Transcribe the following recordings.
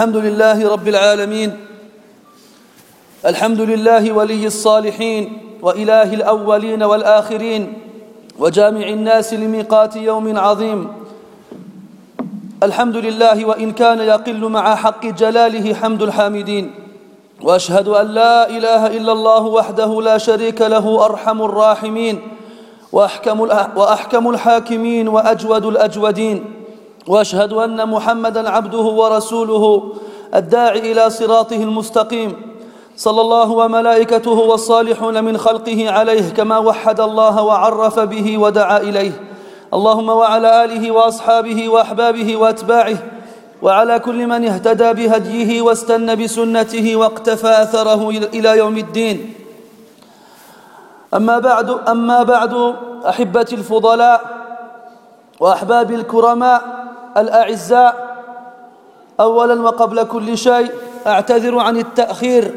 الحمد لله رب العالمين. الحمد لله ولي الصالحين وإله الأولين والآخرين وجامع الناس لميقات يوم عظيم. الحمد لله وإن كان يقل مع حق جلاله حمد الحامدين. وأشهد أن لا إله إلا الله وحده لا شريك له أرحم الراحمين. وأحكم, وأحكم الحاكمين وأجود الأجودين. وأشهد أن محمدا عبده ورسوله الداعي إلى صراطه المستقيم. صلى الله وملائكته والصالحون من خلقه عليه كما وحد الله وعرف به ودعا إليه. اللهم وعلى آله وأصحابه وأحبابه وأتباعه وعلى كل من اهتدى بهديه واستنى بسنته واقتفى أثره إلى يوم الدين. أما بعد أما بعد أحبتي الفضلاء وأحبابي الكرماء الأعزاء أولا وقبل كل شيء أعتذر عن التأخير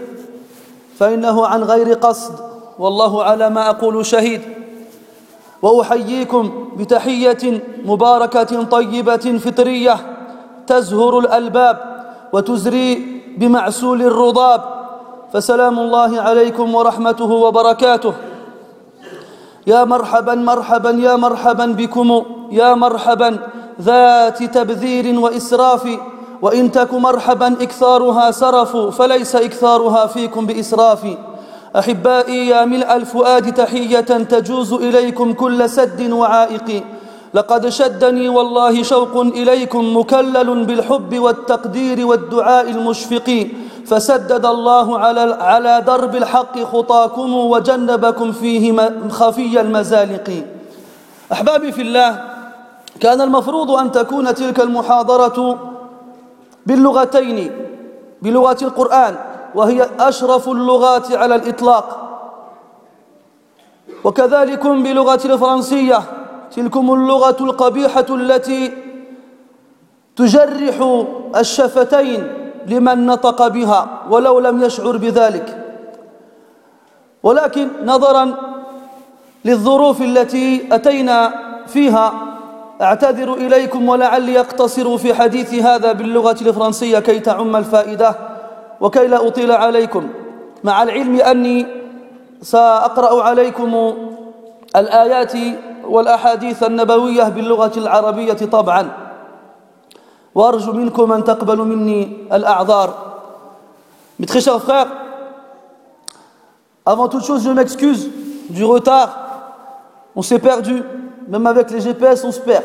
فإنه عن غير قصد والله على ما أقول شهيد. وأحييكم بتحية مباركة طيبة فطرية تزهر الألباب وتزري بمعسول الرضاب. فسلام الله عليكم ورحمته وبركاته. يا مرحبا مرحبا يا مرحبا بكم يا مرحبا. ذات تبذير وإسراف وإن تك مرحبا إكثارها سرف فليس إكثارها فيكم بإسراف. أحبائي يا ملء الفؤاد تحية تجوز إليكم كل سد وعائق. لقد شدني والله شوق إليكم مكلل بالحب والتقدير والدعاء المشفق. فسدد الله على على درب الحق خطاكم وجنبكم فيه خفي المزالق. أحبابي في الله كان المفروض أن تكون تلك المحاضرة باللغتين بلغة القرآن وهي أشرف اللغات على الإطلاق. وكذلك بلغة الفرنسية تلكم اللغة القبيحة التي تجرح الشفتين لمن نطق بها ولو لم يشعر بذلك. ولكن نظرا للظروف التي أتينا فيها أعتذر إليكم ولعلي أقتصر في حديثي هذا باللغة الفرنسية كي تعم الفائدة وكي لا أطيل عليكم مع العلم أني سأقرأ عليكم الآيات والأحاديث النبوية باللغة العربية طبعا وأرجو منكم أن تقبلوا مني الأعذار Mes très avant toute chose, je m'excuse du retard. On s'est perdu. Même avec les GPS, on se perd.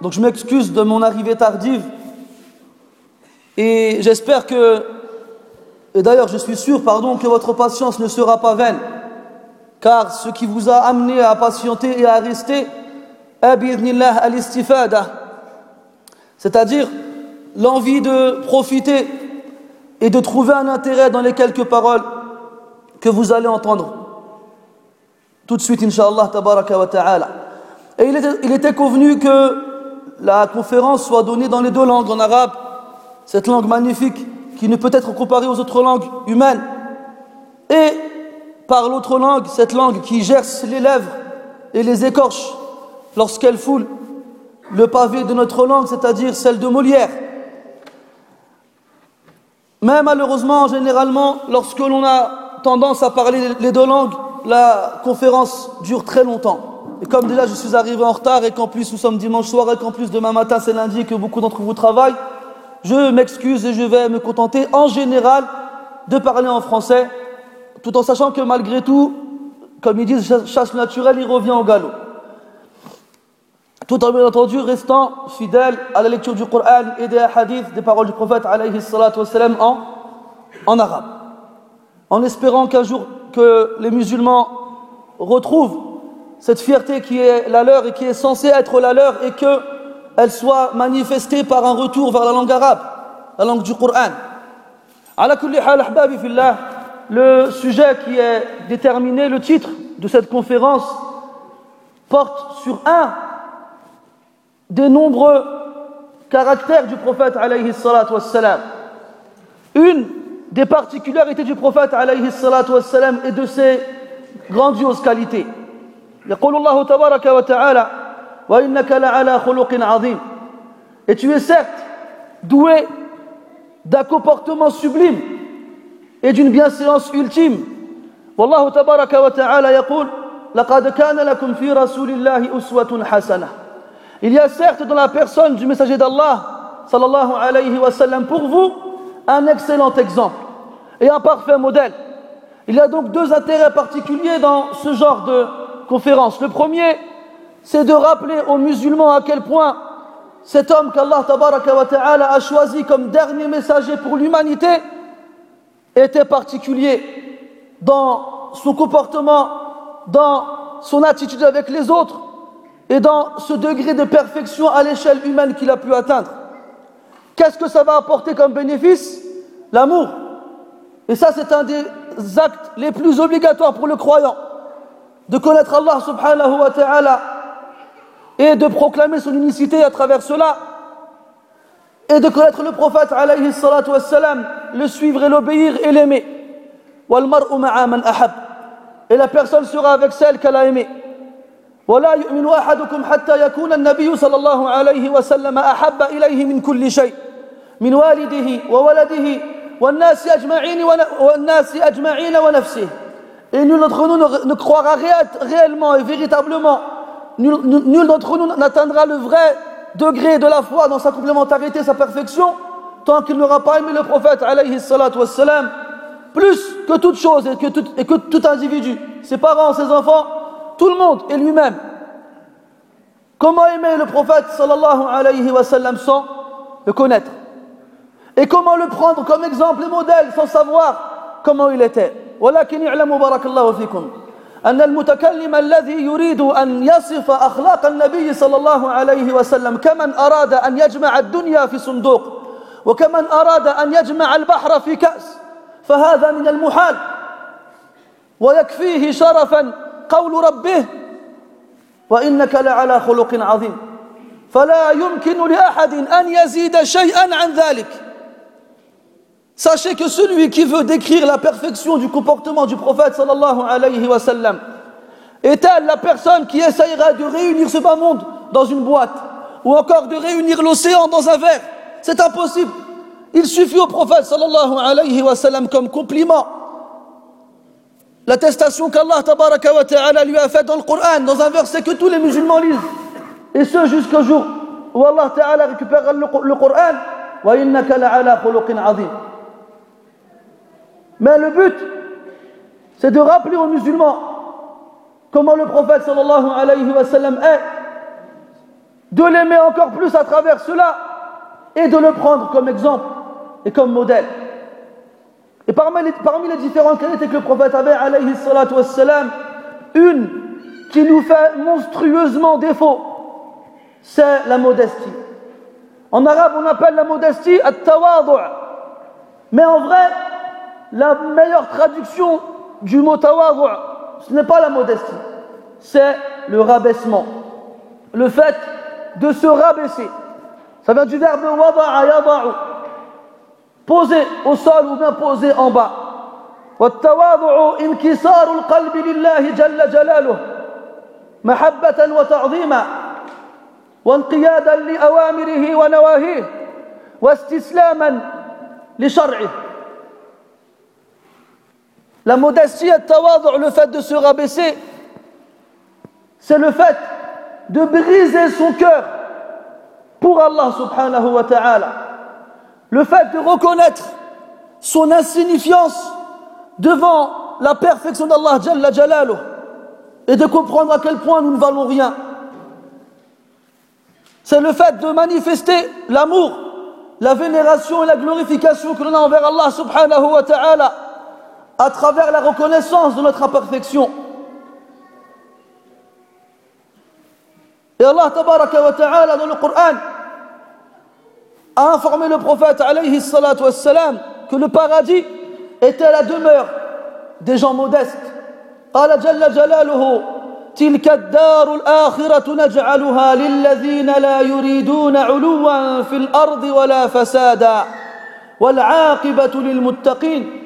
Donc je m'excuse de mon arrivée tardive. Et j'espère que, et d'ailleurs je suis sûr, pardon, que votre patience ne sera pas vaine. Car ce qui vous a amené à patienter et à rester, c'est-à-dire l'envie de profiter et de trouver un intérêt dans les quelques paroles que vous allez entendre tout de suite, Inch'Allah, tabaraka wa ta'ala. Et il était, il était, convenu que la conférence soit donnée dans les deux langues, en arabe, cette langue magnifique qui ne peut être comparée aux autres langues humaines, et par l'autre langue, cette langue qui gerce les lèvres et les écorche lorsqu'elle foule le pavé de notre langue, c'est-à-dire celle de Molière. Mais malheureusement, généralement, lorsque l'on a tendance à parler les deux langues, la conférence dure très longtemps. Et comme déjà je suis arrivé en retard et qu'en plus nous sommes dimanche soir et qu'en plus demain matin c'est lundi et que beaucoup d'entre vous travaillent, je m'excuse et je vais me contenter en général de parler en français, tout en sachant que malgré tout, comme ils disent, chasse naturelle, il revient au galop. Tout en bien entendu restant fidèle à la lecture du Coran et des hadiths des paroles du prophète en arabe. En espérant qu'un jour que les musulmans retrouvent cette fierté qui est la leur et qui est censée être la leur et qu'elle soit manifestée par un retour vers la langue arabe, la langue du Coran. Le sujet qui est déterminé, le titre de cette conférence, porte sur un des nombreux caractères du prophète alayhi Une des particularités du prophète alayhi salatu wassalam et de ses grandioses qualités. يقول الله تبارك وتعالى وإنك لعلى خلق عظيم Et tu es certes doué d'un comportement sublime et d'une bienséance ultime. Wallahu tabaraka wa ta'ala yaqul لقد كان لكم في رسول الله أسوة حسنة Il y a certes dans la personne du messager d'Allah sallallahu alayhi wa sallam pour vous un excellent exemple et un parfait modèle. Il y a donc deux intérêts particuliers dans ce genre de conférence. Le premier, c'est de rappeler aux musulmans à quel point cet homme qu'Allah a choisi comme dernier messager pour l'humanité était particulier dans son comportement, dans son attitude avec les autres et dans ce degré de perfection à l'échelle humaine qu'il a pu atteindre. Qu'est-ce que ça va apporter comme bénéfice L'amour. Et ça, c'est un des actes les plus obligatoires pour le croyant. De connaître Allah subhanahu wa ta'ala et de proclamer son unicité à travers cela. Et de connaître le prophète alayhi salatu wassalam, le suivre et l'obéir et l'aimer. Et la personne sera avec celle qu'elle a aimée. ولا يؤمن أحدكم حتى يكون النبي صلى الله عليه وسلم أحب إليه من كل شيء من والده وولده والناس أجمعين والناس أجمعين ونفسه Et nul d'entre nous ne croira réellement et véritablement, nul, d'entre nous n'atteindra le vrai degré de la foi dans sa complémentarité, sa perfection, tant qu'il n'aura pas aimé le prophète alayhi salatu wassalam, plus que toute chose et que tout, et que tout individu, ses parents, ses enfants, tout le monde et lui-même. Comment aimer le prophète sallallahu alayhi wa sallam sans le connaître Et comment le prendre comme exemple et modèle sans savoir comment il était? ولكن اعلموا بارك الله فيكم أن المتكلم الذي يريد أن يصف أخلاق النبي صلى الله عليه وسلم كمن أراد أن يجمع الدنيا في صندوق وكمن أراد أن يجمع البحر في كأس فهذا من المحال ويكفيه شرفا قول ربه وإنك لعلى خلق عظيم فلا يمكن لأحد أن يزيد شيئا عن ذلك Sachez que celui qui veut décrire la perfection du comportement du prophète sallallahu alayhi wa sallam est-elle la personne qui essayera de réunir ce bas monde dans une boîte ou encore de réunir l'océan dans un verre? C'est impossible. Il suffit au prophète sallallahu alayhi wa sallam comme compliment l'attestation qu'Allah ta'ala lui a faite dans le Coran, dans un verset que tous les musulmans lisent. Et ce jusqu'au jour où Allah ta'ala récupérera le, Coran. Mais le but, c'est de rappeler aux musulmans comment le prophète sallallahu alayhi wa sallam est, de l'aimer encore plus à travers cela et de le prendre comme exemple et comme modèle. Et parmi les, parmi les différentes qualités que le prophète avait, alayhi salatu une qui nous fait monstrueusement défaut, c'est la modestie. En arabe, on appelle la modestie at-tawadu'. Mais en vrai, la meilleure traduction du mot tawadu', ce n'est pas la modestie, c'est le rabaissement. Le fait de se rabaisser. Ça vient du verbe wada'a yada'u posé au sol ou bien posé en bas. والتواضع انكسار القلب لله جل جلاله محبة وتعظيما وانقيادا لأوامره ونواهيه واستسلاما لشرعه la modestie le le fait de se rabaisser, c'est le fait de briser son cœur pour Allah subhanahu wa ta'ala. le fait de reconnaître son insignifiance devant la perfection d'Allah et de comprendre à quel point nous ne valons rien. C'est le fait de manifester l'amour, la vénération et la glorification que l'on a envers Allah subhanahu wa ta'ala à travers la reconnaissance de notre imperfection. Et Allah tabaraka wa ta'ala dans le Coran a informé le prophète alayhi salatu wassalam que le paradis était la demeure des gens modestes. قال جل جلاله تلك الدار الآخرة نجعلها للذين لا يريدون علوا في الأرض ولا فسادا والعاقبة للمتقين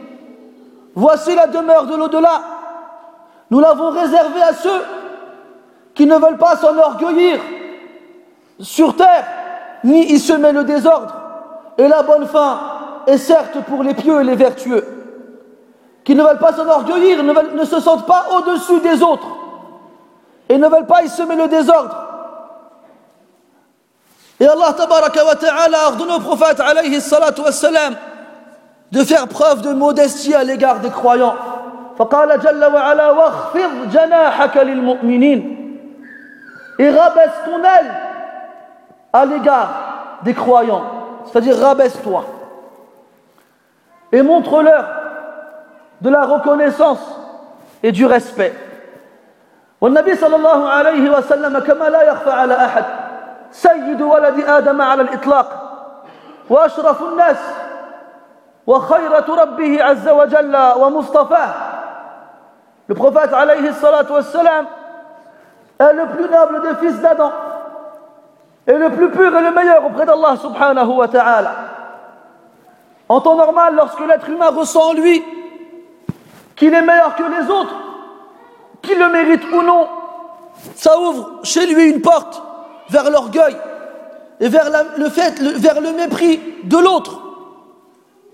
Voici la demeure de l'au-delà. Nous l'avons réservée à ceux qui ne veulent pas s'enorgueillir sur terre ni y semer le désordre. et la bonne fin est certes pour les pieux et les vertueux, qui ne veulent pas s'enorgueillir, ne, se sentent pas au-dessus des autres, et ne veulent pas y semer le désordre. Et Allah ordonné au prophète alayhi salatu de faire preuve de modestie à l'égard des croyants. فقال جل وعلا واخفض جناحك للمؤمنين et rabaisse ton aile à l'égard des croyants c'est-à-dire rabaisse-toi et montre-leur de la reconnaissance et du respect والنبي صلى الله عليه وسلم كما لا يخفى على أحد سيد ولد آدم على الإطلاق وأشرف الناس وخيرة ربه عز وجل ومصطفاه Le prophète alayhi salatu wassalam est le plus noble des fils d'Adam et le plus pur et le meilleur auprès d'Allah subhanahu wa ta'ala. En temps normal, lorsque l'être humain ressent en lui qu'il est meilleur que les autres, qu'il le mérite ou non, ça ouvre chez lui une porte vers l'orgueil et vers le fait, vers le mépris de l'autre.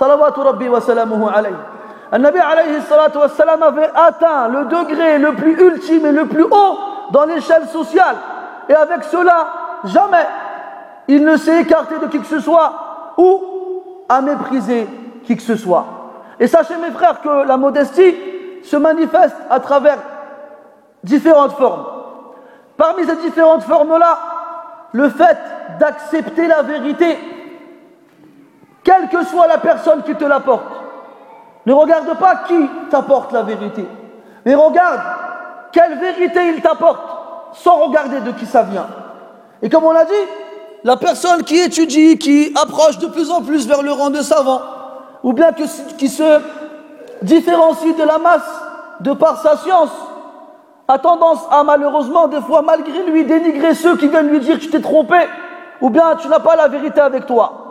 salawat rabbi wa salamuhu alayhi. Nabi alayhi salatu avait atteint le degré le plus ultime et le plus haut dans l'échelle sociale. Et avec cela, jamais il ne s'est écarté de qui que ce soit ou a méprisé qui que ce soit. Et sachez mes frères que la modestie se manifeste à travers différentes formes. Parmi ces différentes formes-là, le fait d'accepter la vérité quelle que soit la personne qui te l'apporte. Ne regarde pas qui t'apporte la vérité, mais regarde quelle vérité il t'apporte, sans regarder de qui ça vient. Et comme on l'a dit, la personne qui étudie, qui approche de plus en plus vers le rang de savant, ou bien qui se différencie de la masse de par sa science, a tendance à malheureusement, des fois, malgré lui, dénigrer ceux qui viennent lui dire que tu t'es trompé, ou bien tu n'as pas la vérité avec toi,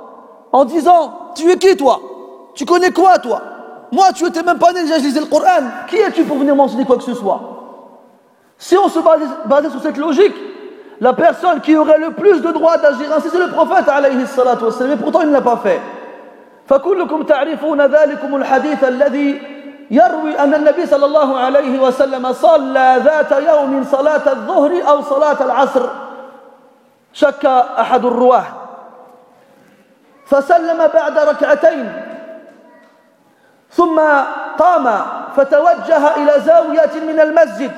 en disant, tu es qui toi Tu connais quoi toi moi, tu n'étais même pas né, déjà je lisais le Coran. Qui es-tu pour venir m'enseigner quoi que ce soit Si on se basait, sur cette logique, la personne qui aurait le plus de droit d'agir ainsi, c'est le prophète, alayhi salatu wassalam, mais pourtant il ne l'a pas fait. فكلكم تعرفون ذلكم الحديث الذي يروي أن النبي صلى الله عليه وسلم صلى ذات يوم صلاة الظهر أو صلاة العصر شك أحد الرواه فسلم بعد ركعتين. ثم قام فتوجه إلى زاوية من المسجد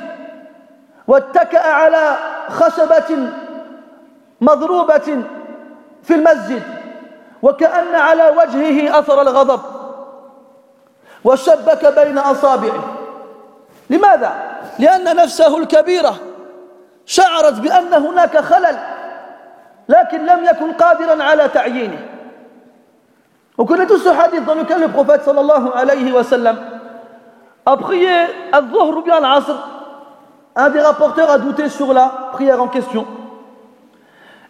واتكأ على خشبة مضروبة في المسجد وكأن على وجهه أثر الغضب وشبك بين أصابعه. لماذا؟ لأن نفسه الكبيرة شعرت بأن هناك خلل لكن لم يكن قادرا على تعيينه. On connaît tous ce hadith dans lequel le prophète sallallahu alayhi wa sallam a prié al-asr. Un des rapporteurs a douté sur la prière en question.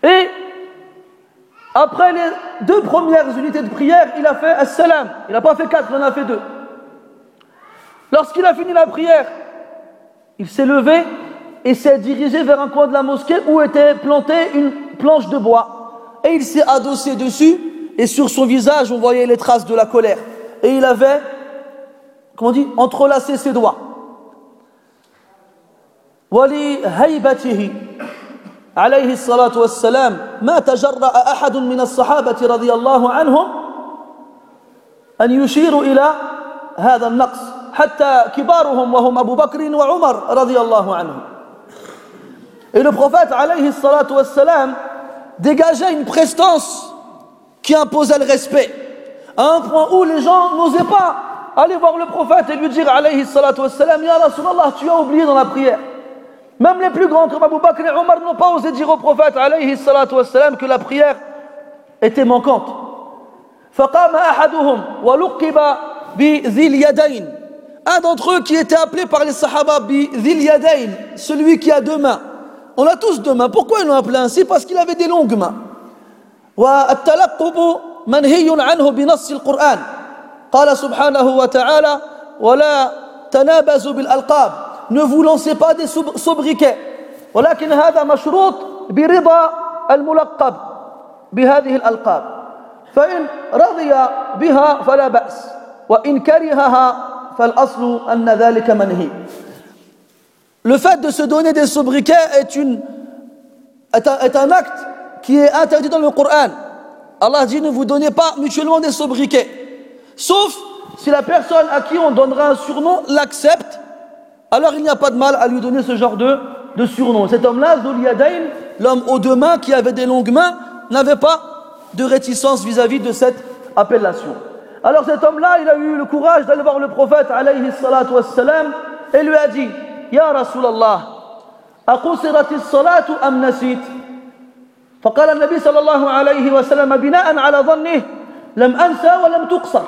Et après les deux premières unités de prière, il a fait as-salam. Il n'a pas fait quatre, il en a fait deux. Lorsqu'il a fini la prière, il s'est levé et s'est dirigé vers un coin de la mosquée où était plantée une planche de bois. Et il s'est adossé dessus et sur son visage on voyait les traces de la colère. Et il avait, comment on dit, entrelacé ses doigts. ولهيبته عليه الصلاة والسلام ما تجرأ أحد من الصحابة رضي الله عنهم أن يشيروا إلى هذا النقص حتى كبارهم وهم أبو بكر وعمر رضي الله عنهم Et le prophète عليه الصلاة والسلام dégageait une prestance qui imposait le respect, à un point où les gens n'osaient pas aller voir le prophète et lui dire alayhi salatu wassalam, Ya Rasulallah, tu as oublié dans la prière. Même les plus grands comme Abu Bakr et Omar n'ont pas osé dire au prophète alayhi salatu wassalam que la prière était manquante. فقام أحدهم ولقب بذي اليدين un d'entre eux qui était appelé par les sahaba Dhil Yadayn, celui qui a deux mains. On a tous deux mains. Pourquoi ils l'ont appelé ainsi Parce qu'il avait des longues mains. والتلقب منهي عنه بنص القرآن. قال سبحانه وتعالى ولا تنابزوا بالألقاب. Ne vous lancez pas des sobriquets. ولكن هذا مشروط برضا الملقب بهذه الألقاب. فإن رضي بها فلا بأس وإن كرهها فالأصل أن ذلك منهي. Le fait de se donner des sobriquets est, une, est, un, est un acte qui est interdit dans le Coran. Allah dit ne vous donnez pas mutuellement des sobriquets. Sauf si la personne à qui on donnera un surnom l'accepte, alors il n'y a pas de mal à lui donner ce genre de, surnom. Cet homme-là, l'homme aux deux mains qui avait des longues mains, n'avait pas de réticence vis-à-vis de cette appellation. Alors cet homme-là, il a eu le courage d'aller voir le prophète salatu et lui a dit Ya Rasulallah, salatu amnasit. فقال النبي صلى الله عليه وسلم بناء على ظنه لم أنسى ولم تقصر.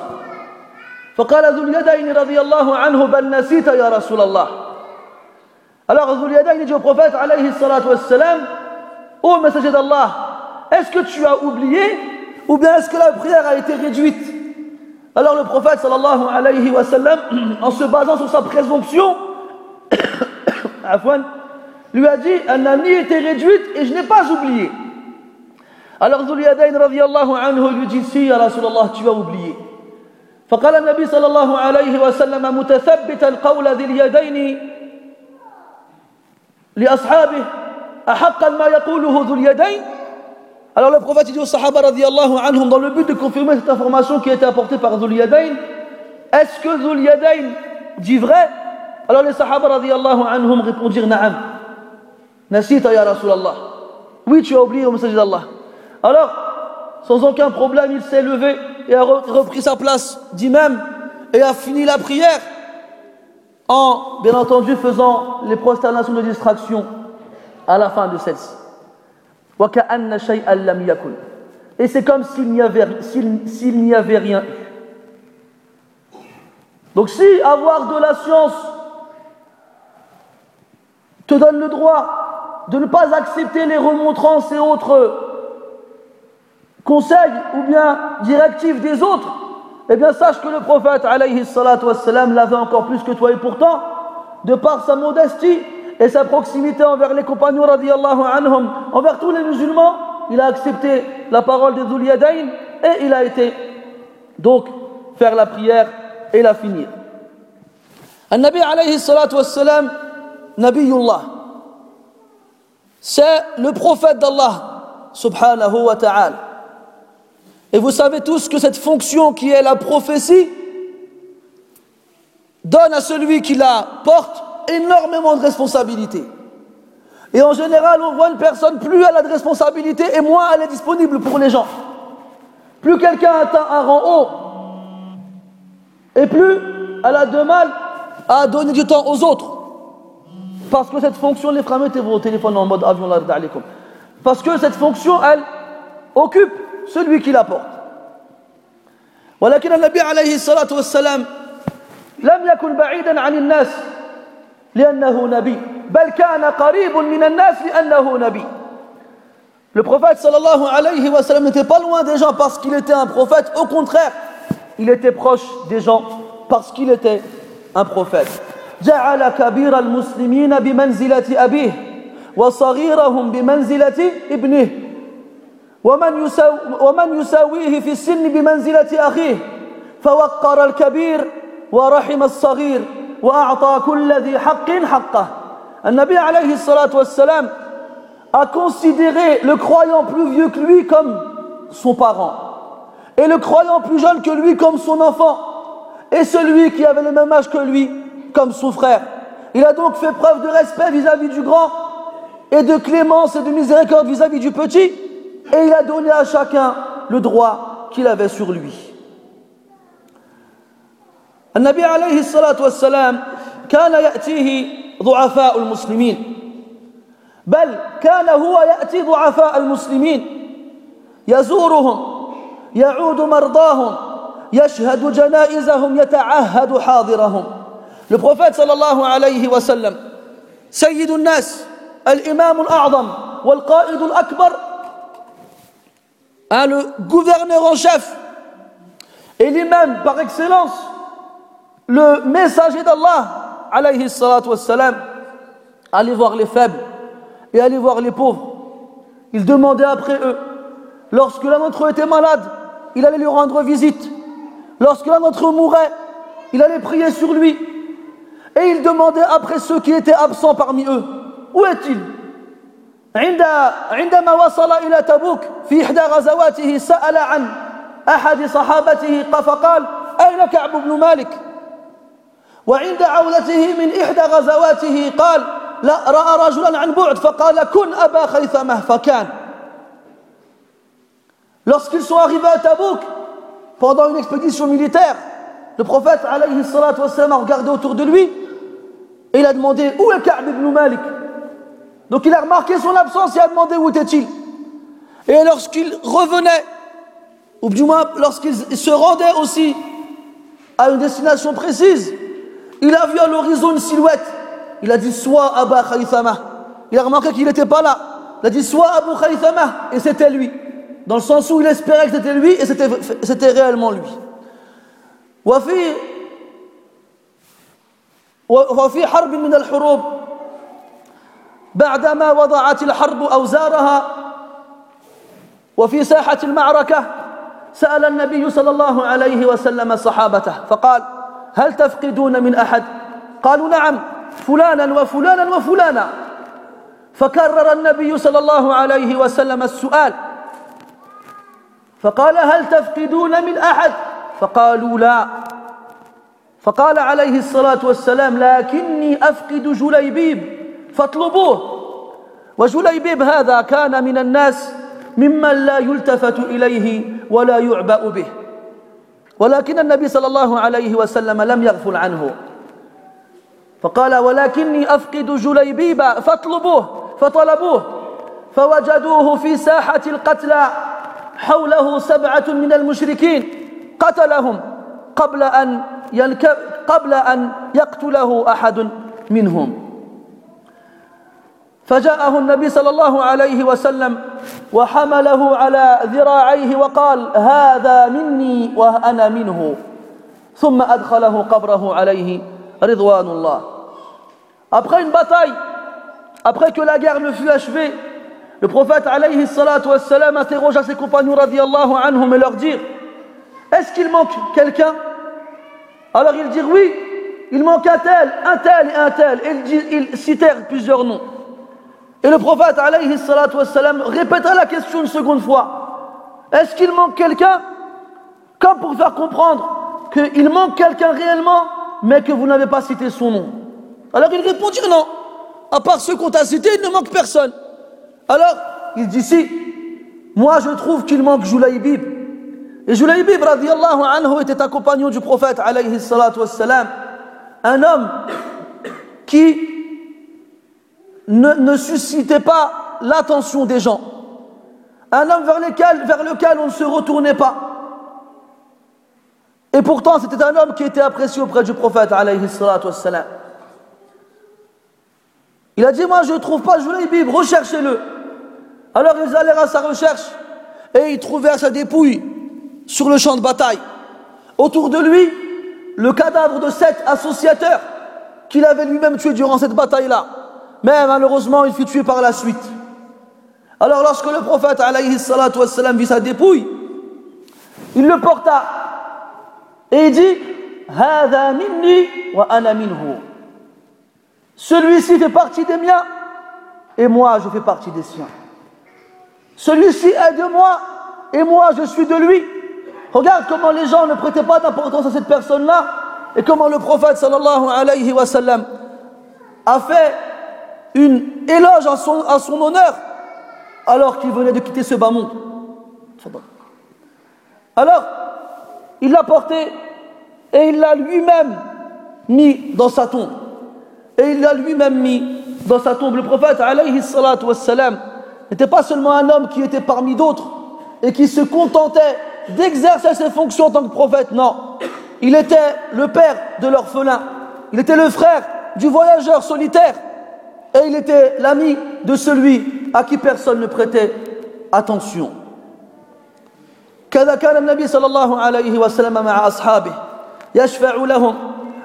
فقال ذو اليدين رضي الله عنه بل نسيت يا رسول الله. Alors, ذو اليدين جو بروفات عليه الصلاة والسلام أو مسجد الله Est-ce que tu as أسكو ou bien est-ce que la Alors le prophète صلى الله عليه وسلم en se basant sur sa présomption Afwan lui a dit أنني été réduite et je n'ai pas oublié. Alors Zuliyadain radiallahu anhu lui dit Si, ya Rasulallah, tu as oublié. فقال النبي صلى الله عليه وسلم متثبتا قول ذي اليدين لأصحابه أحقا ما يقوله ذو اليدين Alors le prophète dit aux Sahaba radiallahu anhum dans le but de confirmer cette information qui a été apportée par Zul Yadayn Est-ce que Zul Yadayn dit vrai Alors les Sahaba radiallahu anhum répondirent Na'am. Nasita ya Rasulallah. Oui, tu as oublié au message d'Allah. Alors, sans aucun problème, il s'est levé et a repris sa place d'imam et a fini la prière en, bien entendu, faisant les prosternations de distraction à la fin de celle-ci. Et c'est comme s'il n'y avait, s'il n'y avait rien eu. Donc si avoir de la science te donne le droit de ne pas accepter les remontrances et autres conseils ou bien directives des autres, eh bien sache que le prophète alayhi l'avait encore plus que toi et pourtant, de par sa modestie, et sa proximité envers les compagnons radiallahu anhum, envers tous les musulmans, il a accepté la parole de Dhul et il a été donc faire la prière et la finir. Nabi alayhi salatu wassalam, Nabiyullah, c'est le prophète d'Allah subhanahu wa ta'ala. Et vous savez tous que cette fonction qui est la prophétie donne à celui qui la porte énormément de responsabilités. Et en général, on voit une personne, plus elle a de responsabilités et moins elle est disponible pour les gens. Plus quelqu'un atteint un rang haut, et plus elle a de mal à donner du temps aux autres. Parce que cette fonction, les frères, mettez vos téléphones en mode avion, parce que cette fonction, elle occupe celui qui la porte. ولكن النبي عليه الصلاة والسلام لم يكن بعيدا عن الناس لأنه نبي بل كان قريب من الناس لأنه نبي Le prophète sallallahu alayhi wa sallam n'était pas loin des gens parce qu'il était un prophète. Au contraire, il était proche des gens parce qu'il était un prophète. جعل كبير المسلمين بمنزلة أبيه وصغيرهم بمنزلة ابنه ومن, يساو ومن يساويه في السن بمنزلة أخيه فوقر الكبير ورحم الصغير وأعطى كل ذي حق حقه النبي عليه الصلاة والسلام a considéré le croyant plus vieux que lui comme son parent et le croyant plus jeune que lui comme son enfant et celui qui avait le même âge que lui comme son frère. Il a donc fait preuve de respect vis-à-vis -vis du grand et de clémence et de miséricorde vis-à-vis -vis du petit et il a donné à chacun le droit qu'il avait sur lui. النبي عليه الصلاة والسلام كان يأتيه ضعفاء المسلمين. بل كان هو يأتي ضعفاء المسلمين. يزورهم يعود مرضاهم يشهد جنائزهم يتعهد حاضرهم. Prophète sallallahu alayhi wa sallam سيد الناس الإمام الأعظم والقائد الأكبر le gouverneur en chef. Et l'imam par excellence le messager d'Allah alayhi salatu wassalam allez voir les faibles et allez voir les pauvres. Il demandait après eux lorsque l'un d'entre eux était malade il allait lui rendre visite. Lorsque l'un d'entre eux mourait il allait prier sur lui. Et il demandait après ceux qui étaient absents parmi eux où est-il? عند عندما وصل إلى تبوك في إحدى غزواته سأل عن أحد صحابته فقال أين كعب بن مالك؟ وعند عودته من إحدى غزواته قال لا رأى رجلا عن بعد فقال كن أبا خيثمة فكان. Lorsqu'ils sont arrivés تبوك Tabouk pendant une expédition militaire le prophète عليه الصلاة والسلام a regardé autour de lui et il a demandé où est Ka'b ibn Malik? Donc il a remarqué son absence et a demandé où était-il. Et lorsqu'il revenait, ou du moins lorsqu'il se rendait aussi à une destination précise, il a vu à l'horizon une silhouette. Il a dit soit Abba Khaythama. Il a remarqué qu'il n'était pas là. Il a dit soit Abu Khaythama. Et c'était lui. Dans le sens où il espérait que c'était lui et c'était réellement lui. وفي وفي حرب من الحروب بعدما وضعت الحرب أوزارها وفي ساحة المعركة سأل النبي صلى الله عليه وسلم صحابته فقال هل تفقدون من أحد؟ قالوا نعم فلانا وفلانا وفلانا. فكرر النبي صلى الله عليه وسلم السؤال فقال هل تفقدون من أحد؟ فقالوا لا. فقال عليه الصلاة والسلام لكني أفقد جليبيب. فاطلبوه. وجليبيب هذا كان من الناس ممن لا يلتفت إليه ولا يعبأ به. ولكن النبي صلى الله عليه وسلم لم يغفل عنه. فقال ولكني أفقد جليبيب فاطلبوه. فطلبوه. فوجدوه في ساحة القتلى حوله سبعة من المشركين. قتلهم قبل أن قبل أن يقتله أحد منهم. فجاءه النبي صلى الله عليه وسلم وحمله على ذراعيه وقال هذا مني وأنا منه ثم أدخله قبره عليه رضوان الله Après une bataille, après que la guerre ne fut achevée, le prophète alayhi salatu wassalam interrogea ses compagnons radiallahu anhum et leur dire Est-ce qu'il manque quelqu'un Alors ils dirent oui, il manque un tel, un tel et un tel. Et ils, citèrent plusieurs noms. Et le prophète alayhi salatu la question une seconde fois. Est-ce qu'il manque quelqu'un? Comme pour faire comprendre qu'il manque quelqu'un réellement, mais que vous n'avez pas cité son nom. Alors il répondit non. À part ceux qu'on t'a cités, il ne manque personne. Alors, il dit si, moi je trouve qu'il manque Julaybib. Et radiallahu anhu, était un compagnon du prophète, alayhi un homme qui ne, suscitait pas l'attention des gens. Un homme vers lequel, on ne se retournait pas. Et pourtant, c'était un homme qui était apprécié auprès du prophète, alayhi salatu. Il a dit, moi je ne trouve pas Julaybib, recherchez-le. Alors ils allèrent à sa recherche et ils trouvèrent sa dépouille sur le champ de bataille. Autour de lui, le cadavre de sept associateurs qu'il avait lui-même tués durant cette bataille-là. Mais malheureusement, il fut tué par la suite. Alors lorsque le prophète alayhi salatu wassalam, vit sa dépouille, il le porta et il dit minni wa ana minhu. Celui-ci fait partie des miens et moi je fais partie des siens. Celui-ci est de moi et moi je suis de lui. Regarde comment les gens ne prêtaient pas d'importance à cette personne-là et comment le prophète sallallahu alayhi wa sallam a fait une éloge à son, honneur alors qu'il venait de quitter ce bas monde. Alors, il l'a porté et il l'a lui-même mis dans sa tombe. Et il l'a lui-même mis dans sa tombe. Le prophète alayhi salatu wassalam n'était pas seulement un homme qui était parmi d'autres et qui se contentait d'exercer ses fonctions en tant que prophète, non. Il était le père de l'orphelin. Il était le frère du voyageur solitaire. Et il était l'ami de celui à qui personne ne prêtait attention. كذا كان النبي صلى الله عليه وسلم مع أصحابه يشفع لهم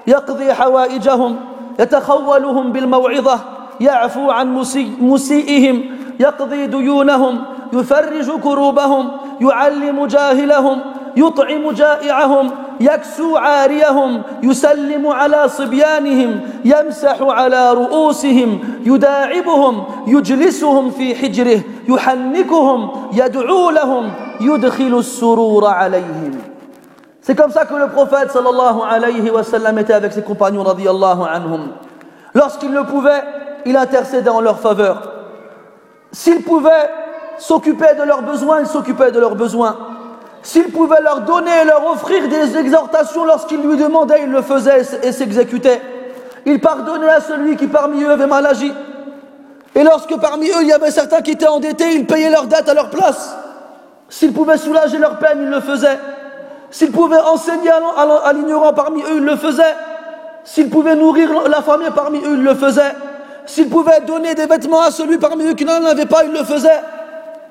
يقضي حوائجهم يتخولهم بالموعظة يعفو عن مسيئهم يقضي ديونهم يفرج كروبهم يعلم جاهلهم يطعم جائعهم يكسو عاريهم يسلم على صبيانهم يمسح على رؤوسهم يداعبهم يجلسهم في حجره يحنكهم يدعو لهم يدخل السرور عليهم C'est comme ça que le prophète sallallahu alayhi wa sallam était avec ses compagnons radiyallahu anhum. Lorsqu'il le pouvait, il intercédait en leur faveur. S'il pouvait s'occuper de leurs besoins, il s'occupait de leurs besoins. S'il pouvait leur donner et leur offrir des exhortations lorsqu'ils lui demandaient, il le faisait et s'exécutait. Il pardonnait à celui qui parmi eux avait mal agi. Et lorsque parmi eux il y avait certains qui étaient endettés, il payait leurs dettes à leur place. S'il pouvait soulager leur peine, il le faisait. S'il pouvait enseigner à l'ignorant parmi eux, il le faisait. S'il pouvait nourrir la famille parmi eux, il le faisait. S'il pouvait donner des vêtements à celui parmi eux qui n'en avait pas, il le faisait.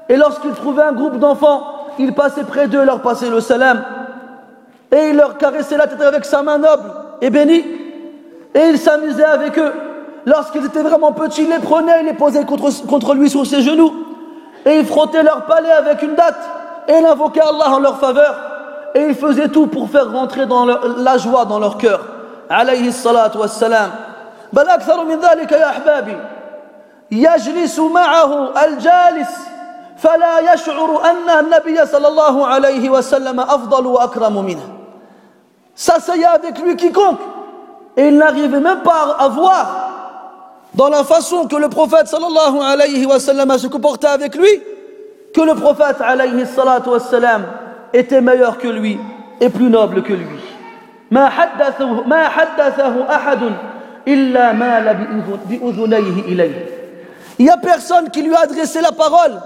Et lorsqu'il trouvait un groupe d'enfants, il passait près d'eux, leur passait le salam. Et il leur caressait la tête avec sa main noble et bénie. Et il s'amusait avec eux. Lorsqu'ils étaient vraiment petits, il les prenait, il les posait contre, contre lui sur ses genoux. Et il frottait leur palais avec une date. Et il invoquait Allah en leur faveur. Et il faisait tout pour faire rentrer dans la joie dans leur cœur. Alayhi salatu wassalam. بل أكثر من ذلك يا أحبابي يجلس معه الجالس فلا يشعر أن النبي صلى الله عليه وسلم أفضل وأكرم منه s'asseyait avec lui quiconque et il n'arrivait même pas à voir dans la façon que le prophète sallallahu alayhi wa sallam se comportait avec lui que le prophète alayhi salatu wa sallam était meilleur que lui et plus noble que lui ما حدثه ما حدثه أحد إلا مال بأذنيه إليه Il n'y a personne qui lui a adressé la parole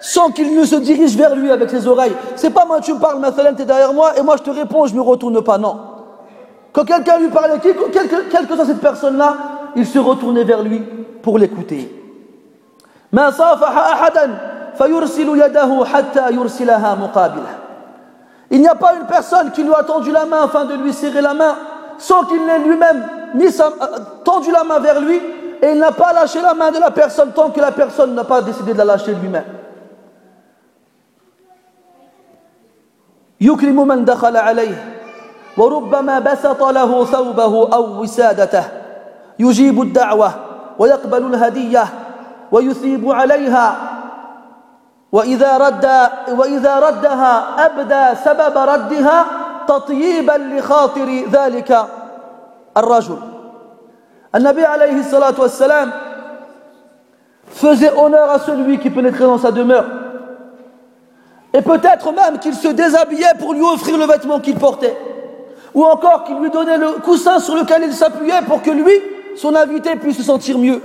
sans qu'il ne se dirige vers lui avec ses oreilles. C'est pas moi, tu me parles, tu es derrière moi, et moi je te réponds, je me retourne pas. Non. Quand quelqu'un lui parlait, quelle que soit cette personne-là, il se retournait vers lui pour l'écouter. Il n'y a pas une personne qui lui a tendu la main afin de lui serrer la main sans qu'il n'ait lui-même euh, tendu la main vers lui et il n'a pas lâché la main de la personne tant que la personne n'a pas décidé de la lâcher lui-même. يكرم من دخل عليه وربما بسط له ثوبه أو وسادته. يجيب الدعوة ويقبل الهدية ويثيب عليها. وإذا رد وإذا ردها أبدى سبب ردها تطييبا لخاطر ذلك الرجل. النبي عليه الصلاة والسلام faisait honneur à celui qui pénétrait dans sa demeure. Et peut-être même qu'il se déshabillait pour lui offrir le vêtement qu'il portait. Ou encore qu'il lui donnait le coussin sur lequel il s'appuyait pour que lui, son invité, puisse se sentir mieux.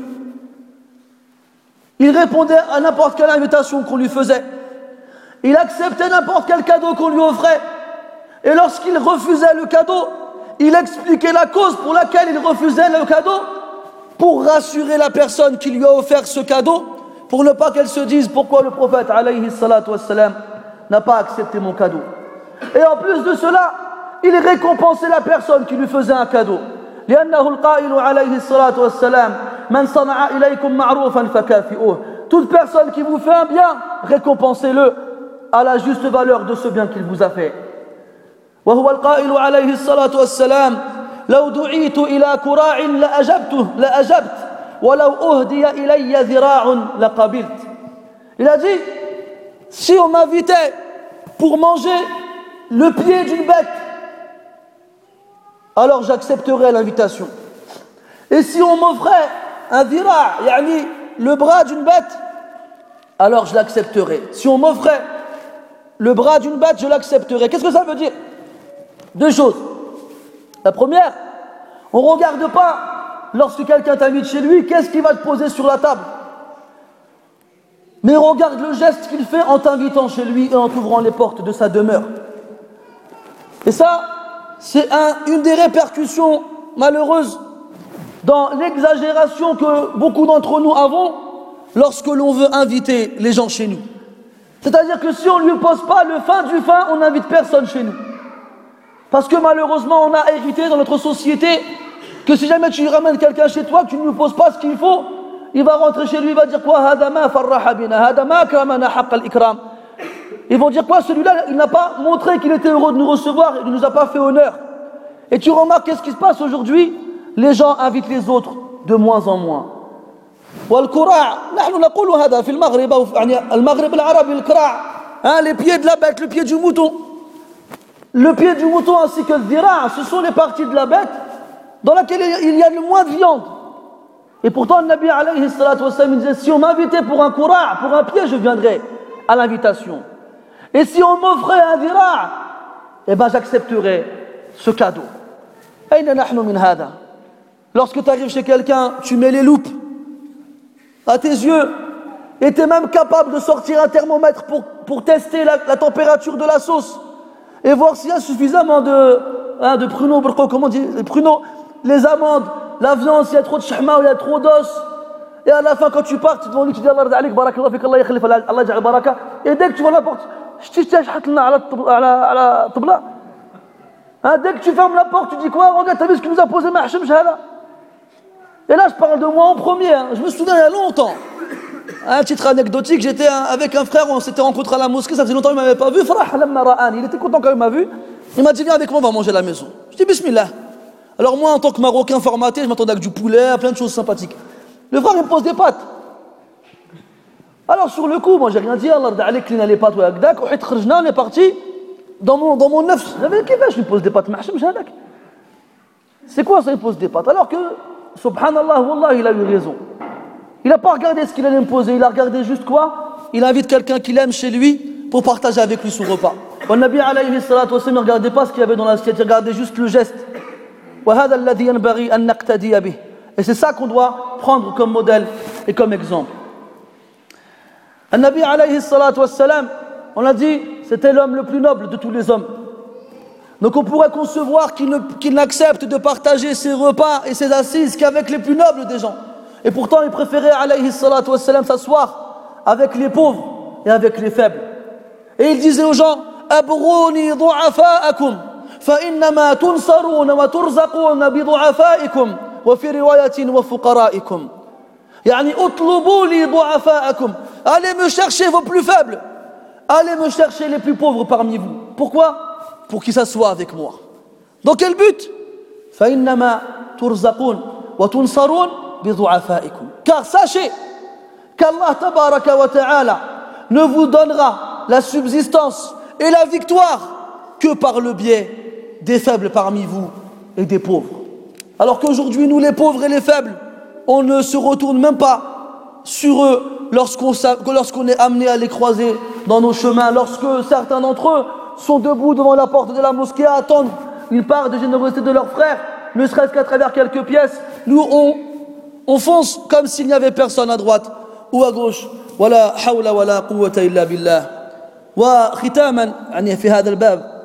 Il répondait à n'importe quelle invitation qu'on lui faisait. Il acceptait n'importe quel cadeau qu'on lui offrait. Et lorsqu'il refusait le cadeau, il expliquait la cause pour laquelle il refusait le cadeau pour rassurer la personne qui lui a offert ce cadeau, pour ne pas qu'elle se dise pourquoi le prophète alayhi salatu wassalam n'a pas accepté mon cadeau. Et en plus de cela, il récompensait la personne qui lui faisait un cadeau. toute personne qui vous fait un bien récompensez-le à la juste valeur de ce bien qu'il vous a fait وهو القائل عليه الصلاة والسلام لو دعيت إلى كراع لأجبته لأجبت ولو أهدي إلي ذراع لقبلت Il a dit, si on m'invitait pour manger le pied d'une bête, alors j'accepterais l'invitation. Et si on m'offrait un dira, yani le bras d'une bête, alors je l'accepterais. Si on m'offrait le bras d'une bête, je l'accepterais. Qu'est-ce que ça veut dire? Deux choses. La première, on ne regarde pas lorsque quelqu'un t'invite chez lui, qu'est-ce qu'il va te poser sur la table? Mais regarde le geste qu'il fait en t'invitant chez lui et en t'ouvrant les portes de sa demeure. Et ça, c'est une des répercussions malheureuses dans l'exagération que beaucoup d'entre nous avons lorsque l'on veut inviter les gens chez nous. C'est-à-dire que si on ne lui pose pas le fin du fin, on n'invite personne chez nous. Parce que malheureusement, on a hérité dans notre société que si jamais tu ramènes quelqu'un chez toi, tu ne lui poses pas ce qu'il faut, il va rentrer chez lui, il va dire quoi? Ils vont dire quoi? Celui-là, il n'a pas montré qu'il était heureux de nous recevoir, il ne nous a pas fait honneur. Et tu remarques qu'est-ce qui se passe aujourd'hui? Les gens invitent les autres de moins en moins. les pieds de la bête, le pied du mouton. Le pied du mouton ainsi que le dira, ce sont les parties de la bête dans lesquelles il y a le moins de viande et pourtant le Nabi alayhi wassalam disait si on m'invitait pour un kura' pour un pied je viendrais à l'invitation. Et si on m'offrait un dira eh ben j'accepterais ce cadeau. Lorsque tu arrives chez quelqu'un tu mets les loupes à tes yeux. Et tu es même capable de sortir un thermomètre pour, pour tester la, température de la sauce. Et voir s'il y a suffisamment de, hein, de pruneaux, comment on les pruneaux, les amandes, la viande, s'il y a trop de chahma ou il y a trop d'os. Et à la fin, quand tu pars, tu te lui, tu dis Allah alik, Allah Allah baraka. Et dès que tu vois la porte, hein, dès que tu fermes la porte, tu dis quoi? Regarde, t'as vu ce qu'il nous a posé Mahshim Shahala et là, je parle de moi en premier. Hein. Je me souviens il y a longtemps. Un titre anecdotique, j'étais avec un frère, on s'était rencontré à la mosquée, ça faisait longtemps qu'il ne m'avait pas vu. Il était content quand il m'a vu. Il m'a dit, viens avec moi, on va manger à la maison. Je dis, bismillah. Alors moi, en tant que Marocain formaté, je m'attendais avec du poulet, plein de choses sympathiques. Le frère, il me pose des pâtes. Alors sur le coup, moi, j'ai rien dit. Allah d'Alek, il les pâtes, on est parti dans mon, dans mon neuf. J'avais qui je lui pose des pâtes. C'est quoi ça, il pose des pâtes? Alors que subhanallah, wallah, il a eu raison. Il n'a pas regardé ce qu'il allait me poser, il a regardé juste quoi? Il invite quelqu'un qu'il aime chez lui pour partager avec lui son repas. Le Nabi alayhi ne regardait pas ce qu'il y avait dans l'assiette, il regardait juste le geste. Et c'est ça qu'on doit prendre comme modèle et comme exemple. Un Nabi on l'a dit, c'était l'homme le plus noble de tous les hommes. Donc on pourrait concevoir qu'il n'accepte de partager ses repas et ses assises qu'avec les plus nobles des gens. Et pourtant il préférait alayhi s'asseoir avec les pauvres et avec les faibles. Et il disait aux gens, « Abrouni du'afa'akum » فإنما تنصرون وترزقون بضعفائكم وفي رواية وفقرائكم يعني اطلبوا لي ضعفاءكم Allez me chercher vos plus faibles. Allez me chercher les plus pauvres parmi vous. Pourquoi pour qu'il s'assoie avec moi. Dans quel but Car sachez qu'Allah tabaraka wa ta'ala ne vous donnera la subsistance et la victoire que par le biais des faibles parmi vous et des pauvres. Alors qu'aujourd'hui, nous les pauvres et les faibles, on ne se retourne même pas sur eux lorsqu'on lorsqu'on est amené à les croiser dans nos chemins, lorsque certains d'entre eux sont debout devant la porte de la mosquée à attendre une part de générosité de leurs frères, ne serait-ce qu'à travers quelques pièces. Nous, on, on fonce comme s'il n'y avait personne à droite ou à gauche. ولا حول ولا قوة إلا بالله وختاما يعني في هذا الباب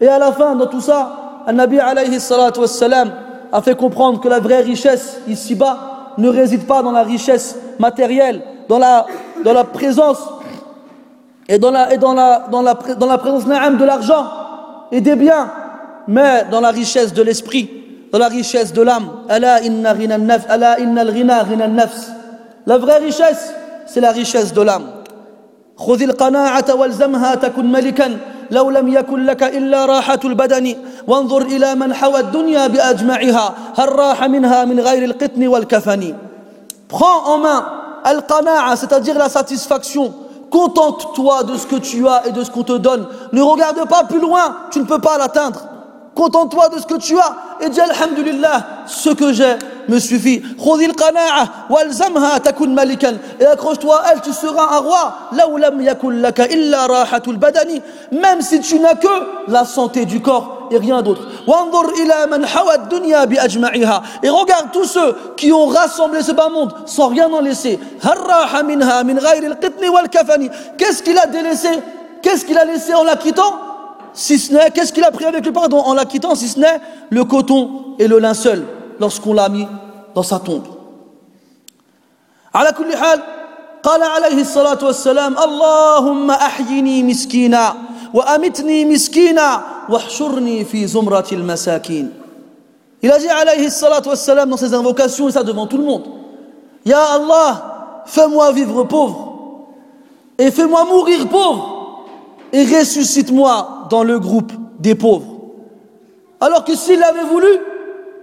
et à la fin de tout ça النبي عليه الصلاة والسلام a fait comprendre que la vraie richesse ici-bas ne réside pas dans la richesse matérielle dans la, dans la présence et dans la, et dans la, dans la, dans la présence de l'argent et des biens, mais dans la richesse de l'esprit, dans la richesse de l'âme. La vraie richesse, c'est la richesse de l'âme. خذ القناعة والزمها تكن ملكا لو لم يكن لك إلا راحة البدن وانظر إلى من حوى الدنيا بأجمعها هل راح منها من غير القطن والكفن Prends en main al-qana'a, c'est-à-dire la satisfaction Contente-toi de ce que tu as et de ce qu'on te donne. Ne regarde pas plus loin, tu ne peux pas l'atteindre. Contente-toi de ce que tu as et dis Alhamdulillah, ce que j'ai me suffit. Et accroche-toi elle, tu seras un roi. Même si tu n'as que la santé du corps et rien d'autre. Et regarde tous ceux qui ont rassemblé ce bas monde sans rien en laisser. Qu'est-ce qu'il a délaissé? Qu'est-ce qu'il a laissé en la quittant? si ce n'est, qu'est-ce qu'il a pris avec lui pardon en la quittant, si ce n'est le coton et le linceul lorsqu'on l'a mis dans sa tombe. على كل حال قال عليه الصلاة والسلام اللهم أحيني مسكينا وأمتني مسكينا واحشرني في زمرة المساكين Il a dit alayhi salatu wassalam dans ses invocations, et ça devant tout le monde. Ya Allah, fais-moi vivre pauvre, et fais-moi mourir pauvre, et ressuscite-moi dans le groupe des pauvres. Alors que s'il l'avait voulu,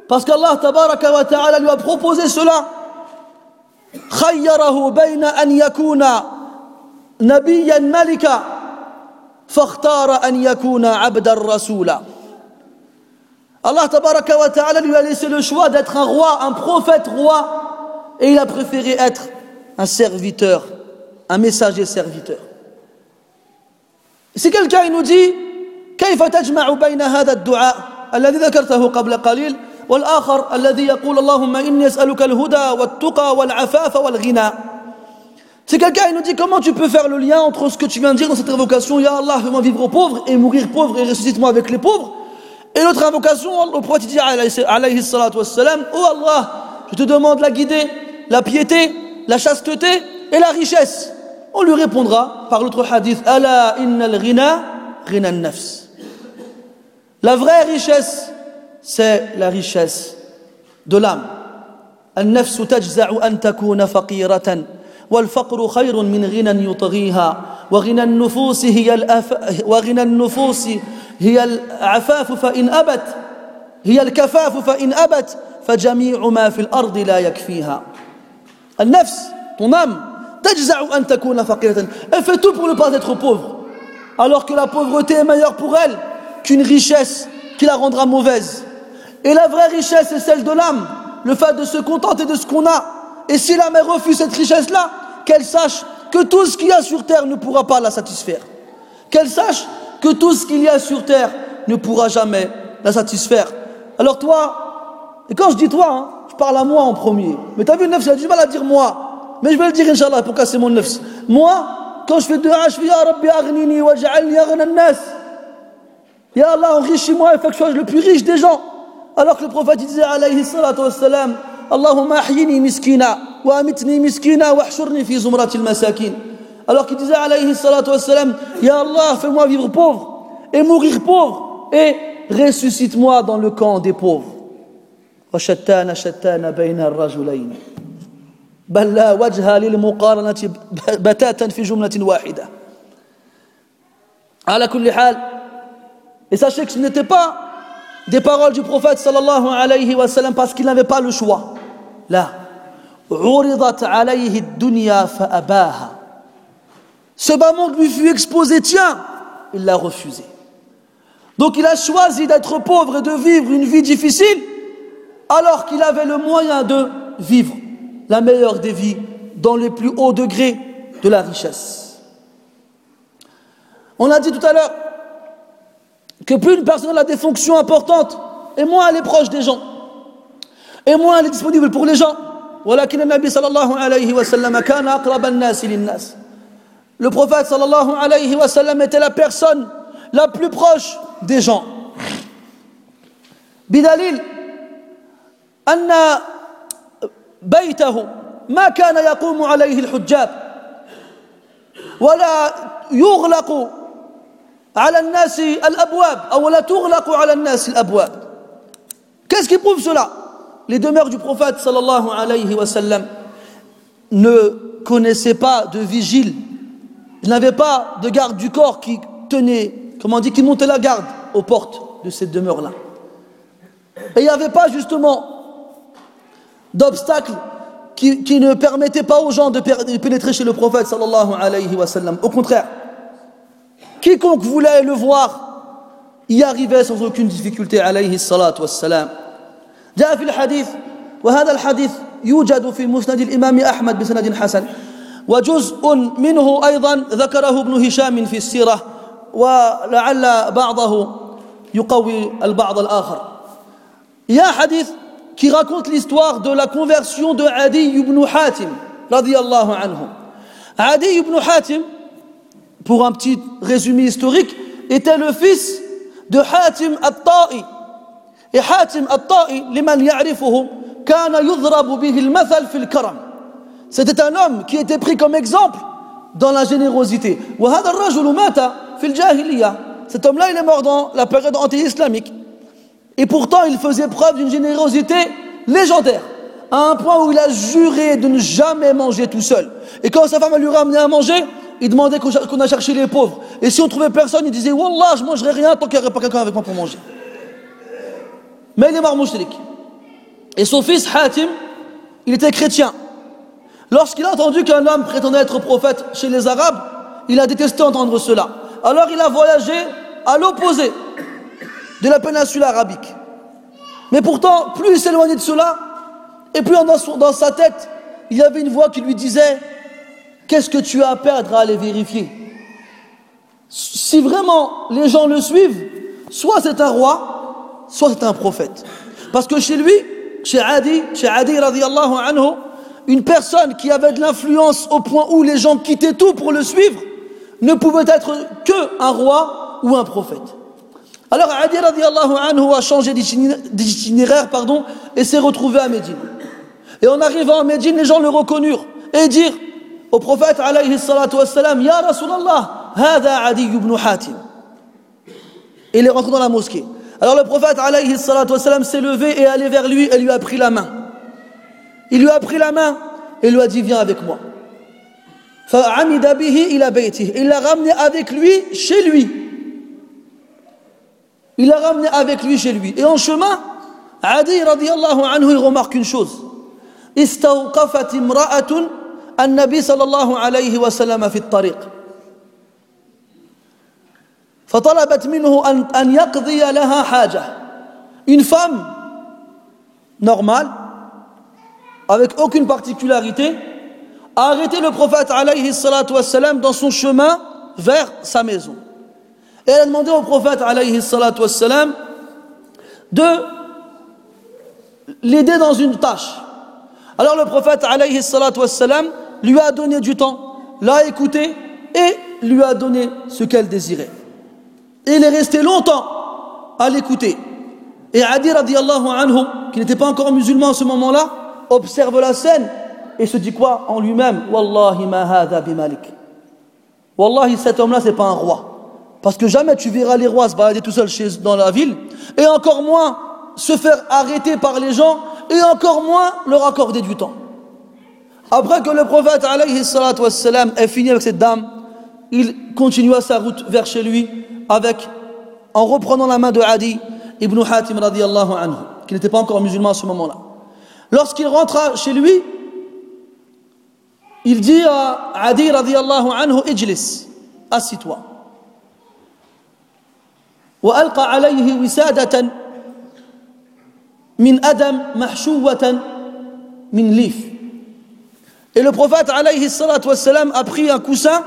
parce qu'Allah tabaraka wa ta'ala lui a proposé cela, خيره بين أن يكون نبيا ملكا فاختار أن يكون عبدا رسولا Allah tabaraka wa ta'ala lui a laissé le choix d'être un roi, un prophète roi, et il a préféré être un serviteur, un messager serviteur. Si quelqu'un nous dit كيف تجمع بين هذا الدعاء الذي ذكرته قبل قليل والآخر الذي يقول اللهم إني أسألك الهدى والتقى والعفاف والغنى Si quelqu'un nous dit comment tu peux faire le lien entre ce que tu viens de dire dans cette invocation, Ya Allah, fais-moi vivre pauvre et mourir pauvre et ressuscite-moi avec les pauvres, et l'autre invocation, le prophète dit alayhi salatu wassalam, Oh Allah, je te demande la guidée, la piété, la chasteté et la richesse. On lui répondra par l'autre hadith, Ala innal ghina, ghina nafs. La vraie richesse, c'est la richesse de l'âme. النفس تجزع أن تكون فقيرة والفقر خير من غنى يطغيها وغنى النفوس هي الأف... وغنى النفوس هي العفاف فإن أبت هي الكفاف فإن أبت فجميع ما في الأرض لا يكفيها النفس âme تجزع أن تكون فقيرة elle fait tout pour ne pas être pauvre alors que la pauvreté est meilleure pour elle qu'une richesse qui la rendra mauvaise et la vraie richesse c'est celle de l'âme le fait de se contenter de ce qu'on a et si la mère refuse cette richesse là qu'elle sache que tout ce qu'il y a sur terre ne pourra pas la satisfaire qu'elle sache que tout ce qu'il y a sur terre ne pourra jamais la satisfaire. Alors toi, et quand je dis toi, hein, je parle à moi en premier. Mais tu as vu le neuf, j'ai du mal à dire moi. Mais je vais le dire, Inch'Allah, pour casser mon neuf. Moi, quand je fais deux je fais Ya Rabbi wa. Ya Allah, enrichis-moi et fais que je sois le plus riche des gens. Alors que le prophète disait, alayhi salatu wassalam, Allahumma ahyini miskina, wa amitni miskina, wa ahshurni fi zumratil masakin. Alors qu'il disait alayhi salatu wassalam, Ya Allah, fais-moi vivre pauvre et mourir pauvre et ressuscite-moi dans le camp des pauvres. وشتان شتان بين الرجلين بل لا وجه للمقارنة بتاتا في جملة واحدة على كل حال Et sachez que ce n'était pas des paroles du prophète sallallahu alayhi wa sallam parce qu'il n'avait pas le choix. Là. Ce bas monde lui fut exposé, tiens, il l'a refusé. Donc il a choisi d'être pauvre et de vivre une vie difficile alors qu'il avait le moyen de vivre la meilleure des vies dans les plus hauts degrés de la richesse. On l'a dit tout à l'heure, que plus une personne a des fonctions importantes, et moins elle est proche des gens, et moins elle est disponible pour les gens. ولكن النبي صلى الله عليه وسلم كان أقرب الناس للناس le prophète sallallahu alayhi wa sallam était la personne la plus proche des gens. بدليل أن بيته ما كان يقوم عليه الحجاب ولا يغلق على الناس الأبواب أو لا تغلق على الناس الأبواب Qu'est-ce qui prouve cela Les demeures du prophète sallallahu alayhi wa sallam ne connaissaient pas de vigile Il n'avait pas de garde du corps qui tenait, comment on dit, qui montait la garde aux portes de cette demeure-là. Et il n'y avait pas justement d'obstacle qui, qui, ne permettait pas aux gens de, pénétrer chez le prophète sallallahu alayhi wa sallam. Au contraire, quiconque voulait le voir y arrivait sans aucune difficulté alayhi salatu wassalam. جاء في الحديث وهذا الحديث يوجد في مسند الإمام أحمد بسند حسن وجزء منه أيضا ذكره ابن هشام في السيرة ولعل بعضه يقوي البعض الآخر يا حديث qui raconte l'histoire de la conversion de Adi ibn Hatim radiyallahu anhu Adi ibn Hatim pour un petit résumé historique était le fils de Hatim al-Ta'i. Et Hatim al-Ta'i, liman ya'rifuhu, kana yudrabu bihi al-mathal fil karam. C'était un homme qui était pris comme exemple dans la générosité. وهذا الرجل مات في الجاهلية. Cet homme-là, il est mort dans la période anti-islamique. Et pourtant, il faisait preuve d'une générosité légendaire, à un point où il a juré de ne jamais manger tout seul. Et quand sa femme lui ramenait à manger, il demandait qu'on a cherché les pauvres. Et si on trouvait personne, il disait Wallah, je mangerai rien tant qu'il n'y aurait pas quelqu'un avec moi pour manger. Mais il est mort. Et son fils Hatim, il était chrétien. Lorsqu'il a entendu qu'un homme prétendait être prophète chez les Arabes, il a détesté entendre cela. Alors il a voyagé à l'opposé de la péninsule arabique. Mais pourtant, plus il s'éloignait de cela, et plus dans sa tête, il y avait une voix qui lui disait Qu'est-ce que tu as à perdre à aller vérifier? Si vraiment les gens le suivent, soit c'est un roi, soit c'est un prophète. Parce que chez lui, chez Adi, chez Adi anhu, une personne qui avait de l'influence au point où les gens quittaient tout pour le suivre, ne pouvait être que un roi ou un prophète. Alors Adi radiallahu anhu a changé d'itinéraire pardon, et s'est retrouvé à Médine. Et en arrivant à Médine, les gens le reconnurent et dirent au prophète alayhi salatu wassalam, Ya Rasulallah, hada Adi ibn Hatim. Et il est rentré dans la mosquée. Alors le prophète alayhi salatu wassalam s'est levé et allé vers lui et lui a pris la main. Il lui a pris la main et lui a dit, viens avec moi. Il l'a ramené avec lui chez lui. Il l'a ramené avec lui chez lui. Et en chemin, Adi radiallahu anhu, il remarque une chose. استوقفت امرأة النبي صلى الله عليه وسلم في الطريق فطلبت منه أن, أن يقضي لها حاجة une femme normale avec aucune particularité a arrêté le prophète alayhi salatu wassalam dans son chemin vers sa maison et elle a demandé au prophète alayhi salatu wassalam de l'aider dans une tâche alors le prophète alayhi salatu wassalam lui a donné du temps, l'a écouté et lui a donné ce qu'elle désirait. Et il est resté longtemps à l'écouter. Et Adi radiallahu anhu, qui n'était pas encore musulman à ce moment-là, observe la scène et se dit quoi en lui-même? Wallahi ma hadha bimalik. Wallahi cet homme-là c'est pas un roi. Parce que jamais tu verras les rois se balader tout seuls dans la ville et encore moins se faire arrêter par les gens et encore moins leur accorder du temps. Après que le prophète alayhi wassalam, ait fini avec cette dame, il continua sa route vers chez lui avec, en reprenant la main de Adi ibn Hatim radiallahu anhu, qui n'était pas encore musulman à ce moment-là. Lorsqu'il rentra chez lui, il dit à Adi radiallahu anhu, Ijlis, assis-toi. وألقى عليه وسادة من أدم محشوة من ليف et le prophète alayhi wassalam, a pris un coussin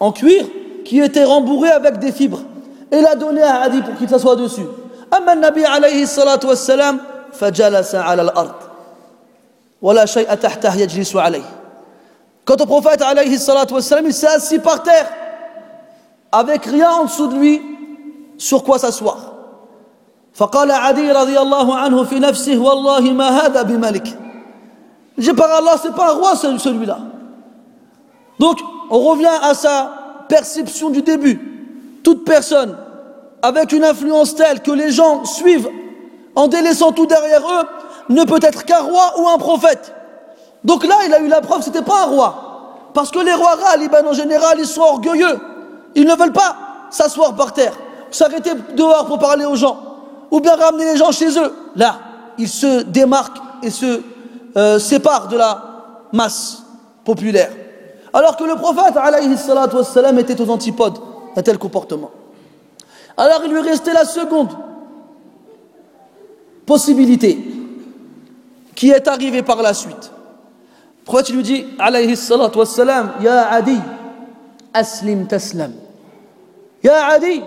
en cuir qui était rembourré avec des fibres et l'a donné à Adi pour qu'il s'assoie dessus. أما النبي عليه الصلاة والسلام فجلس على الأرض ولا شيء تحته يجلس عليه Quant au prophète alayhi salatu wassalam, il s'est assis par terre avec rien en dessous de lui sur quoi s'asseoir. فقال عدي رضي الله عنه في نفسه والله ما هذا بملك je par Allah, c'est pas un roi celui-là. Donc, on revient à sa perception du début. Toute personne avec une influence telle que les gens suivent en délaissant tout derrière eux ne peut être qu'un roi ou un prophète. Donc là, il a eu la preuve, c'était pas un roi. Parce que les rois Liban en général, ils sont orgueilleux. Ils ne veulent pas s'asseoir par terre, s'arrêter dehors pour parler aux gens, ou bien ramener les gens chez eux. Là, ils se démarquent et se euh, sépare de la masse populaire. Alors que le prophète alayhi était aux antipodes d'un tel comportement. Alors il lui restait la seconde possibilité qui est arrivée par la suite. Le prophète lui dit alayhi wassalam, Ya Adi, aslim taslam. Ya Adi,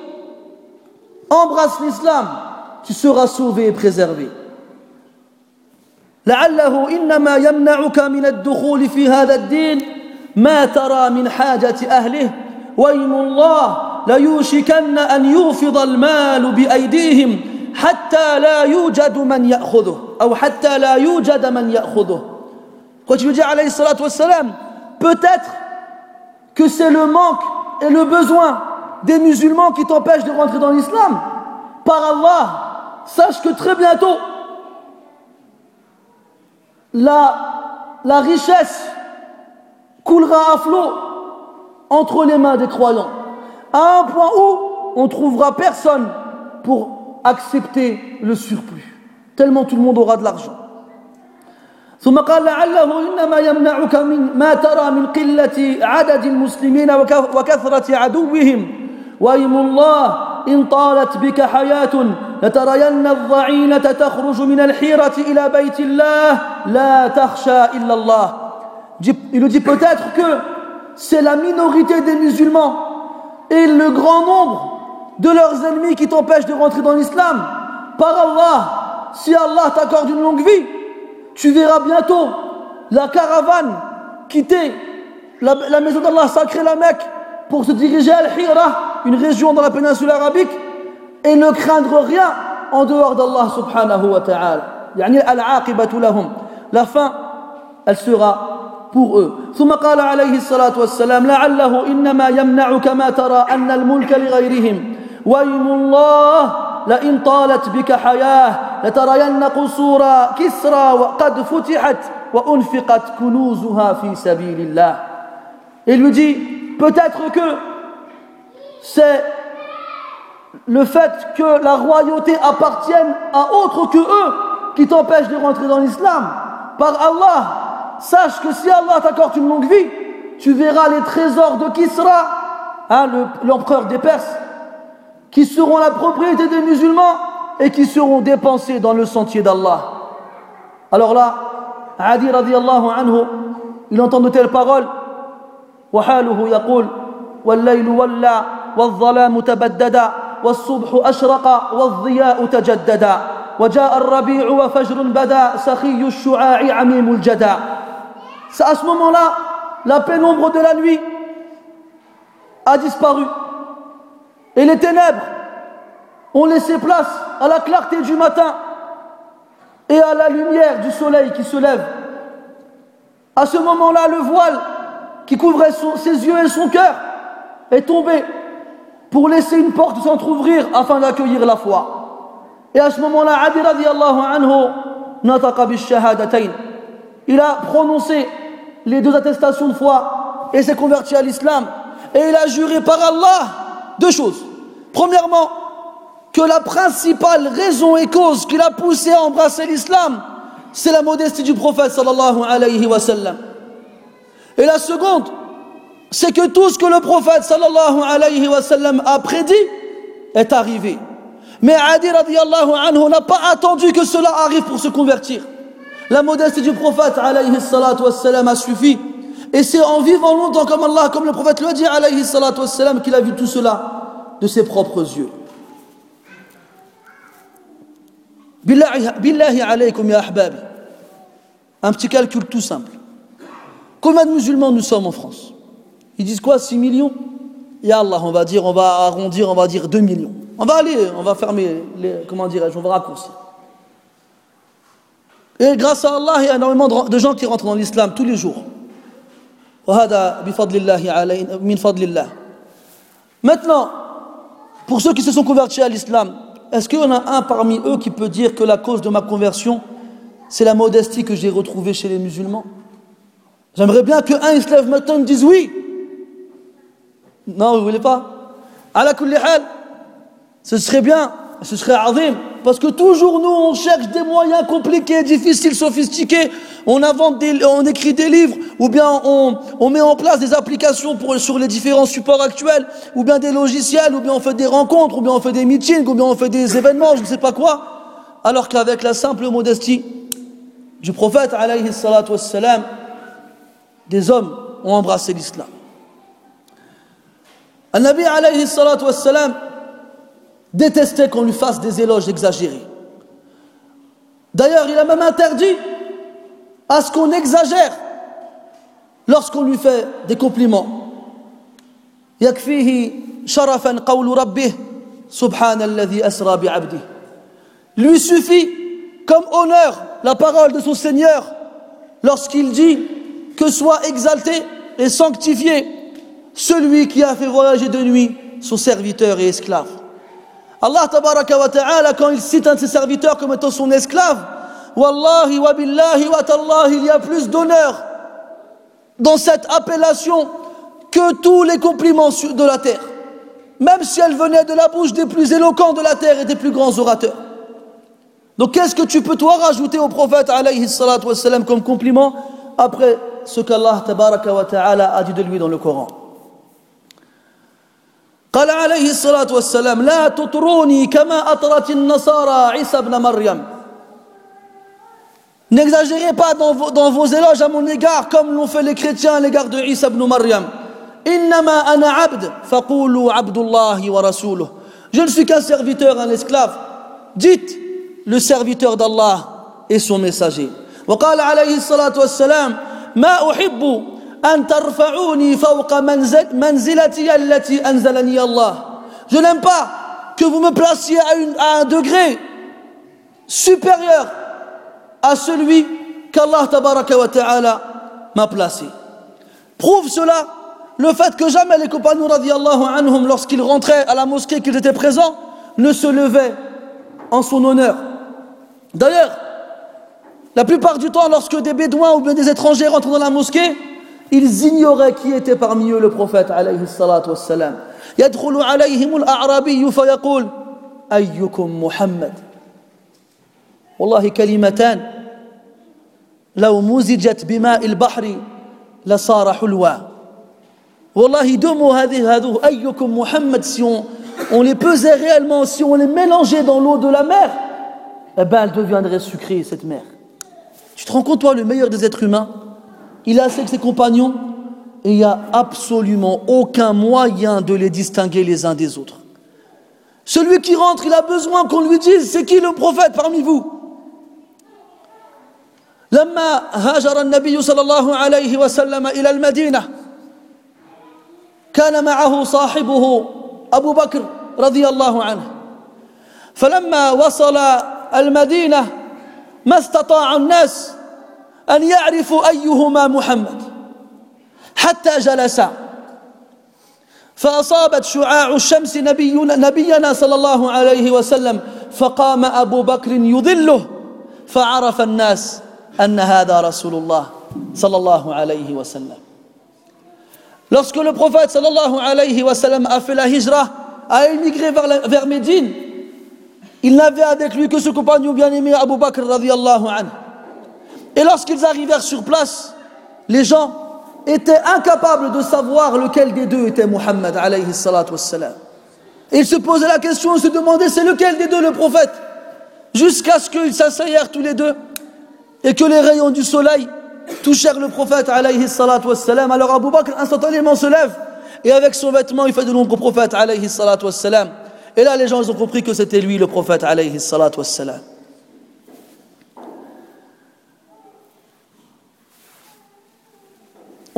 embrasse l'islam, tu seras sauvé et préservé. لعله إنما يمنعك من الدخول في هذا الدين. ما ترى من حاجة أهله؟ وايم الله ليوشكن أن يوفض المال بأيديهم حتى لا يوجد من يأخذه أو حتى لا يوجد من يأخذه. قلت يجي عليه الصلاه والسلام peut-être que c'est le manque et le besoin des musulmans qui t'empêchent de rentrer dans l'islam. Par Allah sache que très bientôt la, la richesse coulera à flot entre les mains des croyants, à un point où on trouvera personne pour accepter le surplus, tellement tout le monde aura de l'argent. ثم قال لعله إنما يمنعك من ما ترى من قلة عدد المسلمين وكثرة عدوهم وإيم الله إن طالت بك حياة لترين الضعينة تخرج من الحيرة إلى بيت الله لا تخشى إلا الله Il nous dit peut-être que c'est la minorité des musulmans et le grand nombre de leurs ennemis qui t'empêchent de rentrer dans l'islam. Par Allah, si Allah t'accorde une longue vie, tu verras bientôt la caravane quitter la, la maison d'Allah sacrée, la Mecque, pour se diriger à Al-Hira, une région dans la péninsule arabique, et ne craindre rien en dehors d'Allah subhanahu wa ta'ala. يعني العاقبة لهم. La fin, elle sera pour eux. ثم قال عليه الصلاة والسلام لعله إنما يمنعك ما ترى أن الملك لغيرهم ويم الله لئن طالت بك حياة لترين قصور كسرى وقد فتحت وأنفقت كنوزها في سبيل الله Il lui dit, peut-être que c'est le fait que la royauté appartienne à autre que eux qui t'empêche de rentrer dans l'islam. Par Allah, sache que si Allah t'accorde une longue vie, tu verras les trésors de Kisra, hein, l'empereur des Perses, qui seront la propriété des musulmans et qui seront dépensés dans le sentier d'Allah. Alors là, Adi radiallahu anhu, il entend de telles paroles. وحاله يقول والليل ولى والظلام تبددا والصبح أشرق والضياء تجددا وجاء الربيع وفجر بدا سخي الشعاع عميم الجدى C'est à ce moment-là, la pénombre de la nuit a disparu. Et les ténèbres ont laissé place à la clarté du matin et à la lumière du soleil qui se lève. À ce moment-là, le voile qui couvrait ses yeux et son cœur est tombé pour laisser une porte s'entr'ouvrir afin d'accueillir la foi. Et à ce moment-là, Adi radiallahu anhu nataqa Il a prononcé les deux attestations de foi et s'est converti à l'islam. Et il a juré par Allah deux choses. Premièrement, que la principale raison et cause qui l'a poussé à embrasser l'islam, c'est la modestie du prophète sallallahu alayhi wa sallam. Et la seconde, c'est que tout ce que le prophète sallallahu alayhi wa sallam a prédit est arrivé. Mais Adi radiallahu anhu n'a pas attendu que cela arrive pour se convertir. La modestie du prophète alayhi salatu wa sallam a suffi. Et c'est en vivant longtemps comme Allah, comme le prophète le dit alayhi salatu wa sallam, qu'il a vu tout cela de ses propres yeux. Billahi alaykum ya. Un petit calcul tout simple. Combien de musulmans nous sommes en France? Ils disent quoi 6 millions? Ya Allah, on va dire, on va arrondir, on va dire 2 millions. On va aller, on va fermer, les, comment dirais-je, on va raccourcir. Et grâce à Allah, il y a énormément de gens qui rentrent dans l'islam tous les jours. Maintenant, pour ceux qui se sont convertis à l'islam, est-ce qu'il y en a un parmi eux qui peut dire que la cause de ma conversion, c'est la modestie que j'ai retrouvée chez les musulmans? J'aimerais bien qu'un se lève et me dise oui. Non, vous voulez pas À la ce serait bien, ce serait azim. Parce que toujours nous, on cherche des moyens compliqués, difficiles, sophistiqués. On invente des, on écrit des livres, ou bien on, on met en place des applications pour, sur les différents supports actuels, ou bien des logiciels, ou bien on fait des rencontres, ou bien on fait des meetings, ou bien on fait des événements, je ne sais pas quoi. Alors qu'avec la simple modestie du prophète, alayhi salatu des hommes ont embrassé l'islam. Un nabi alayhi salatu wassalam détestait qu'on lui fasse des éloges exagérés. D'ailleurs, il a même interdit à ce qu'on exagère lorsqu'on lui fait des compliments. يكفيه شرفا قول ربه سبحان الذي أسرى بعبده lui suffit comme honneur la parole de son Seigneur lorsqu'il dit que soit exalté et sanctifié celui qui a fait voyager de nuit son serviteur et esclave. Allah tabaraka wa ta'ala quand il cite un de ses serviteurs comme étant son esclave, Wallahi wa billahi wa tallahi, il y a plus d'honneur dans cette appellation que tous les compliments de la terre. Même si elle venait de la bouche des plus éloquents de la terre et des plus grands orateurs. Donc qu'est-ce que tu peux toi rajouter au prophète alayhi comme compliment après ce qu'Allah tabaraka wa ta'ala a dit de lui dans le Coran? قال عليه الصلاة والسلام لا تطروني كما أطرت النصارى عيسى ابن مريم N'exagérez pas dans vos, dans vos éloges à mon égard comme l'ont fait les chrétiens à l'égard de Isa ibn Maryam. Innama ana abd, faqulu abdullahi wa rasuluh. Je ne suis qu'un serviteur, un esclave. Dites le serviteur d'Allah et son messager. وقال عليه الصلاة والسلام ما أحب أن ترفعوني فوق منزل منزلتي التي أنزلني الله Je n'aime pas que vous me placiez à, une, à un degré supérieur à celui qu'Allah tabaraka wa ta'ala m'a placé. Prouve cela le fait que jamais les compagnons radiallahu anhum lorsqu'ils rentraient à la mosquée qu'ils étaient présents ne se levaient en son honneur. D'ailleurs, la plupart du temps, lorsque des bédouins ou bien des étrangers rentrent dans la mosquée, ils ignoraient qui était parmi eux le prophète alayhi salatu wassalam. يدخل عليهم الأعرابي فيقول أيكم محمد والله كلمتان لو مزجت بماء البحر لصار حلوا والله deux mots هذه هذو أيكم محمد si on, on les pesait réellement si on les mélangeait dans l'eau de la mer eh ben elle deviendrait sucrée cette mer tu te rends compte toi le meilleur des êtres humains il est assis avec ses compagnons et il n'y a absolument aucun moyen de les distinguer les uns des autres celui qui rentre il a besoin qu'on lui dise c'est qui le prophète parmi vous لما هاجر النبي صلى الله عليه وسلم الى المدينه كان معه صاحبه ابو بكر رضي الله عنه فلما وصل المدينه ما استطاع الناس ان يعرفوا ايهما محمد حتى جلسا فاصابت شعاع الشمس نبينا, نبينا صلى الله عليه وسلم فقام ابو بكر يظله فعرف الناس أن هذا رسول الله صلى الله عليه وسلم Lorsque le prophète sallallahu alayhi wa sallam a fait la hijra, a émigré vers, la, vers Médine, il n'avait avec lui que ce compagnon bien-aimé Abu Bakr radiallahu anhu. Et lorsqu'ils arrivèrent sur place, les gens étaient incapables de savoir lequel des deux était Muhammad ils se posaient la question, ils se demandaient c'est lequel des deux le prophète? Jusqu'à ce qu'ils s'asseyèrent tous les deux et que les rayons du soleil touchèrent le prophète. Alors Abu Bakr instantanément se lève et avec son vêtement il fait de l'ombre au prophète. Et là les gens ont compris que c'était lui le prophète.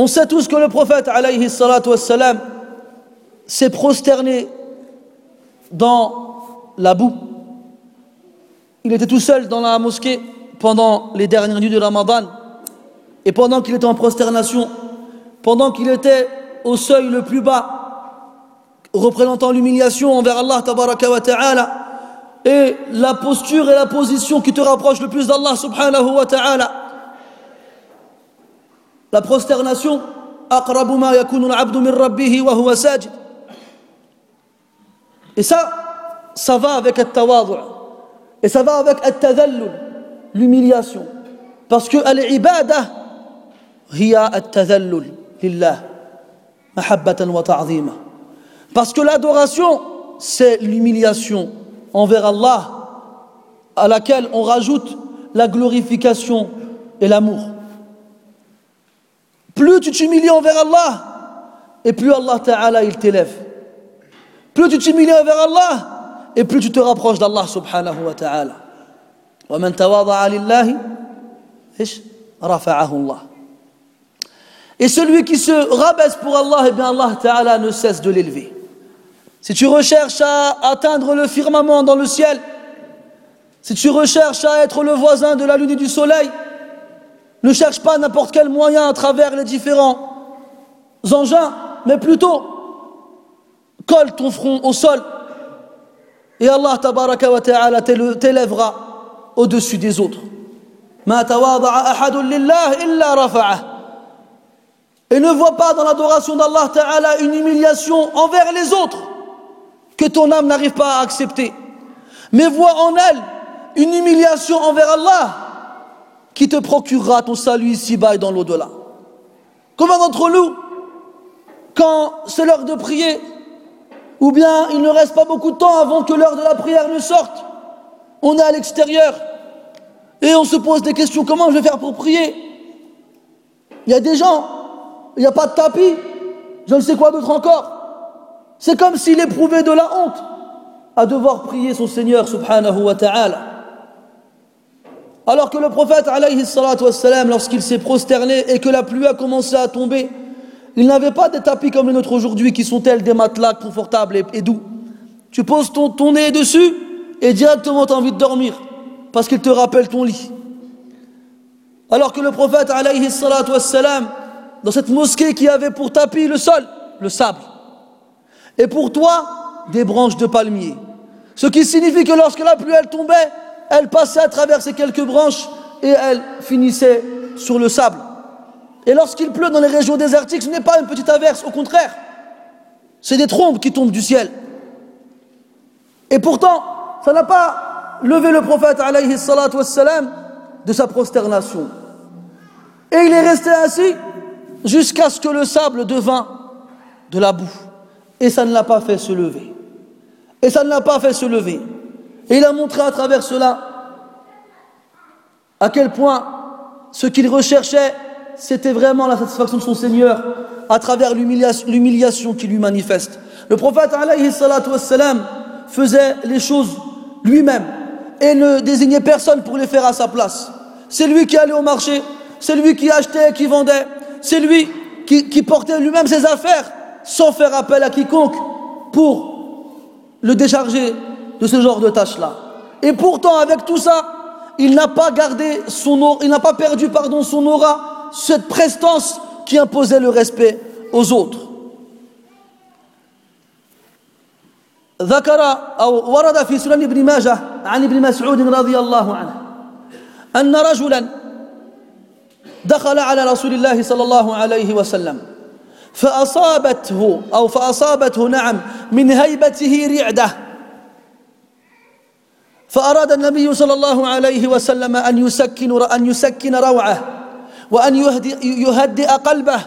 On sait tous que le prophète s'est prosterné dans la boue. Il était tout seul dans la mosquée pendant les dernières nuits de Ramadan et pendant qu'il était en prosternation, pendant qu'il était au seuil le plus bas, représentant l'humiliation envers Allah ta'ala, et la posture et la position qui te rapprochent le plus d'Allah subhanahu wa ta'ala. La prosternation, aqrabu ma yakunu al-abdu min rabbih wa huwa sajid. Et ça, ça va avec at-tawadhu. Et ça va avec l'humiliation. Parce que al-ibadah hiya at-tadhallul lillah mahabbatan wa ta'zima. Parce que l'adoration c'est l'humiliation envers Allah à laquelle on rajoute la glorification et l'amour. Plus tu t'humilies envers Allah et plus Allah Ta'ala il t'élève. Plus tu t'humilies envers Allah et plus tu te rapproches d'Allah subhanahu wa ta'ala. ومن تواضع لله ايش رفعه الله Et celui qui se rabaisse pour Allah, eh bien Allah Ta'ala ne cesse de l'élever. si tu recherches à atteindre le firmament dans le ciel, si tu recherches à être le voisin de la lune et du soleil, ne cherche pas n'importe quel moyen à travers les différents engins, mais plutôt colle ton front au sol et Allah t'élèvera au-dessus des autres. Et ne vois pas dans l'adoration d'Allah Ta'ala une humiliation envers les autres que ton âme n'arrive pas à accepter. Mais vois en elle une humiliation envers Allah qui te procurera ton salut ici-bas et dans l'au-delà. Comment d'entre nous, quand c'est l'heure de prier, ou bien il ne reste pas beaucoup de temps avant que l'heure de la prière ne sorte, on est à l'extérieur et on se pose des questions, comment je vais faire pour prier? Il y a des gens, il n'y a pas de tapis, je ne sais quoi d'autre encore. C'est comme s'il éprouvait de la honte à devoir prier son Seigneur subhanahu wa ta'ala. Alors que le prophète alayhi lorsqu'il s'est prosterné et que la pluie a commencé à tomber, il n'avait pas des tapis comme les nôtres aujourd'hui qui sont tels des matelas confortables et, doux. Tu poses ton, nez dessus et directement tu envie de dormir parce qu'il te rappelle ton lit. Alors que le prophète alayhi dans cette mosquée qui avait pour tapis le sol, le sable, et pour toi, des branches de palmier. Ce qui signifie que lorsque la pluie elle tombait, elle passait à travers ces quelques branches et elle finissait sur le sable. Et lorsqu'il pleut dans les régions désertiques, ce n'est pas une petite averse, au contraire, c'est des trombes qui tombent du ciel. Et pourtant, ça n'a pas levé le prophète alayhi de sa prosternation. Et il est resté ainsi jusqu'à ce que le sable devint de la boue. Et ça ne l'a pas fait se lever. Et ça ne l'a pas fait se lever. Et il a montré à travers cela à quel point ce qu'il recherchait, c'était vraiment la satisfaction de son Seigneur à travers l'humiliation qu'il lui manifeste. Le prophète alayhi faisait les choses lui-même et ne désignait personne pour les faire à sa place. C'est lui qui allait au marché, c'est lui qui achetait et qui vendait, c'est lui qui, qui portait lui-même ses affaires sans faire appel à quiconque pour le décharger de ce genre de tâches-là. Et pourtant, avec tout ça, il n'a pas gardé son aura, il n'a pas perdu, pardon, son aura, cette prestance qui imposait le respect aux autres. ذكر أو ورد في سنن ابن ماجه عن ابن مسعود رضي الله عنه أن رجلا دخل على رسول الله صلى الله عليه وسلم فأصابته أو فأصابته نعم من هيبته رعدة فأراد النبي صلى الله عليه وسلم أن يسكن أن يسكن روعه وأن يهدئ قلبه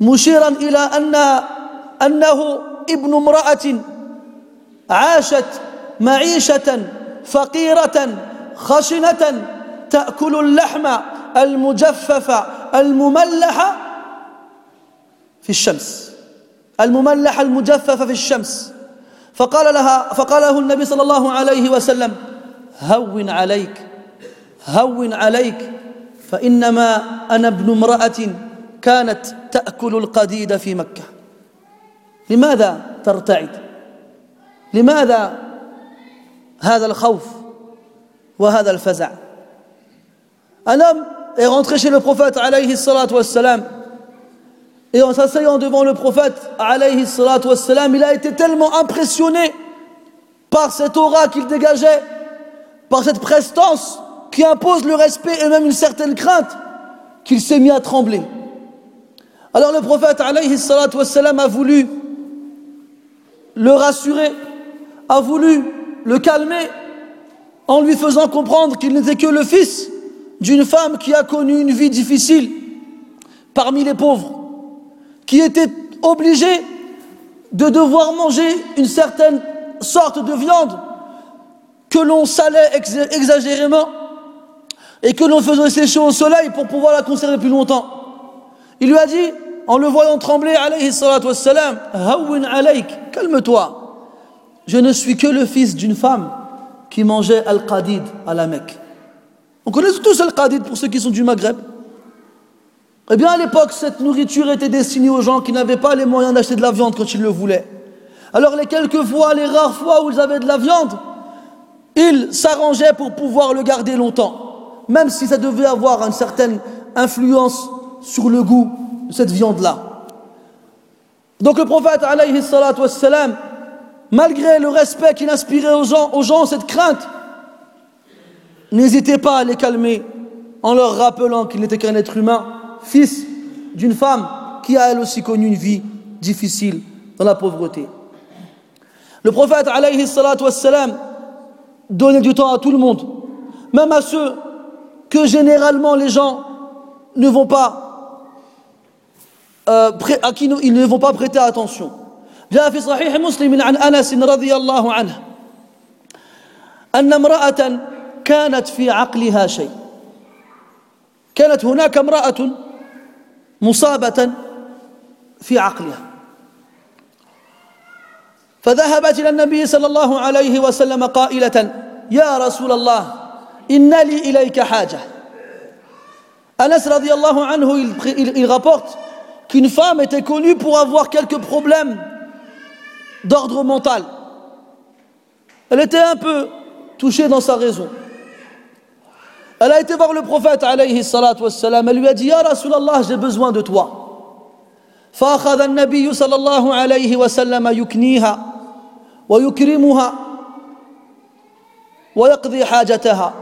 مشيرا إلى أن أنه ابن امرأة عاشت معيشة فقيرة خشنة تأكل اللحم المجفف المملح في الشمس المملح المجفف في الشمس. فقال لها فقال له النبي صلى الله عليه وسلم هون عليك هون عليك فإنما أنا ابن امرأة كانت تأكل القديد في مكة. لماذا ترتعد؟ لماذا هذا الخوف وهذا الفزع؟ Un homme est rentré chez le prophète Et en s'asseyant devant le prophète, alayhi wassalam, il a été tellement impressionné par cette aura qu'il dégageait, par cette prestance qui impose le respect et même une certaine crainte, qu'il s'est mis à trembler. Alors le prophète, alayhi wassalam, a voulu le rassurer, a voulu le calmer en lui faisant comprendre qu'il n'était que le fils d'une femme qui a connu une vie difficile parmi les pauvres qui était obligé de devoir manger une certaine sorte de viande que l'on salait exagérément et que l'on faisait sécher au soleil pour pouvoir la conserver plus longtemps. Il lui a dit, en le voyant trembler, alayhi salatu wassalam, alayk, calme-toi. Je ne suis que le fils d'une femme qui mangeait al-qadid à la Mecque. On connaît tous al-qadid pour ceux qui sont du Maghreb. Eh bien, à l'époque, cette nourriture était destinée aux gens qui n'avaient pas les moyens d'acheter de la viande quand ils le voulaient. Alors, les quelques fois, les rares fois où ils avaient de la viande, ils s'arrangeaient pour pouvoir le garder longtemps, même si ça devait avoir une certaine influence sur le goût de cette viande-là. Donc, le prophète, alayhi wassalam, malgré le respect qu'il inspirait aux gens, aux gens cette crainte, n'hésitez pas à les calmer en leur rappelant qu'il n'était qu'un être humain fils d'une femme qui a elle aussi connu une vie difficile dans la pauvreté. Le prophète alayhi salatu wassalam donnait du temps à tout le monde, même à ceux que généralement les gens ne vont pas euh, à qui ils ne vont pas prêter attention. جاء في صحيح مسلم عن انس رضي الله عنه ان امراه كانت في عقلها شيء كانت هناك امراه مصابة في عقلها فذهبت إلى النبي صلى الله عليه وسلم قائلة يا رسول الله إن لي إليك حاجة Anas radiallahu anhu, il, il, il rapporte qu'une femme était connue pour avoir quelques problèmes d'ordre mental. Elle était un peu touchée dans sa raison. Elle a été voir le prophète alayhi salatu wassalam. Elle lui a dit Ya Rasulallah, j'ai besoin de toi. فأخذ النبي صلى الله عليه وسلم يكنيها ويكرمها ويقضي حاجتها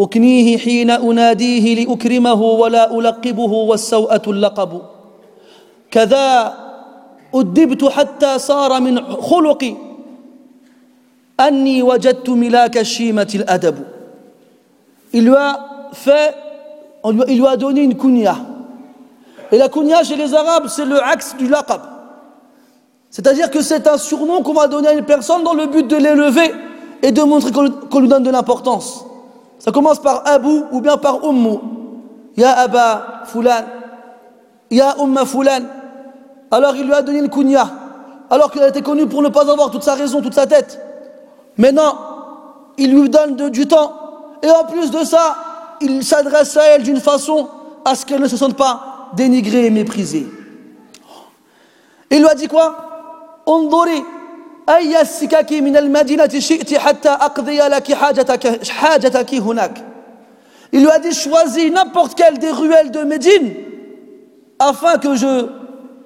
أكنيه حين أناديه لأكرمه ولا ألقبه والسوءة اللقب كذا أدبت حتى صار من خلقي أني وجدت ملاك الشيمة الأدب il lui a fait, il lui a donné une kunya. Et la kunya chez les Arabes, c'est le axe du laqab. C'est-à-dire que c'est un surnom qu'on va donner à une personne dans le but de l'élever et de montrer qu'on lui donne de l'importance. Ça commence par Abu ou bien par Ummu. Ya Aba Fulan. Ya Umma Fulan. Alors il lui a donné une kunya. Alors qu'il été connu pour ne pas avoir toute sa raison, toute sa tête. Maintenant, il lui donne du temps et en plus de ça, il s'adresse à elle d'une façon à ce qu'elle ne se sente pas dénigrée et méprisée. Il lui a dit quoi? Il lui a dit choisis n'importe quelle des ruelles de Médine afin que je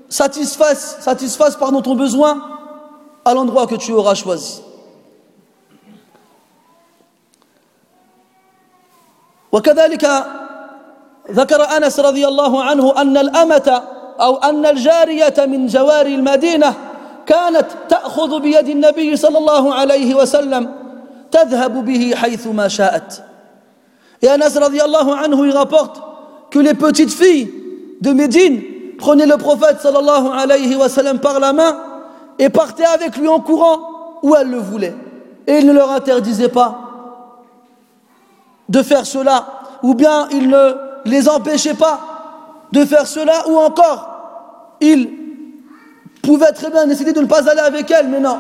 satisfasse, satisfasse pardon, ton besoin à l'endroit que tu auras choisi. وكذلك ذكر انس رضي الله عنه ان الامه أو ان الجاريه من جواري المدينة كانت تاخذ بيد النبي صلى الله عليه وسلم تذهب به حيث ما شاءت Et Anas radiallahu anhu il rapporte que les petites filles de Médine prenaient le prophète sallallahu alayhi wa sallam par la main et partaient avec lui en courant où elles le voulaient. Et il ne leur interdisait pas de faire cela, ou bien il ne les empêchait pas de faire cela, ou encore il pouvait très bien décider de ne pas aller avec elles, mais non,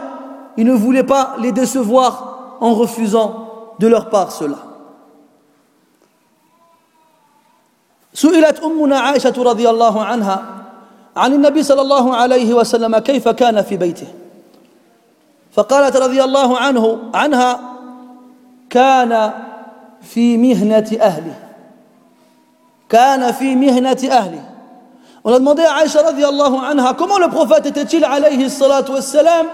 il ne voulait pas les décevoir en refusant de leur part cela. سئلت أمنا عائشة رضي الله عنها عن النبي صلى الله عليه وسلم كيف كان في بيته فقالت رضي الله عنه عنها كان fi mihnati ahli. Kana fi mihnati ahli. On a demandé à Aïcha radiallahu anha comment le prophète était-il alayhi salatu wassalam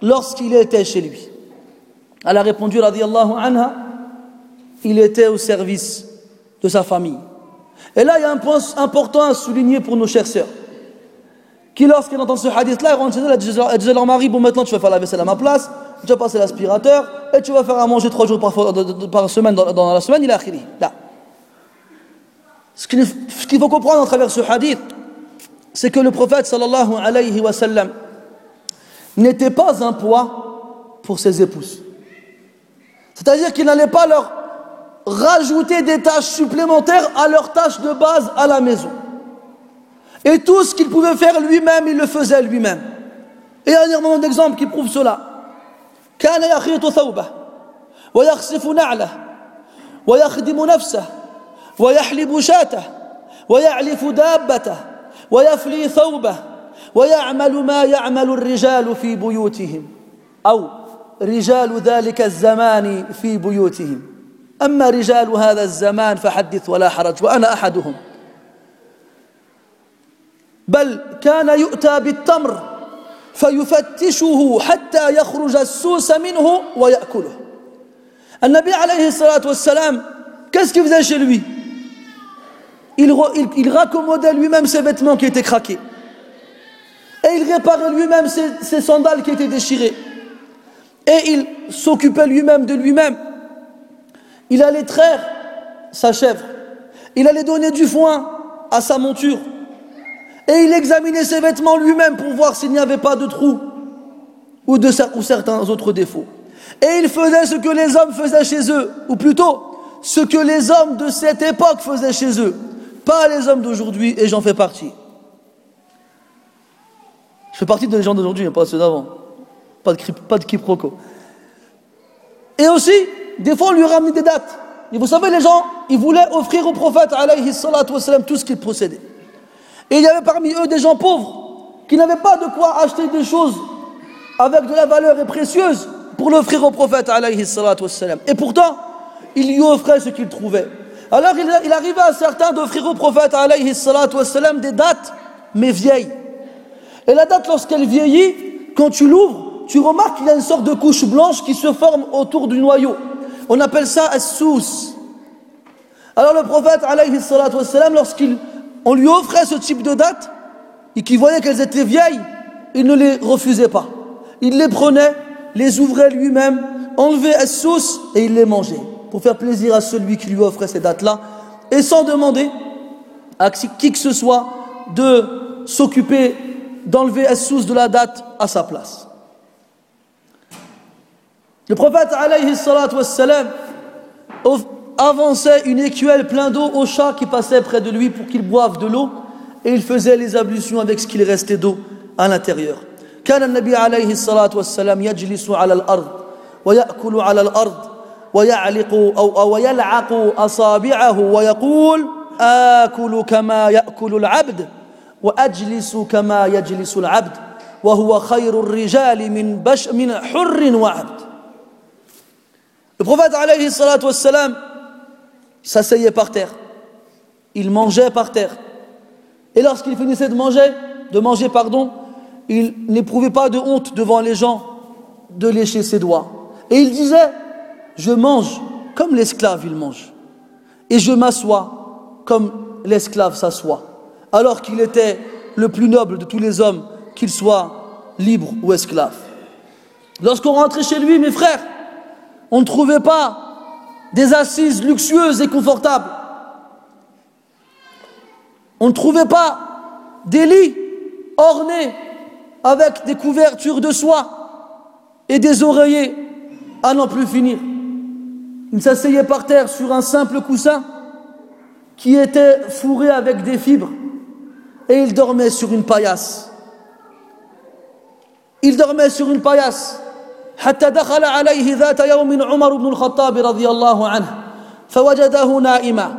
lorsqu'il était chez lui. Elle a répondu radiallahu anha il était au service de sa famille. Et là, il y a un point important à souligner pour nos chers sœurs. Qui, lorsqu'elles entendent ce hadith-là, elles rentrent chez elles, elles disent à leur mari Bon, maintenant, tu vas faire la vaisselle à ma place, tu vas passer l'aspirateur et tu vas faire à manger trois jours par, par semaine dans, la semaine, il a Là. Ce qu'il faut comprendre à travers ce hadith, c'est que le prophète sallallahu alayhi wa sallam n'était pas un poids pour ses épouses. C'est-à-dire qu'il n'allait pas leur rajouter des tâches supplémentaires à leurs tâches de base à la maison. Et tout ce qu'il pouvait faire lui-même, il le faisait lui-même. Et un moment d'exemple qui prouve cela. كان يخيط ثوبه ويخسف نعله ويخدم نفسه ويحلب شاته ويعلف دابته ويفلي ثوبه ويعمل ما يعمل الرجال في بيوتهم أو رجال ذلك الزمان في بيوتهم أما رجال هذا الزمان فحدث ولا حرج وأنا أحدهم بل كان يؤتى بالتمر فيفتشه حتى يخرج السوس منه ويأكله النبي عليه الصلاة والسلام qu'est-ce qu'il faisait chez lui il, il, il raccommodait lui-même ses vêtements qui étaient craqués et il réparait lui-même ses, ses sandales qui étaient déchirées et il s'occupait lui-même de lui-même il allait traire sa chèvre il allait donner du foin à sa monture et il examinait ses vêtements lui-même pour voir s'il n'y avait pas de trous ou, de, certains autres défauts. Et il faisait ce que les hommes faisaient chez eux, ou plutôt ce que les hommes de cette époque faisaient chez eux, pas les hommes d'aujourd'hui, et j'en fais partie. Je fais partie des gens d'aujourd'hui, pas ceux d'avant. Pas de, quiproquo. Et aussi, des fois, on lui ramenait des dates. Et vous savez, les gens, ils voulaient offrir au prophète, alayhi tout ce qu'il possédait. Et il y avait parmi eux des gens pauvres qui n'avaient pas de quoi acheter des choses avec de la valeur et précieuse pour l'offrir au prophète alayhi. Et pourtant, il lui offrait ce qu'il trouvait. Alors il, arrivait à certains d'offrir au prophète alayhi des dates, mais vieilles. Et la date, lorsqu'elle vieillit, quand tu l'ouvres, tu remarques qu'il y a une sorte de couche blanche qui se forme autour du noyau. On appelle ça as-sous. Alors le prophète alayhi lorsqu'il on lui offrait ce type de dates et qu'il voyait qu'elles étaient vieilles, il ne les refusait pas. Il les prenait, les ouvrait lui-même, enlevait à sauce et il les mangeait pour faire plaisir à celui qui lui offrait ces dates-là et sans demander à qui que ce soit de s'occuper d'enlever sauce de la date à sa place. Le prophète alayhi avançait une écuelle plein d'eau au chat qui passait près de lui pour qu'il boive de l'eau et il faisait les ablutions avec ce qu'il restait d'eau à l'intérieur. كان النبي عليه الصلاة والسلام يجلس على الأرض ويأكل على الأرض ويعلق أو, أو يلعق أصابعه ويقول آكل كما يأكل العبد وأجلس كما يجلس العبد وهو خير الرجال من, بش من حر وعبد Le prophète alayhi salatu wassalam s'asseyait par terre. Il mangeait par terre. Et lorsqu'il finissait de manger, de manger, pardon, il n'éprouvait pas de honte devant les gens de lécher ses doigts. Et il disait, je mange comme l'esclave il mange. Et je m'assois comme l'esclave s'assoit. Alors qu'il était le plus noble de tous les hommes, qu'il soit libre ou esclave. Lorsqu'on rentrait chez lui, mes frères, on ne trouvait pas des assises luxueuses et confortables. On ne trouvait pas des lits ornés avec des couvertures de soie et des oreillers à n'en plus finir. Il s'asseyait par terre sur un simple coussin qui était fourré avec des fibres et il dormait sur une paillasse. Il dormait sur une paillasse حتى دخل عليه ذات يوم عمر بن الخطاب رضي الله عنه فوجده نائما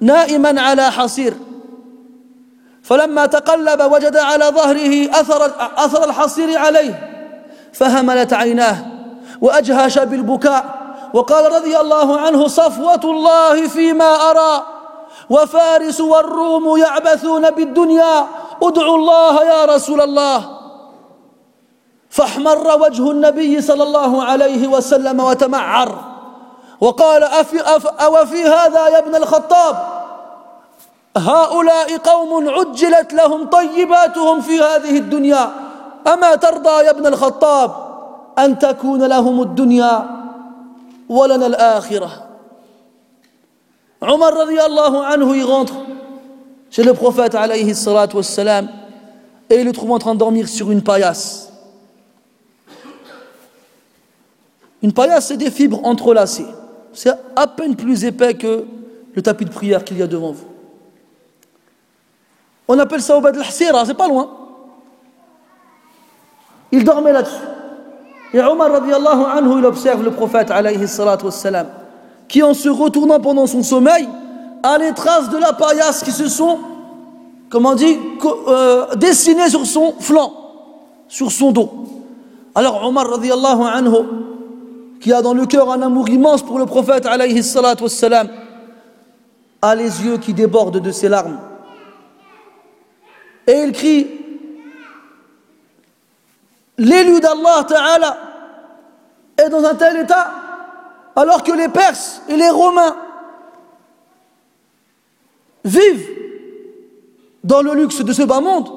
نائما على حصير. فلما تقلب وجد على ظهره أثر أثر الحصير عليه فهملت عيناه وأجهش بالبكاء وقال رضي الله عنه صفوة الله فيما أرى وفارس والروم يعبثون بالدنيا ادعوا الله يا رسول الله. فاحمر وجه النبي صلى الله عليه وسلم وتمعر وقال أفي أف أوفي هذا يا ابن الخطاب؟ هؤلاء قوم عجلت لهم طيباتهم في هذه الدنيا أما ترضى يا ابن الخطاب أن تكون لهم الدنيا ولنا الآخرة. عمر رضي الله عنه chez le prophète alayhi salatu wassalam et il le trouve en train de dormir sur une paillasse. Une paillasse, c'est des fibres entrelacées. C'est à peine plus épais que le tapis de prière qu'il y a devant vous. On appelle ça de la c'est pas loin. Il dormait là-dessus. Et Omar radiallahu anhu, il observe le prophète qui en se retournant pendant son sommeil, a les traces de la paillasse qui se sont, comment on dit, euh, dessinées sur son flanc, sur son dos. Alors Omar radiallahu anhu, qui a dans le cœur un amour immense pour le prophète alayhi wassalam, a les yeux qui débordent de ses larmes. Et il crie L'élu d'Allah Ta'ala est dans un tel état alors que les Perses et les Romains vivent dans le luxe de ce bas monde.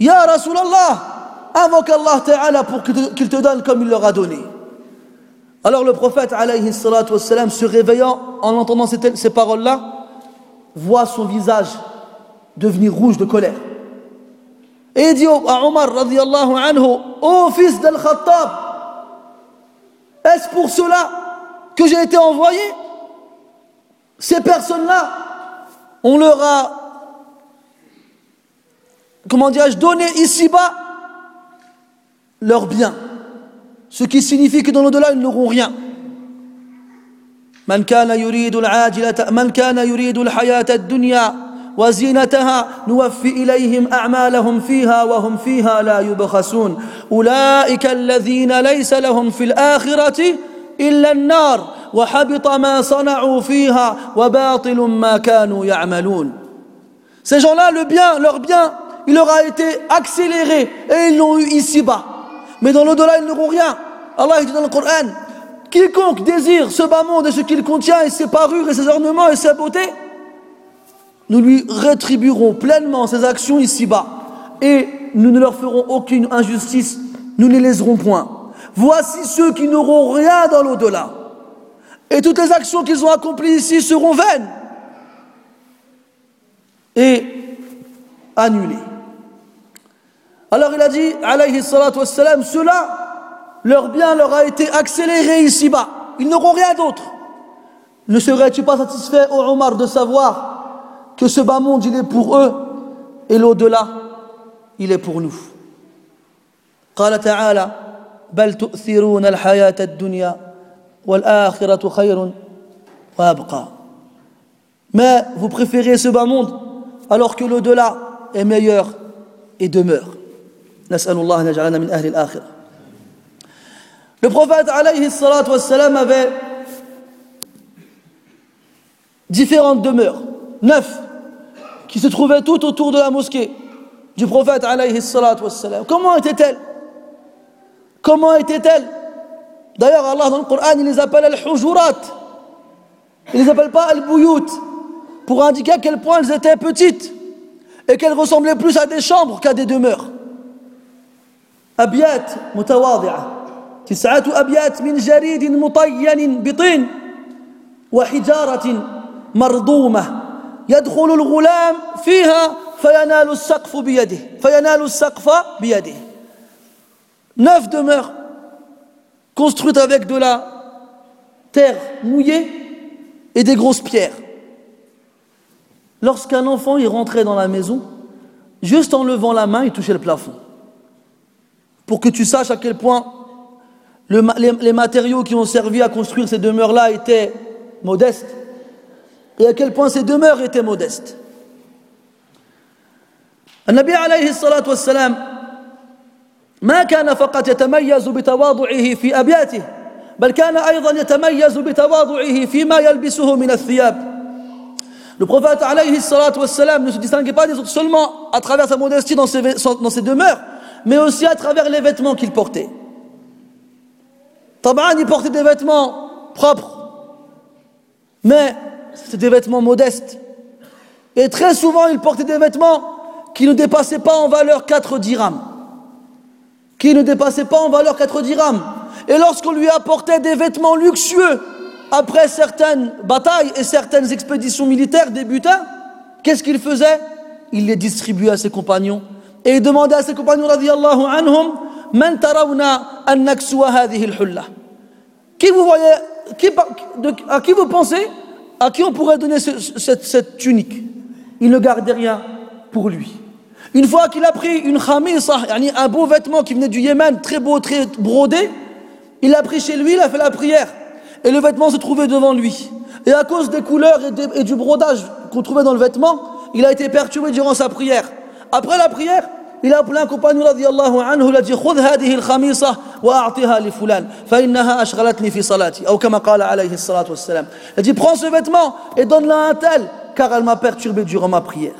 Ya Rasulallah, invoque Allah Ta'ala pour qu'il te donne comme il leur a donné. Alors le prophète alayhi se réveillant en entendant ces, paroles-là, voit son visage devenir rouge de colère. Et il dit à Omar radiallahu anhu, ô fils d'Al-Khattab, est-ce pour cela que j'ai été envoyé? Ces personnes-là, on leur a, comment dirais-je, donné ici-bas leur bien. Ce qui signifie que dans l'au-delà, ils n'auront rien. من كان يريد العاجلة من كان يريد الحياة الدنيا وزينتها نوفي إليهم أعمالهم فيها وهم فيها لا يبخسون أولئك الذين ليس لهم في الآخرة إلا النار وحبط ما صنعوا فيها وباطل ما كانوا يعملون Ces gens-là, le bien, leur bien, il leur a été accéléré et ils l'ont eu ici-bas. Mais dans l'au-delà, ils n'auront rien. Allah dit dans le Coran, quiconque désire ce bas monde et ce qu'il contient et ses parures et ses ornements et sa beauté, nous lui rétribuerons pleinement ses actions ici-bas et nous ne leur ferons aucune injustice, nous ne les laisserons point. Voici ceux qui n'auront rien dans l'au-delà. Et toutes les actions qu'ils ont accomplies ici seront vaines et annulées. Alors il a dit, alayhi salatu wassalam, cela, leur bien leur a été accéléré ici-bas. Ils n'auront rien d'autre. Ne serais-tu pas satisfait, ô Omar, de savoir que ce bas monde, il est pour eux, et l'au-delà, il est pour nous. قال تعالى بل تؤثرون الحياة الدنيا والآخرة خير وأبقى Mais vous préférez ce bas monde alors que l'au-delà est meilleur et demeure. Le prophète avait différentes demeures, neuf qui se trouvaient tout autour de la mosquée du prophète alayhi wassalam. Comment était-elle Comment était-elle D'ailleurs, Allah dans le Coran, il les appelle al-hujurat. Il ne les appelle pas al-buyut pour indiquer à quel point elles étaient petites et qu'elles ressemblaient plus à des chambres qu'à des demeures. أبيات متواضعة تسعة أبيات من جريد مطين بطين وحجارة مرضومة يدخل الغلام فيها فينال السقف بيده فينال السقف بيده neuf demeures construites avec de la terre mouillée et des grosses pierres lorsqu'un enfant y rentrait dans la maison juste en levant la main il touchait le plafond pour que tu saches à quel point le, les, les matériaux qui ont servi à construire ces demeures là étaient modestes et à quel point ces demeures étaient modestes. النبي عليه الصلاة والسلام ما كان فقط يتميز بتواضعه في أبياته بل كان أيضا يتميز بتواضعه فيما يلبسه من الثياب Le prophète alayhi salatu wassalam ne se distinguait pas des autres seulement à travers sa modestie dans ses, dans ses demeures, mais aussi à travers les vêtements qu'il portait. Taban, il portait des vêtements propres, mais c'était des vêtements modestes. Et très souvent, il portait des vêtements qui ne dépassaient pas en valeur 4 dirhams. Qui ne dépassaient pas en valeur 4 dirhams. Et lorsqu'on lui apportait des vêtements luxueux, après certaines batailles et certaines expéditions militaires débutant, qu'est-ce qu'il faisait? Il les distribuait à ses compagnons. Et il demandait à ses compagnons, radiallahu anhum, Man al Qui vous voyez, à qui vous pensez à qui on pourrait donner ce, cette, cette, tunique? Il ne gardait rien pour lui. Une fois qu'il a pris une khamisa, un beau vêtement qui venait du Yémen, très beau, très brodé, il l'a pris chez lui, il a fait la prière. Et le vêtement se trouvait devant lui. Et à cause des couleurs et, et du brodage qu'on trouvait dans le vêtement, il a été perturbé durant sa prière. Après la prière, il a appelé un compagnon radiallahu anhu, il a dit خذ هذه الخميصة وأعطيها لفلان فإنها أشغلتني في صلاتي أو كما قال عليه الصلاة والسلام. Il a dit prends ce vêtement et donne-le à un tel car elle m'a perturbé durant ma prière.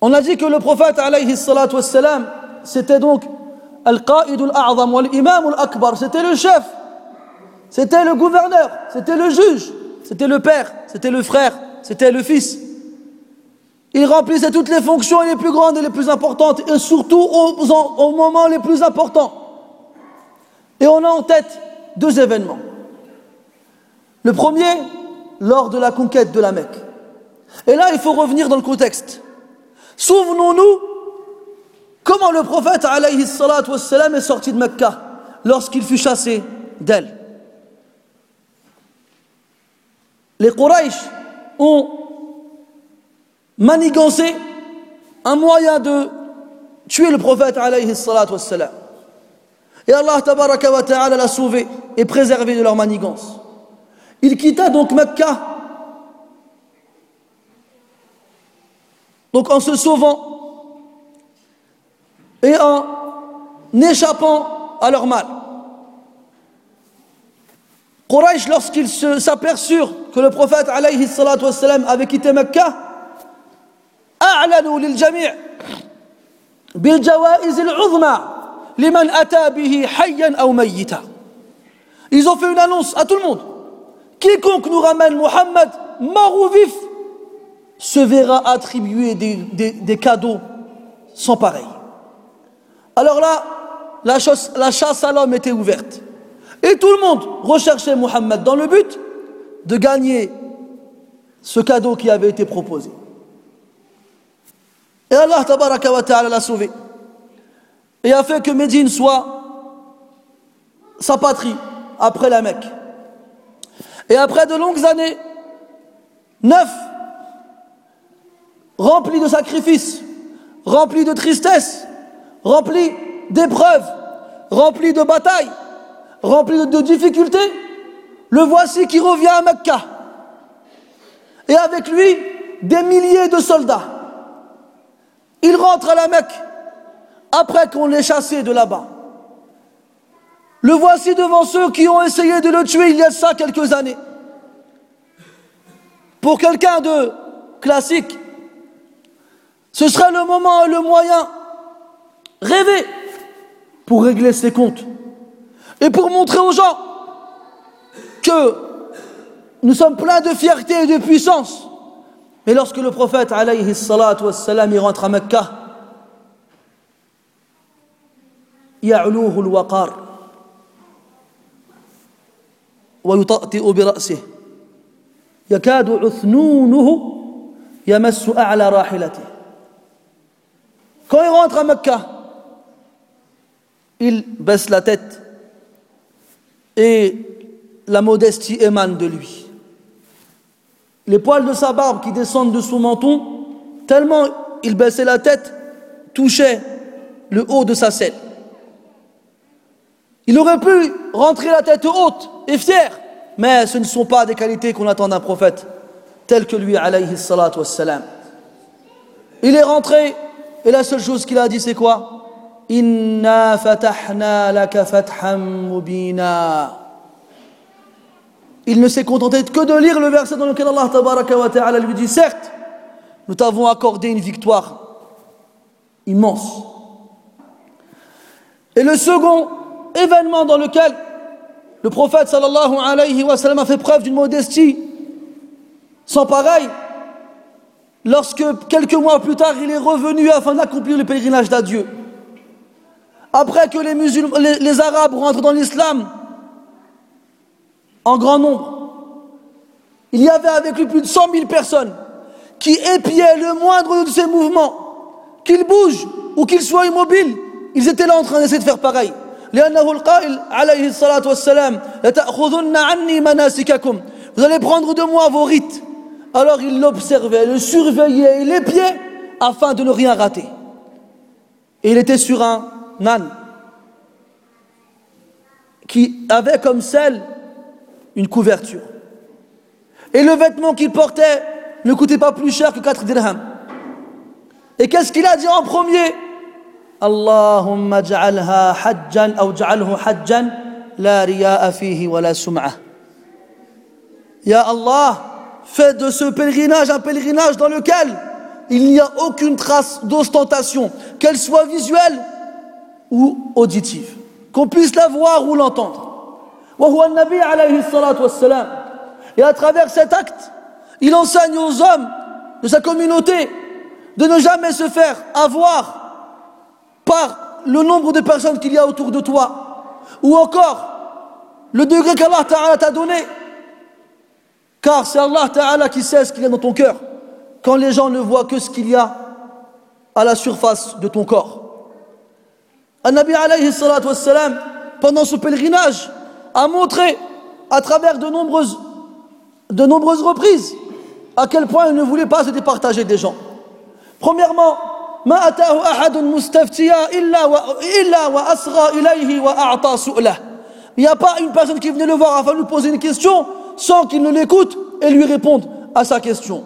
On a dit que le prophète alayhi salatu wassalam, c'était donc Al-Qa'id al-A'zam wal-Imam al-Akbar, c'était le chef, c'était le gouverneur, c'était le juge, c'était le père, c'était le frère, c'était le fils. Il remplissait toutes les fonctions les plus grandes et les plus importantes, et surtout au, moment les plus importants. Et on a en tête deux événements. Le premier, lors de la conquête de la Mecque. Et là, il faut revenir dans le contexte. Souvenons-nous comment le prophète alayhi wassalam, est sorti de Mecca lorsqu'il fut chassé d'elle. Les Quraysh ont manigancé un moyen de tuer le prophète alayhi. Et Allah tabaraka wa ta'ala l'a sauvé et préservé de leur manigance. Il quitta donc Mecca Donc en se sauvant et en échappant à leur mal. Quraysh, lorsqu'ils s'aperçurent que le prophète alayhi avait quitté Mecca, أعلنوا للجميع بالجوائز العظمى لمن أتى به حيا أو ميتا Ils ont fait une annonce à tout le monde. Quiconque nous ramène Mohammed mort ou vif, se verra attribuer des, cadeaux sans pareil. Alors là, la chasse, la chasse à l'homme était ouverte. Et tout le monde recherchait Mohammed dans le but de gagner ce cadeau qui avait été proposé. Et Allah ta'ala l'a sauvé. Et a fait que Médine soit sa patrie après la Mecque. Et après de longues années, neuf rempli de sacrifices, rempli de tristesse, rempli d'épreuves, rempli de batailles, rempli de, difficultés, le voici qui revient à Mecca. Et avec lui, des milliers de soldats. Il rentre à la Mecque après qu'on l'ait chassé de là-bas. Le voici devant ceux qui ont essayé de le tuer il y a ça quelques années. Pour quelqu'un de classique, ce sera le moment et le moyen rêvé pour régler ses comptes et pour montrer aux gens que nous sommes pleins de fierté et de puissance. Et lorsque le prophète alayhi salatu wassalam, il rentre à Mecca, quand il rentre à Mecca, il baisse la tête et la modestie émane de lui. Les poils de sa barbe qui descendent de son menton, tellement il baissait la tête, touchaient le haut de sa selle. Il aurait pu rentrer la tête haute et fier, mais ce ne sont pas des qualités qu'on attend d'un prophète tel que lui, alayhi salatu wassalam. Il est rentré et la seule chose qu'il a dit, c'est quoi? Inna fatahna laka mubina. Il ne s'est contenté que de lire le verset dans lequel Allah ta'ala lui dit Certes, nous t'avons accordé une victoire immense. Et le second événement dans lequel le prophète a fait preuve d'une modestie sans pareil, lorsque quelques mois plus tard il est revenu afin d'accomplir le pèlerinage d'adieu. Après que les, musulmans, les, Arabes rentrent dans l'islam en grand nombre, il y avait avec lui plus de 100 000 personnes qui épiaient le moindre de ses mouvements, qu'il bouge ou qu'il soit immobile, ils étaient là en train d'essayer de faire pareil. Vous allez prendre de moi vos rites alors il l'observait, le surveillait, il l'épiait afin de ne rien rater. Et il était sur un âne qui avait comme selle une couverture. Et le vêtement qu'il portait ne coûtait pas plus cher que 4 dirhams. Et qu'est-ce qu'il a dit en premier? Allahumma ja'alha hajjan ou ja'alhu hajjan la riya'a fihi wa la sum'a. Ya Allah, fais de ce pèlerinage un pèlerinage dans lequel il n'y a aucune trace d'ostentation, qu'elle soit visuelle ou auditive, qu'on puisse la voir ou l'entendre. Et à travers cet acte, il enseigne aux hommes de sa communauté de ne jamais se faire avoir par le nombre de personnes qu'il y a autour de toi, ou encore le degré qu'Allah Ta'ala t'a donné. Car c'est Allah Ta'ala qui sait ce qu'il y a dans ton cœur, quand les gens ne voient que ce qu'il y a à la surface de ton corps. Nabi alayhi pendant ce pèlerinage, a montré à travers de nombreuses, de nombreuses reprises à quel point il ne voulait pas se départager des gens. Premièrement, il n'y a pas une personne qui venait le voir afin de lui poser une question sans qu'il ne l'écoute et lui réponde à sa question.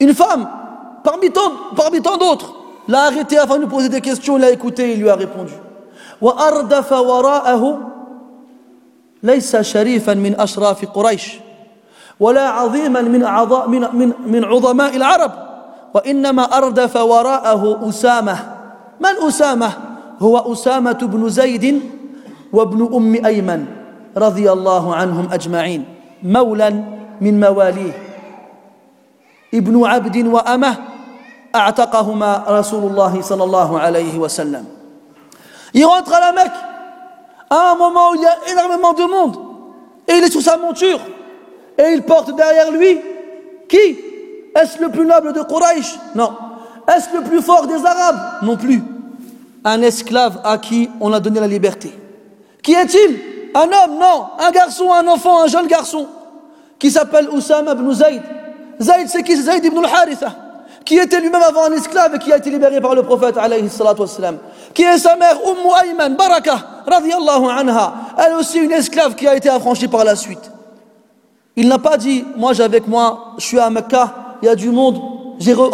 Une femme parmi tant, parmi tant d'autres, l'a arrêté afin de lui poser des questions, il l'a écouté, il lui a répondu. وأردف وراءه ليس شريفا من أشراف قريش ولا عظيما من أعضاء من من من عظماء العرب وإنما أردف وراءه أسامة من أسامة هو أسامة بن زيد وابن أم أيمن رضي الله عنهم أجمعين مولا من مواليه ابن عبد وأمه أعتقهما رسول الله صلى الله عليه وسلم Il rentre à la Mecque à un moment où il y a énormément de monde et il est sur sa monture et il porte derrière lui qui Est-ce le plus noble de Quraysh Non. Est-ce le plus fort des Arabes Non plus. Un esclave à qui on a donné la liberté. Qui est-il Un homme Non. Un garçon, un enfant, un jeune garçon qui s'appelle Oussama ibn Zayd. Zayd, c'est qui? Zayd ibn al-Haritha qui était lui-même avant un esclave et qui a été libéré par le prophète alayhi. Qui est sa mère Umm Ayman Baraka radiallahu anha. Elle aussi une esclave qui a été affranchie par la suite. Il n'a pas dit, moi j'ai avec moi, je suis à Mecca, il y a du monde,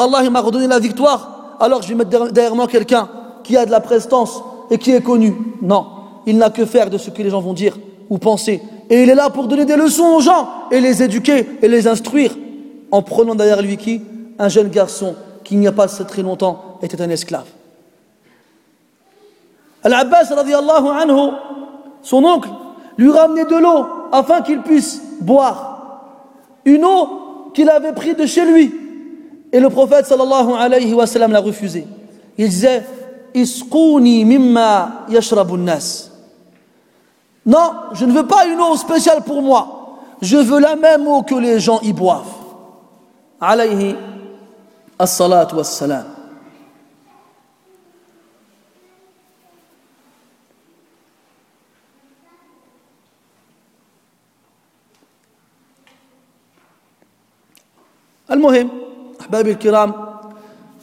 Allah m'a redonné la victoire, alors je vais mettre derrière moi quelqu'un qui a de la prestance et qui est connu. Non, il n'a que faire de ce que les gens vont dire ou penser. Et il est là pour donner des leçons aux gens et les éduquer et les instruire en prenant derrière lui qui? Un jeune garçon qui n'y a pas très longtemps était un esclave. Al-Abbas anhu, son oncle, lui ramenait de l'eau afin qu'il puisse boire. Une eau qu'il avait prise de chez lui. Et le prophète sallallahu alayhi wa sallam l'a refusé. Il disait Isquni mimma nas. Non, je ne veux pas une eau spéciale pour moi. Je veux la même eau que les gens y boivent. Alayhi الصلاة والسلام. المهم أحبابي الكرام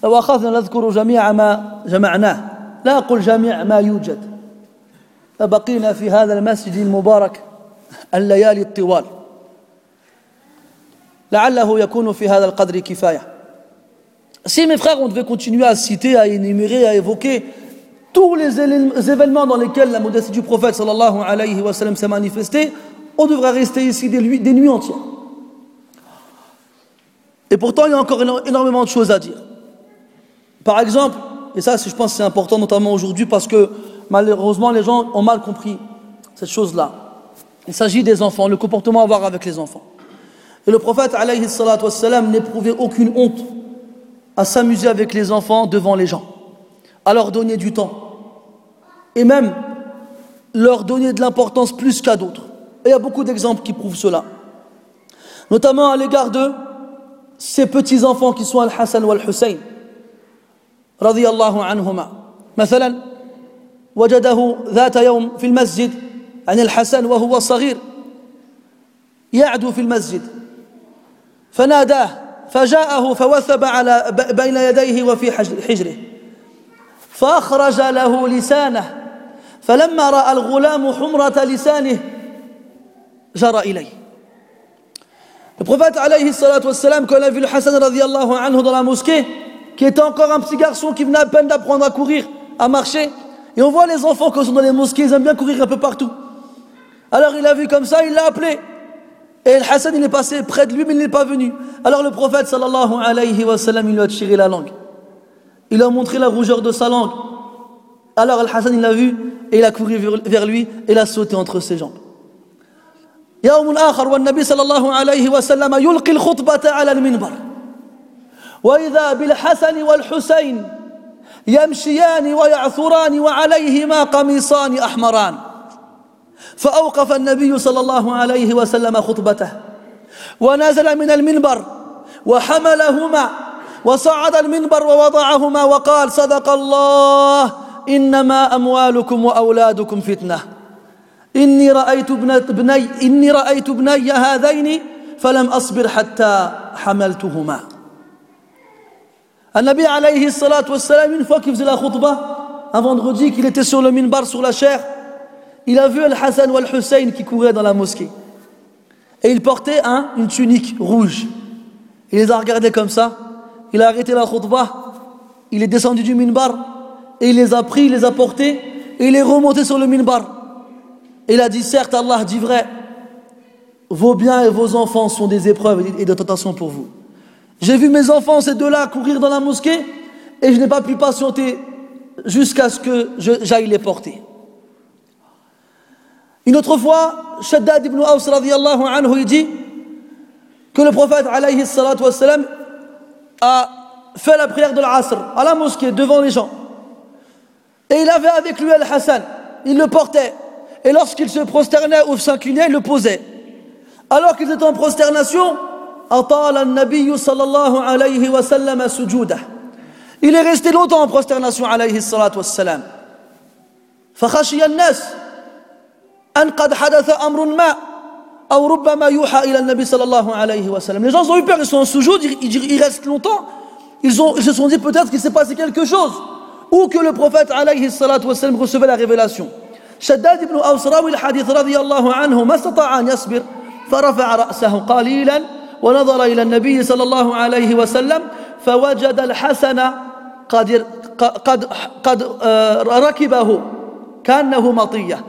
لو أخذنا نذكر جميع ما جمعناه لا أقول جميع ما يوجد لبقينا في هذا المسجد المبارك الليالي الطوال. لعله يكون في هذا القدر كفايه Si mes frères, on devait continuer à citer, à énumérer, à évoquer tous les événements dans lesquels la modestie du prophète sallallahu alayhi wa sallam s'est manifestée, on devrait rester ici des, nuits entières. Et pourtant, il y a encore énormément de choses à dire. Par exemple, et ça, je pense que c'est important, notamment aujourd'hui, parce que malheureusement, les gens ont mal compris cette chose-là. Il s'agit des enfants, le comportement à avoir avec les enfants. Et le prophète, alayhi sallam, n'éprouvait aucune honte à s'amuser avec les enfants devant les gens, à leur donner du temps, et même leur donner de l'importance plus qu'à d'autres. Et il y a beaucoup d'exemples qui prouvent cela, notamment à l'égard de ces petits-enfants qui sont Al-Hassan ou Al-Hussein, radiyallahu anhuma. مثلا وجده ذات يوم في المسجد عن الحسن وهو صغير يعدو في المسجد فناداه فجاءه فوثب على بين يديه وفي حجره فأخرج له لسانه فلما رأى الغلام حمرة لسانه جرى إليه Le prophète alayhi salatu wassalam, quand il a vu le Hassan radiallahu anhu dans la mosquée, qui était encore un petit garçon qui venait à peine d'apprendre à courir, à marcher, et on voit les enfants quand ils sont dans les mosquées, ils aiment bien courir un peu partout. Alors il a vu comme ça, il l'a appelé. Et le Hassan il est passé près de lui, mais il n'est pas venu. Alors le prophète sallallahu alayhi wa sallam, il lui a tiré la langue. Il a montré la rougeur de sa langue. Alors Al Hassan il l'a vu et il a couru vers lui et il a sauté entre ses jambes. يوم آخر والنبي صلى الله عليه وسلم يلقي الخطبة على المنبر وإذا بالحسن والحسين يمشيان ويعثران وعليهما قميصان أحمران فأوقف النبي صلى الله عليه وسلم خطبته. ونزل من المنبر وحملهما وصعد المنبر ووضعهما وقال صدق الله إنما أموالكم وأولادكم فتنة. إني رأيت ابني إني رأيت ابني هذين فلم أصبر حتى حملتهما. النبي عليه الصلاة والسلام une fois qu'il faisait la khutbah qu'il était sur le minbar sur la chair il a vu Al-Hassan ou Al-Hussein qui couraient dans la mosquée. Et il portait un, une tunique rouge. Il les a regardés comme ça. Il a arrêté la khutbah. Il est descendu du minbar. Et il les a pris, il les a portés. Et il est remonté sur le minbar. Et il a dit certes Allah dit vrai, vos biens et vos enfants sont des épreuves et de tentation pour vous. J'ai vu mes enfants, ces deux-là, courir dans la mosquée. Et je n'ai pas pu patienter jusqu'à ce que j'aille les porter. Une autre fois, Shaddad ibn Aws radiallahu anhu, il dit que le prophète alayhi salatu wassalam a fait la prière de l'Asr à la mosquée devant les gens. Et il avait avec lui Al-Hassan. Il le portait. Et lorsqu'il se prosternait ou s'inclinait, il le posait. Alors qu'ils étaient en prosternation, il est resté longtemps en prosternation alayhi الصلاة والسلام فخشي الناس أن قد حدث أمر ما أو ربما يوحى إلى النبي صلى الله عليه وسلم. Les gens ont eu peur ils sont en sujoud ils, ils restent longtemps. Ils, ont, ils se sont dit peut-être qu'il s'est passé quelque chose ou que le prophète عليه الصلاة والسلام recevait la révélation. شداد بن أوسراوي الحديث رضي الله عنه ما استطاع أن يصبر فرفع رأسه قليلا ونظر إلى النبي صلى الله عليه وسلم فوجد الحسن قد قد قد ركبه كأنه مطيه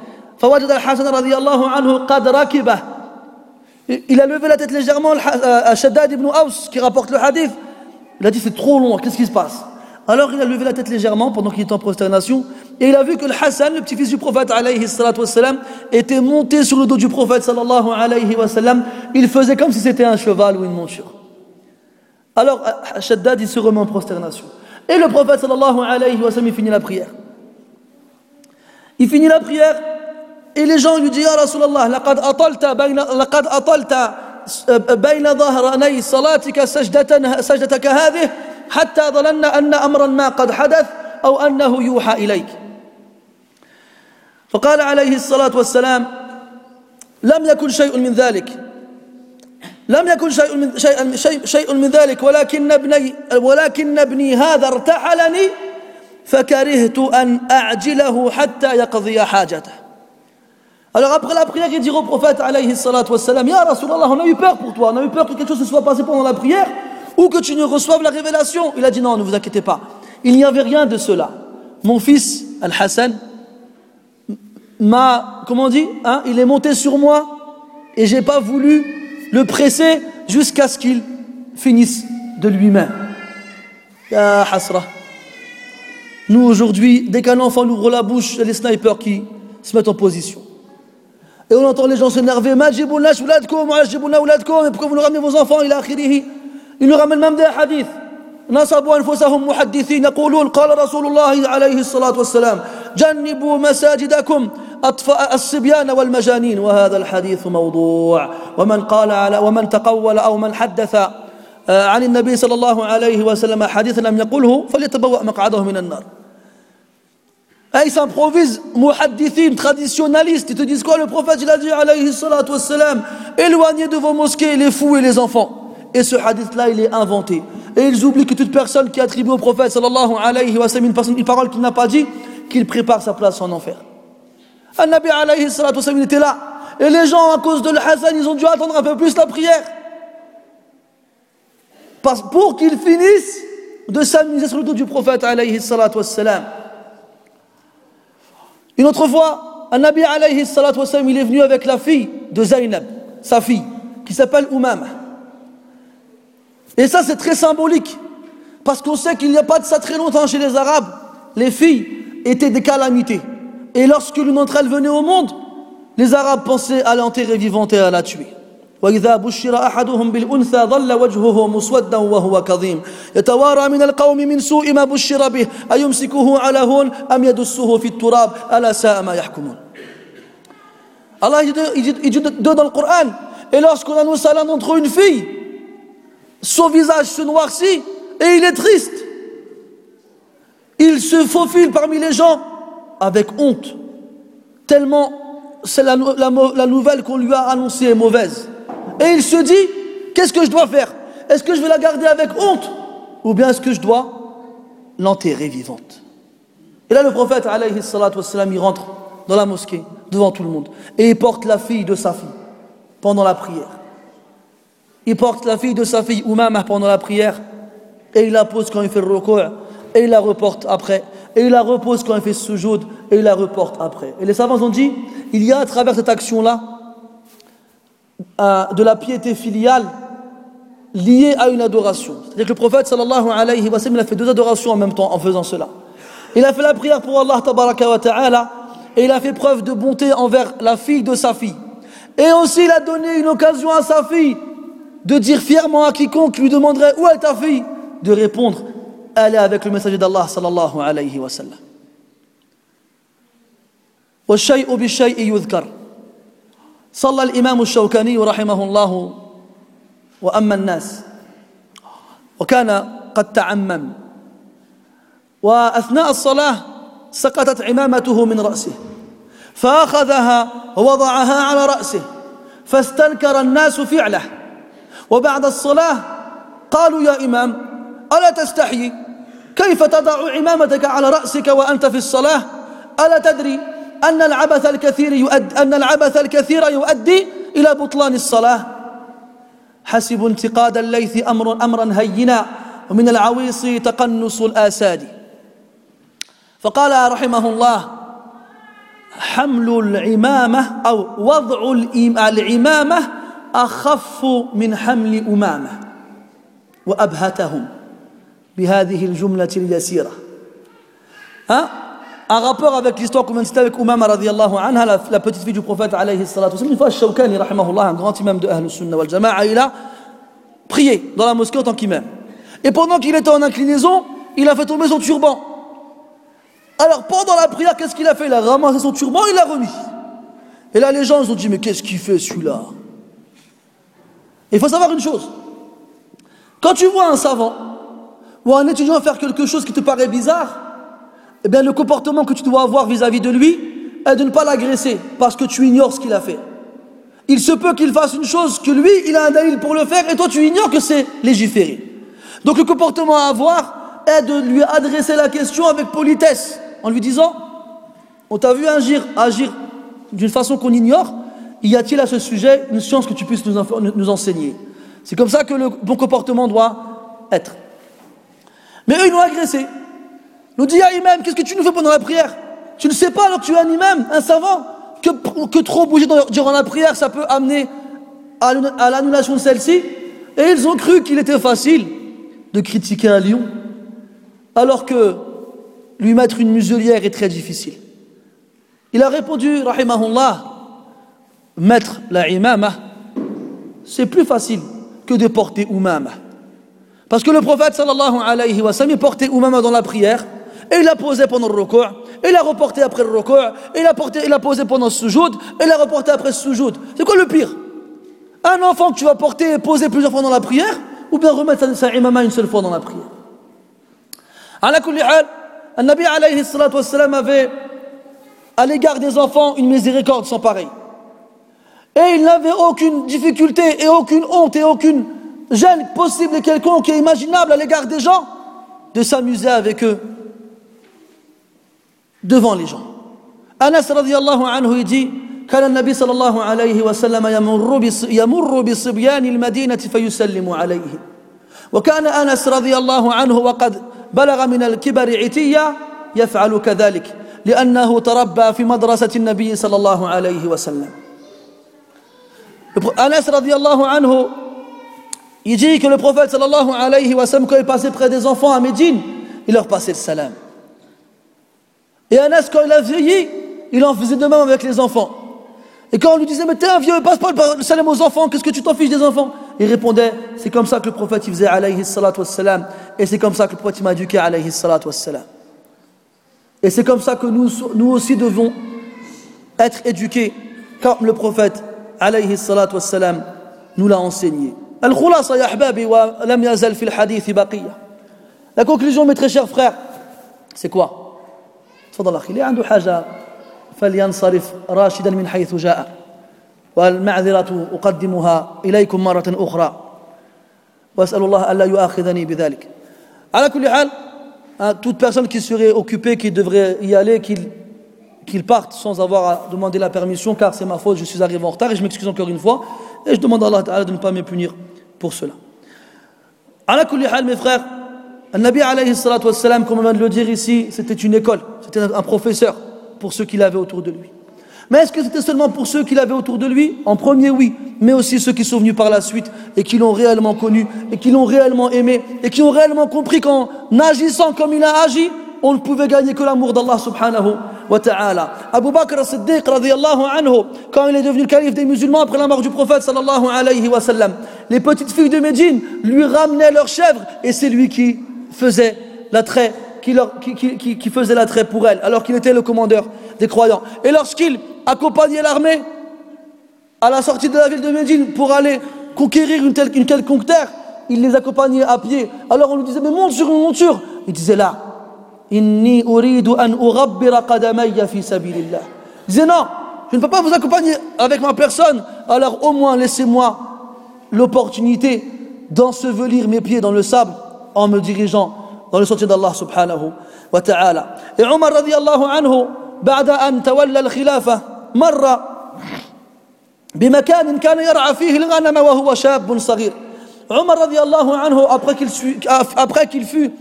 Il a levé la tête légèrement à euh, Shaddad ibn Aws qui rapporte le hadith. Il a dit c'est trop long, qu'est-ce qui se passe? Alors il a levé la tête légèrement pendant qu'il était en prosternation et il a vu que le Hassan, le petit-fils du prophète alayhi wassalam, était monté sur le dos du prophète sallallahu alayhi wassalam. Il faisait comme si c'était un cheval ou une monture. Alors euh, Shaddad il se remet en prosternation. Et le prophète sallallahu alayhi wa sallam, il finit la prière. Il finit la prière et les gens lui disent Ya Rasulallah, laqad atalta bayna, laqad atalta bayna ظهراني صلاتك سجدتك هذه حتى ظننا أن أمرا ما قد حدث أو أنه يوحى إليك فقال عليه الصلاة والسلام لم يكن شيء من ذلك. لم يكن شيء من شيء شيء, شيء من ذلك. ولكن ابني ولكن ابني هذا ارتحلني فكرهت أن أعجله حتى يقضي حاجته. Alors après la prière, il dit au prophète alayhi salatu wassalam, Ya Rasulallah, on a eu peur pour toi, on a eu peur que quelque chose se soit passé pendant la prière, ou que tu ne reçoives la révélation. Il a dit non, ne vous inquiétez pas. Il n'y avait rien de cela. Mon fils, Al-Hassan, m'a, comment on dit, hein, il est monté sur moi et j'ai pas voulu le presser jusqu'à ce qu'il finisse de lui-même. Ya Hasra. Nous aujourd'hui, dès qu'un enfant ouvre la bouche, a les snipers qui se mettent en position. Et on entend les gens s'énerver. Pourquoi vous nous ramenez vos enfants Il nous ramène même des hadiths. نصبوا أنفسهم محدثين يقولون قال رسول الله عليه الصلاة والسلام جنبوا مساجدكم أطفاء الصبيان والمجانين وهذا الحديث موضوع ومن قال على ومن تقول أو من حدث عن النبي صلى الله عليه وسلم حديثا لم يقله فليتبوأ مقعده من النار ils s'improvisent muhaddithin, traditionnalistes. Ils te disent quoi Le prophète, il a dit, alayhi salatu wassalam, éloignez de vos mosquées les fous et les enfants. Et ce hadith-là, il est inventé. Et ils oublient que toute personne qui attribue au prophète sallallahu alayhi wa sallam une, parole qu'il n'a pas dit, qu'il prépare sa place en enfer. Un Nabi alayhi salatu wa sallam, il était là. Et les gens, à cause de Hassan, ils ont dû attendre un peu plus la prière. Parce- Pour qu'ils finissent de s'amuser sur le dos du prophète alayhi salatu wa sallam. Une autre fois, un Nabi alayhi sallam, il est venu avec la fille de Zaynab, sa fille, qui s'appelle Oumama. Et ça, c'est très symbolique. Parce qu'on sait qu'il n'y a pas de ça très longtemps chez les Arabes, les filles étaient des calamités. Et lorsque l'une d'entre elles venait au monde, les Arabes pensaient à l'enterrer vivante et à la tuer. وإذا بشر أحدهم بالأنثى ظل وجهه مسودا وهو كظيم يتوارى من القوم من سوء ما بشر به أيمسكه على هون أم يدسه في التراب ألا ساء ما يحكمون Allah il dit, dans le Coran et lorsqu'on annonce à d'entre une fille son visage se noircit et il est triste. Il se faufile parmi les gens avec honte, tellement c'est la, la la nouvelle qu'on lui a annoncée est mauvaise. Et il se dit, qu'est-ce que je dois faire? Est-ce que je vais la garder avec honte? Ou bien est-ce que je dois l'enterrer vivante? Et là le prophète, alayhi il rentre dans la mosquée, devant tout le monde, et il porte la fille de sa fille pendant la prière. Il porte la fille de sa fille Oumama pendant la prière. Et il la pose quand il fait le recours et il la reporte après. Et il la repose quand il fait sujoud. Et il la reporte après. Et les savants ont dit il y a à travers cette action-là de la piété filiale liée à une adoration. C'est-à-dire que le prophète sallallahu alayhi wa sallam il a fait deux adorations en même temps en faisant cela. Il a fait la prière pour Allah tabaraka wa ta'ala et il a fait preuve de bonté envers la fille de sa fille. Et aussi il a donné une occasion à sa fille de dire fièrement à quiconque lui demanderait où est ta fille de répondre elle est avec le messager d'Allah sallallahu alayhi wa sallam. والشيء بالشيء يذكر صلى الإمام الشوكاني رحمه الله وأما الناس. وكان قد تعمم. وأثناء الصلاة سقطت عمامته من رأسه فأخذها ووضعها على رأسه فاستنكر الناس فعله. وبعد الصلاة قالوا يا إمام ألا تستحيي كيف تضع عمامتك على رأسك وأنت في الصلاة؟ ألا تدري أن العبث الكثير يؤدي أن العبث الكثير يؤدي إلى بطلان الصلاة. حسب انتقاد الليث أمر أمرا هينا ومن العويص تقنص الآساد. فقال رحمه الله حمل العمامة أو وضع العمامة أخف من حمل أمامة وأبهتهم. بهذه الجملة اليسيرة. Hein Un rapport avec l'histoire qu'on vient de citer avec Umama radiallahu anha, la, petite fille du prophète alayhi salatu. Une fois, Shawkani, rahimahullah, un grand imam de Ahl Sunnah il a prié dans la mosquée en tant qu'imam. Et pendant qu'il était en inclinaison, il a fait tomber son turban. Alors pendant la prière, qu'est-ce qu'il a fait? Il a ramassé son turban, il l'a remis. Et là, les gens ils ont dit, mais qu'est-ce qu'il fait celui-là? Il faut savoir une chose. Quand tu vois un savant ou un étudiant faire quelque chose qui te paraît bizarre, eh bien le comportement que tu dois avoir vis-à-vis de lui est de ne pas l'agresser parce que tu ignores ce qu'il a fait. Il se peut qu'il fasse une chose que lui, il a un dalil pour le faire et toi tu ignores que c'est légiféré. Donc le comportement à avoir est de lui adresser la question avec politesse en lui disant On t'a vu agir, d'une façon qu'on ignore, y a-t-il à ce sujet une science que tu puisses nous, nous enseigner? C'est comme ça que le bon comportement doit être. Mais eux, ils l'ont agressé. Nous dit, ah imam, qu'est-ce que tu nous fais pendant la prière? Tu ne sais pas alors que tu es un imam, un savant, que, trop bouger durant la prière, ça peut amener à l'annulation de celle-ci? Et ils ont cru qu'il était facile de critiquer un lion, alors que lui mettre une muselière est très difficile. Il a répondu, rahimahullah, mettre la imama, c'est plus facile que de porter umama. Parce que le prophète sallallahu alayhi wa sallam il portait umama dans la prière et il l'a posé pendant le recours, il l'a reporté après le recours, il l'a porté, il l'a posé pendant le sujoud, et il l'a reporté après le sujoud. C'est quoi le pire? Un enfant que tu vas porter et poser plusieurs fois dans la prière, ou bien remettre sa, sa imama une seule fois dans la prière? À hal, un Nabi alayhi salatu wassalam avait à l'égard des enfants une miséricorde sans pareil. Et il n'avait aucune difficulté et aucune honte et aucune gêne possible et quelconque et imaginable à l'égard des gens, de s'amuser avec eux devant les gens. Anas radiallahu anhu il dit كان النبي صلى الله عليه وسلم يمر يمر بصبيان المدينة فيسلم عليه وكان أنس رضي الله عنه وقد بلغ من الكبر عتيا يفعل كذلك لأنه تربى في مدرسة النبي صلى الله عليه وسلم Anas radiallahu anhu il dit que le prophète sallallahu alayhi wa sallam quand il passait près des enfants à Médine il leur passait le salam et Anas quand il a vieilli il en faisait de même avec les enfants et quand on lui disait mais t'es un vieux passe pas le salam aux enfants qu'est-ce que tu t'en fiches des enfants il répondait c'est comme ça que le prophète il faisait alayhi salatu wassalam et c'est comme ça que le prophète m'a éduqué alayhi salatu wassalam et c'est comme ça que nous, nous aussi devons être éduqués comme le prophète alayhi salatu wassalam nous l'a enseigné الخلاصة يا أحبابي ولم يزل في الحديث بقية La conclusion mes très chers frères c'est quoi تفضل أخي اللي عنده حاجة فلينصرف راشدا من حيث جاء والمعذرة أقدمها إليكم مرة أخرى وأسأل الله ألا يؤاخذني بذلك على كل حال toute personne qui serait occupée qui devrait y aller qu'il qu'il parte sans avoir à demander la permission car c'est ma faute je suis arrivé en retard et je m'excuse encore une fois et je demande à Allah Ta'ala de ne pas me punir pour cela على كل حال mes frères Nabi alayhi salatu wassalam, comme on vient de le dire ici, c'était une école, c'était un professeur pour ceux qu'il avait autour de lui. Mais est-ce que c'était seulement pour ceux qu'il avait autour de lui? En premier, oui, mais aussi ceux qui sont venus par la suite et qui l'ont réellement connu, et qui l'ont réellement aimé, et qui ont réellement compris qu'en agissant comme il a agi, on ne pouvait gagner que l'amour d'Allah subhanahu wa ta'ala. Abu Bakr Siddiq radiallahu anhu, quand il est devenu calife des musulmans après la mort du prophète sallallahu alayhi wa sallam, les petites filles de Médine lui ramenaient leurs chèvres et c'est lui qui faisait l'attrait qui, qui, qui, qui faisait l'attrait pour elle, alors qu'il était le commandeur des croyants. Et lorsqu'il accompagnait l'armée à la sortie de la ville de Médine pour aller conquérir une, telle, une quelconque terre, il les accompagnait à pied. Alors on lui disait, mais monte sur une monture. Il disait là, uridu an. Il disait non, je ne peux pas vous accompagner avec ma personne, alors au moins laissez-moi l'opportunité d'ensevelir mes pieds dans le sable en me dirigeant dans le sentier d'Allah subhanahu wa ta'ala. Et Omar radiallahu anhu, بعد أن تولى الخلافة مر بمكان كان يرعى فيه الغنم وهو شاب صغير Omar radiallahu anhu, après qu'il après qu'il fut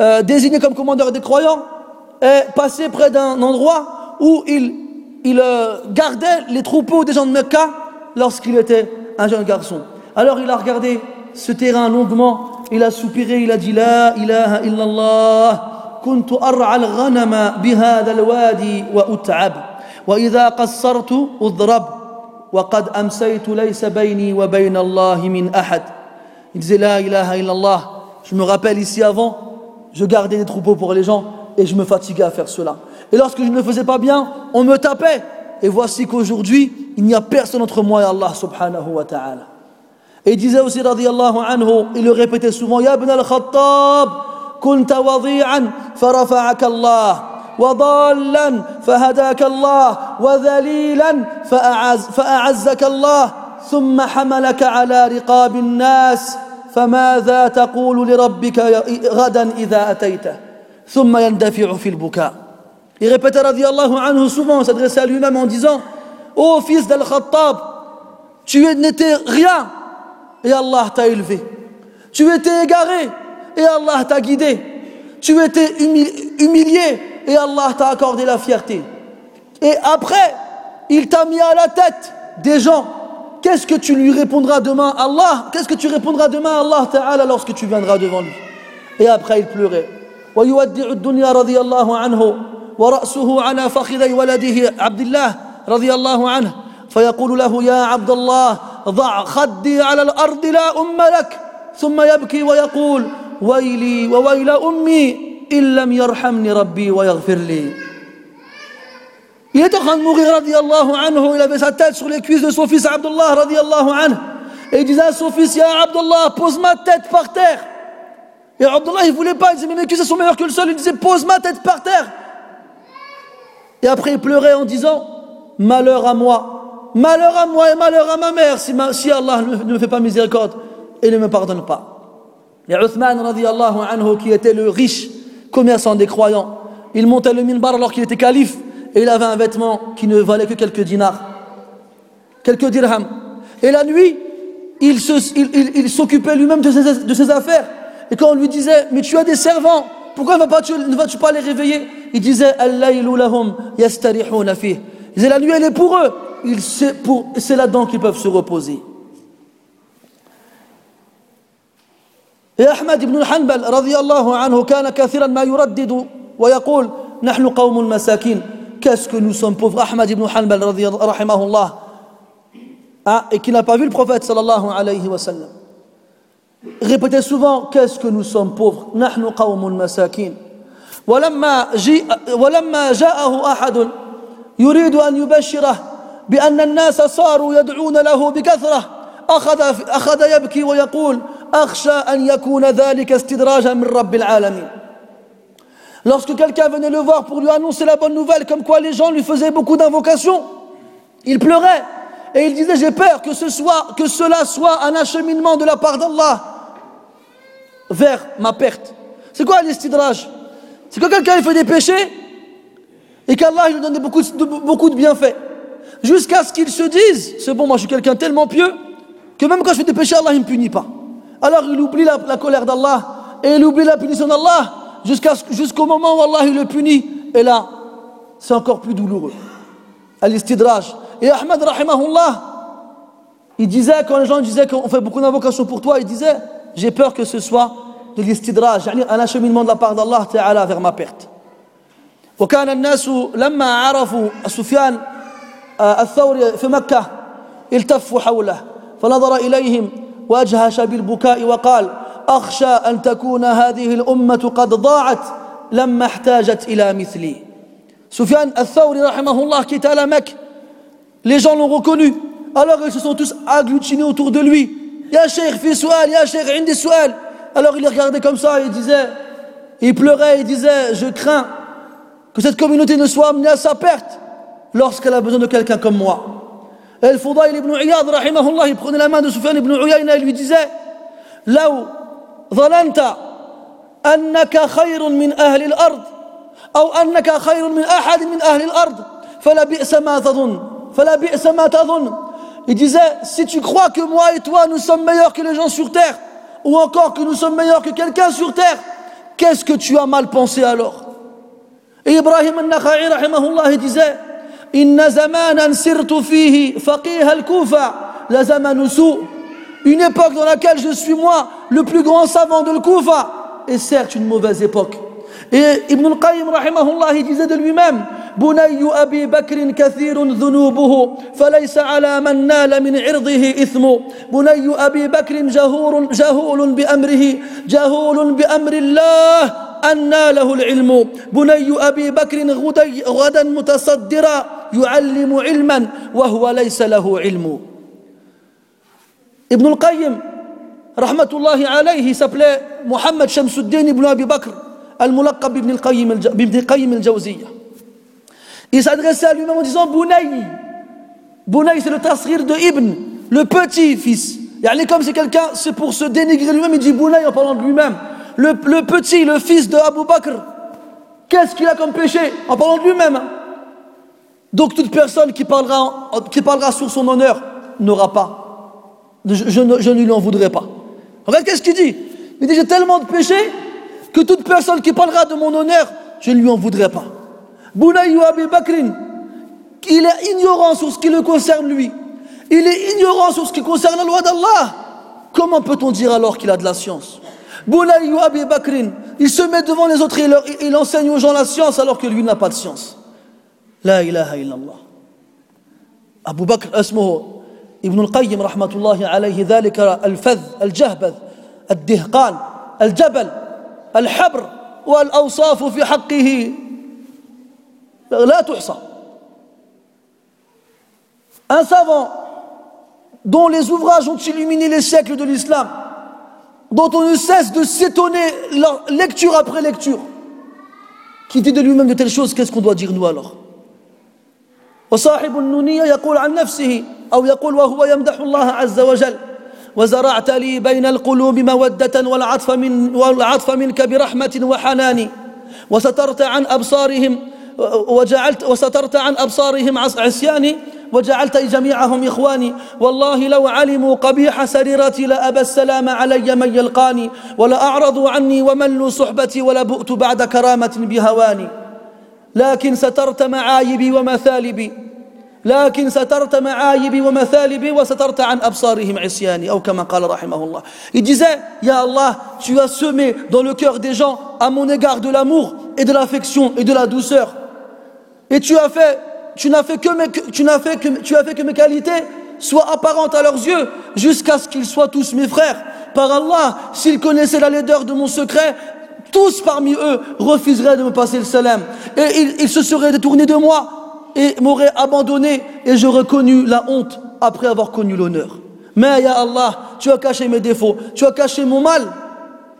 euh, désigné comme commandeur des croyants, est passé près d'un endroit où il, il euh, gardait les troupeaux des gens de Mecca lorsqu'il était un jeune garçon. Alors il a regardé ce terrain longuement il a soupiré, il a dit La ilaha illallah, كنت أرعى الغنم بهذا الوادي وأتعب وإذا قصرت أضرب وقد أمسيت ليس بيني وبين الله من أحد Il disait La ilaha illallah. Je me rappelle ici avant, je gardais des troupeaux pour les gens et je me fatiguais à faire cela. Et lorsque je ne le faisais pas bien, on me tapait. Et voici qu'aujourd'hui, il n'y a personne entre moi et Allah subhanahu wa ta'ala. Et il disait aussi, radiallahu anhu, il le répétait souvent, Ya ibn al-Khattab, كنت وضيعا فرفعك الله وضالا فهداك الله وذليلا فأعز فأعزك الله ثم حملك على رقاب الناس فماذا تقول لربك غدا إذا أتيته ثم يندفع في البكاء Il répétait radiallahu anhu souvent, s'adressait à lui-même en disant Ô oh, fils d'Al-Khattab, tu n'étais rien et Allah t'a élevé. Tu étais égaré et Allah t'a guidé. Tu étais humilié et Allah t'a accordé la fierté. Et après, il t'a mis à la tête des gens. Qu'est-ce que tu lui répondras demain Allah Qu'est-ce que tu répondras demain à Allah Ta'ala lorsque tu viendras devant lui Et après, il pleurait. ويودع الدنيا رضي الله عنه ورأسه على فخذي ولده عبد الله رضي الله عنه فيقول له يا عبد الله ضع خدي على الأرض لا أم لك ثم يبكي ويقول ويلي وويل أمي إن لم يرحمني ربي ويغفر لي Il est en train de mourir, radiallahu anhu. Il avait sa tête sur les cuisses de son fils Abdullah, radiallahu anhu. Et il disait à son fils, Ya Abdullah, pose ma tête par terre. Et Abdullah, il voulait pas. Il disait, mais mes cuisses sont meilleures que le sol. Il disait, pose ma tête par terre. Et après, il pleurait en disant, Malheur à moi. Malheur à moi et malheur à ma mère si, Allah ne me fait pas miséricorde. et ne me pardonne pas. Et Uthman radiallahu anhu, qui était le riche commerçant des croyants, il montait le minbar alors qu'il était calife et il avait un vêtement qui ne valait que quelques dinars, quelques dirhams. Et la nuit, il s'occupait lui-même de ses, de ses affaires. Et quand on lui disait, mais tu as des servants, pourquoi ne vas-tu pas les réveiller? Il disait, Il disait, la nuit elle est pour eux, c'est là-dedans qu'ils peuvent se reposer. Et Ahmad ibn al-Hanbal رضي الله عنه كان كثيرا ما يردد ويقول نحن قوم مساكين qu'est-ce que nous sommes pauvres Ahmad ibn Hanbal رحمه الله ah, et qui n'a pas vu le prophète sallallahu alayhi wa sallam répétait souvent qu'est-ce que nous sommes pauvres نحن قوم مساكين ولما جي ولما جاءه أحد يريد أن يبشره بأن الناس صاروا يدعون له بكثرة أخذ أخذ يبكي ويقول أخشى أن يكون ذلك استدراجا من رب العالمين Lorsque quelqu'un venait le voir pour lui annoncer la bonne nouvelle, comme quoi les gens lui faisaient beaucoup d'invocations, il pleurait et il disait J'ai peur que, ce soit, que cela soit un acheminement de la part d'Allah vers ma perte. C'est quoi l'istidraj C'est quand quelqu'un fait des péchés et qu'Allah lui donne beaucoup, de, bienfaits. Jusqu'à ce qu'il se dise C'est bon, moi je suis quelqu'un tellement pieux que même quand je fais des péchés, Allah ne me punit pas. Alors il oublie la, colère d'Allah et il oublie la punition d'Allah jusqu'au moment où Allah le punit. Et là, c'est encore plus douloureux. Al-istidraj. Et Ahmed, rahimahullah, il disait, quand les gens disaient qu'on fait beaucoup d'invocations pour toi, il disait, j'ai peur que ce soit de l'istidraj, un acheminement de la part d'Allah vers ma perte. وكان الناس لما عرفوا سفيان آه، الثوري في مكة التفوا حوله فنظر إليهم وأجهش بالبكاء وقال أخشى أن تكون هذه الأمة قد ضاعت لما احتاجت إلى مثلي. سفيان الثوري رحمه الله قتال مك les gens l'ont reconnu. Alors ils se sont tous agglutinés autour de lui يا شيخ في سؤال يا شيخ عندي سؤال alors il regardait comme ça il disait il pleurait il disait je crains que cette communauté ne soit amenée à sa perte lorsqu'elle a besoin de quelqu'un comme moi. Et le Foudaïl ibn Iyad, rahimahullah, il prenait la main de Soufiane ibn Uyayna et lui disait, là où ظننت أنك خير من أهل الأرض أو أنك خير من أحد من أهل الأرض فلا بئس ما تظن فلا بئس ما تظن Il disait, si tu crois que moi et toi nous sommes meilleurs que les gens sur terre, ou encore que nous sommes meilleurs que quelqu'un sur terre, qu'est-ce que tu as mal pensé alors Ibrahim al-Nakha'i rahimahullah il disait, إن زمانا سرت فيه فقيه الكوفة لزمن سوء Une époque dans laquelle je suis moi, le plus grand savant de Koufa, est certes une mauvaise époque. Et Ibn al-Qayyim rahimahullah, disait de lui-même, بني أبي بكر كثير ذنوبه فليس على من نال من عرضه إثم بني أبي بكر جهور جهول بأمره جهول بأمر الله أن له العلم بني أبي بكر غدا متصدرا يعلم علما وهو ليس له علم Ibn al-Qayyim, rahmatullahi alayhi, il s'appelait Mohammed Shamsuddin ibn Abi Bakr, al-Mulaqab ibn al-Qayyim al-Jawziyya. Il s'adressait à lui-même en disant Bounaï. Bounaï, c'est le tasrir de Ibn, le petit-fils. est comme c'est quelqu'un, c'est pour se dénigrer lui-même, il dit Bounaï en parlant de lui-même. Le, petit, le fils de Abu Bakr, qu'est-ce qu'il a comme péché En parlant de lui-même. Donc toute personne qui parlera, sur son honneur n'aura pas je, ne, lui en voudrais pas. Regarde qu'est-ce qu'il dit. Il dit, j'ai tellement de péchés que toute personne qui parlera de mon honneur, je ne lui en voudrais pas. Bounayou Abi Bakrin, il est ignorant sur ce qui le concerne lui. Il est ignorant sur ce qui concerne la loi d'Allah. Comment peut-on dire alors qu'il a de la science? Bounayou Abi Bakrin, il se met devant les autres et il, enseigne aux gens la science alors que lui n'a pas de science. La ilaha illallah. Abu Bakr asmuhu ابن القيم رحمة الله عليه ذلك الفذ الجهبذ الدهقان الجبل الحبر والأوصاف في حقه لا تحصى Un savant dont les ouvrages ont illuminé les siècles de l'islam, dont on ne cesse de s'étonner lecture après lecture, qui dit de lui-même de telles choses, qu'est-ce qu'on doit dire nous alors? وصاحب النونية يقول عن نفسه أو يقول وهو يمدح الله عز وجل وزرعت لي بين القلوب مودة والعطف, من والعطف منك برحمة وحنان وسترت عن أبصارهم وجعلت وسترت عن أبصارهم عصياني وجعلت جميعهم إخواني. والله لو علموا قبيح سريرتي لأبى السلام علي من يلقاني ولأعرضوا عني وملوا صحبتي ولبؤت بعد كرامة بهواني. لكن سترت معايبي ومثالبي لكن سترت معايبي ومثالبي وسترت عن أبصارهم عصياني. أو كما قال رحمه الله. Il disait, Ya tu as semé dans le cœur des gens à mon égard de l'amour et de l'affection et de la douceur. Et tu as fait, tu n'as fait que mes, tu n'as fait que, tu as fait que mes qualités soient apparentes à leurs yeux jusqu'à ce qu'ils soient tous mes frères. Par Allah, s'ils connaissaient la laideur de mon secret, tous parmi eux refuseraient de me passer le salam. Et ils, ils se seraient détournés de moi et m'aurait abandonné et j'aurais connu la honte après avoir connu l'honneur. Mais Ya Allah, tu as caché mes défauts, tu as caché mon mal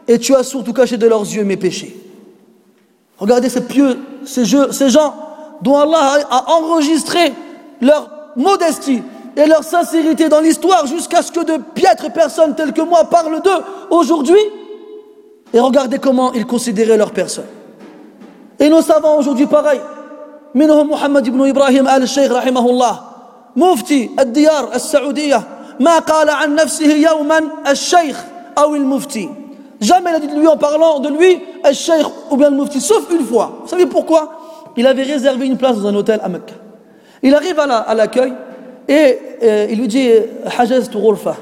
et tu as surtout caché de leurs yeux mes péchés. Regardez ces pieux, ces, jeux, ces gens dont Allah a enregistré leur modestie et leur sincérité dans l'histoire jusqu'à ce que de piètres personnes telles que moi parlent d'eux aujourd'hui. Et regardez comment ils considéraient leur personne. Et nous savons aujourd'hui pareil. منهم محمد بن إبراهيم آل الشيخ رحمه الله مفتي الديار السعودية ما قال عن نفسه يوما الشيخ أو المفتي Jamais il a dit de lui en parlant de lui, الشيخ ou bien le mufti, sauf une fois. Vous savez pourquoi Il avait réservé une place dans un hôtel à Mecca. Il arrive à l'accueil et euh, il lui dit حجزت غرفة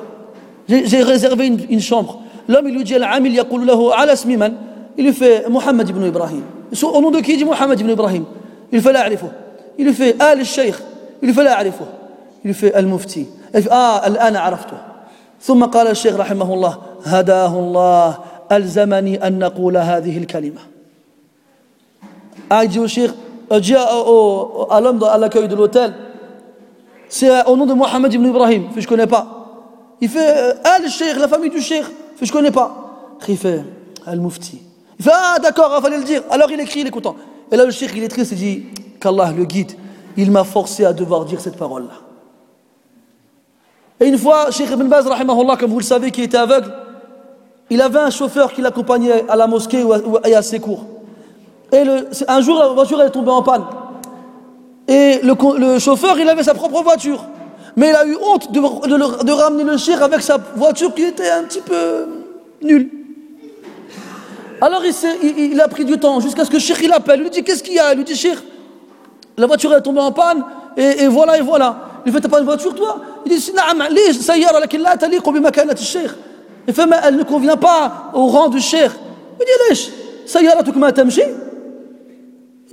J'ai réservé une, une chambre. L'homme il lui dit العامل يقول له على اسم من Il lui fait Mohamed ibn Ibrahim. Au nom de qui il dit Mohamed ibn Ibrahim il fait la il lui fait al الشيخ il lui fait la il lui fait المفتي ah الآن عرفته ثم قال الشيخ رحمه الله هداه الله ألزمني أن نقول هذه الكلمة a dit au shir, euh, dit à, l'homme à l'accueil de l'hôtel, c'est euh, au nom de Mohamed ibn Ibrahim, je ne connais pas. Il fait, euh, ah le la famille du shir, je ne connais pas. Il fait, al-mufti. Il fait, ah d'accord, il fallait le dire. Alors il écrit, il est content. Et là le shir, il est triste, il dit, qu'Allah le guide, il m'a forcé à devoir dire cette parole-là. Et une fois, Cheikh Ibn Baz, comme vous le savez, qui était aveugle, il avait un chauffeur qui l'accompagnait à la mosquée et à ses cours. Et le, un jour, la voiture est tombée en panne. Et le, chauffeur, il avait sa propre voiture. Mais il a eu honte de, de, ramener le cheikh avec sa voiture qui était un petit peu nulle. Alors il, a pris du temps jusqu'à ce que Cheikh il appelle. Il lui dit Qu'est-ce qu'il y a? Il lui dit Cheikh, la voiture est tombée en panne et, voilà et voilà. Il fait T'as pas de voiture toi Il dit Il fait Mais elle ne convient pas au rang du Cheikh. Il dit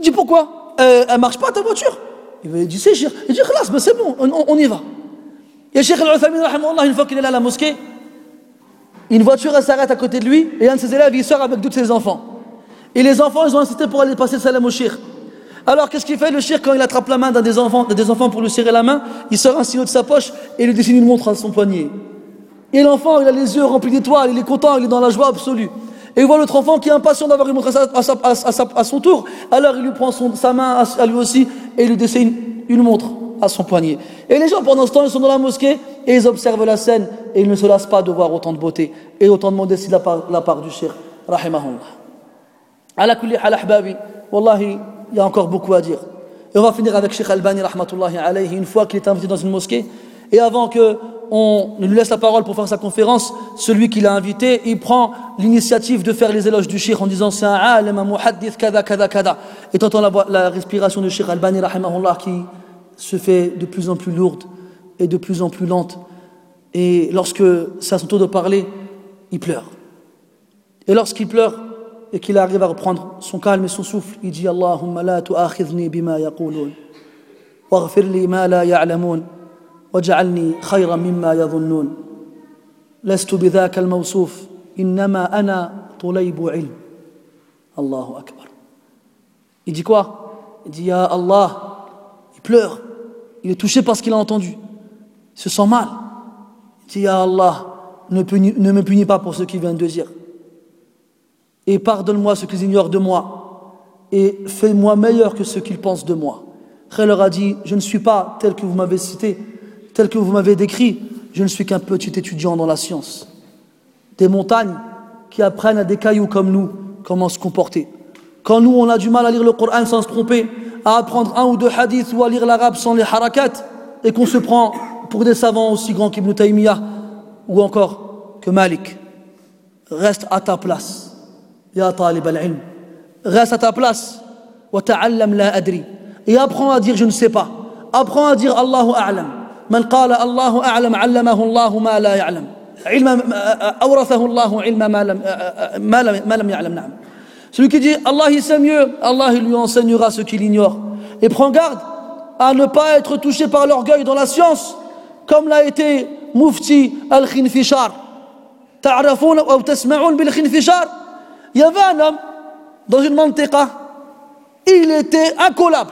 Il dit Pourquoi? Euh, Elle marche pas ta voiture? Il dit C'est Cheikh. Il dit mais c'est bon, on, y va. Et Cheikh Al-Uthaymin, une fois qu'il est là à la mosquée, une voiture s'arrête à côté de lui et un de ses élèves il sort avec tous ses enfants. Et les enfants ils ont insisté pour aller passer le salam au shir. Alors qu'est-ce qu'il fait le shir quand il attrape la main d'un des enfants, des enfants pour lui serrer la main? Il sort un signe de sa poche et lui dessine une montre à son poignet. Et l'enfant il a les yeux remplis d'étoiles, il est content, il est dans la joie absolue. Et il voit l'autre enfant qui est impatient d'avoir une montre à, son tour. Alors il lui prend sa main à, lui aussi et il lui dessine une montre à son poignet. Et les gens pendant ce temps ils sont dans la mosquée et ils observent la scène et ils ne se lassent pas de voir autant de beauté et autant de modestie de la part, la part du shir. Rahimahullah. Wallahi, il y a encore beaucoup à dire. Et on va finir avec Sheikh Albani, rahmatullahi alayhi, une fois qu'il est invité dans une mosquée. Et avant que on lui laisse la parole pour faire sa conférence, celui qui l'a invité, il prend l'initiative de faire les éloges du Sheikh en disant c'est un alim, un muhaddith, kada, kada, kada. Et t'entends la, la respiration du Sheikh Albani, rahimahullah, qui se fait de plus en plus lourde et de plus en plus lente. Et lorsque c'est à son tour de parler, il pleure. Et lorsqu'il pleure et qu'il arrive à reprendre son calme et son souffle, il dit Allahumma la tu'akhidhni bima yaqulun waghfir li ma la ya'lamun Il dit quoi? Il dit Ya Allah Il pleure il est touché par ce qu'il a entendu. Il se sent mal. Il dit, Ya Allah, ne, me punis pas pour ce qu'il vient de dire. Et pardonne-moi ce qu'ils ignorent de moi. Et fais-moi meilleur que ce qu'ils pensent de moi. Après, leur a dit, je ne suis pas tel que vous m'avez cité, que vous m'avez décrit. je ne suis qu'un petit étudiant dans la science. Des montagnes qui apprennent à des cailloux comme nous comment se comporter. Quand nous, on a du mal à lire le Coran sans se tromper, à apprendre un ou deux hadiths ou à lire l'arabe sans les harakats, et qu'on se prend pour des savants aussi grands qu'Ibn Taymiyyah ou encore que Malik. Reste à ta place. Ya talib al-ilm. Reste à ta place. Wa ta'allam la adri. Et apprends à dire je ne sais pas. Apprends à dire Allahu a'lam. من قال الله أعلم علمه الله ما لا يعلم علم أورثه الله علم ما لم ما لم, ما لم يعلم نعم Celui qui dit Allah il sait mieux, Allah il lui enseignera ce qu'il ignore. Et prends garde à ne pas être touché par l'orgueil dans la science, comme l'a été Mufti al-Khinfishar. تعرفون أو تسمعون بالخنفشار Il y avait un homme dans une mantiqa, il était incollable.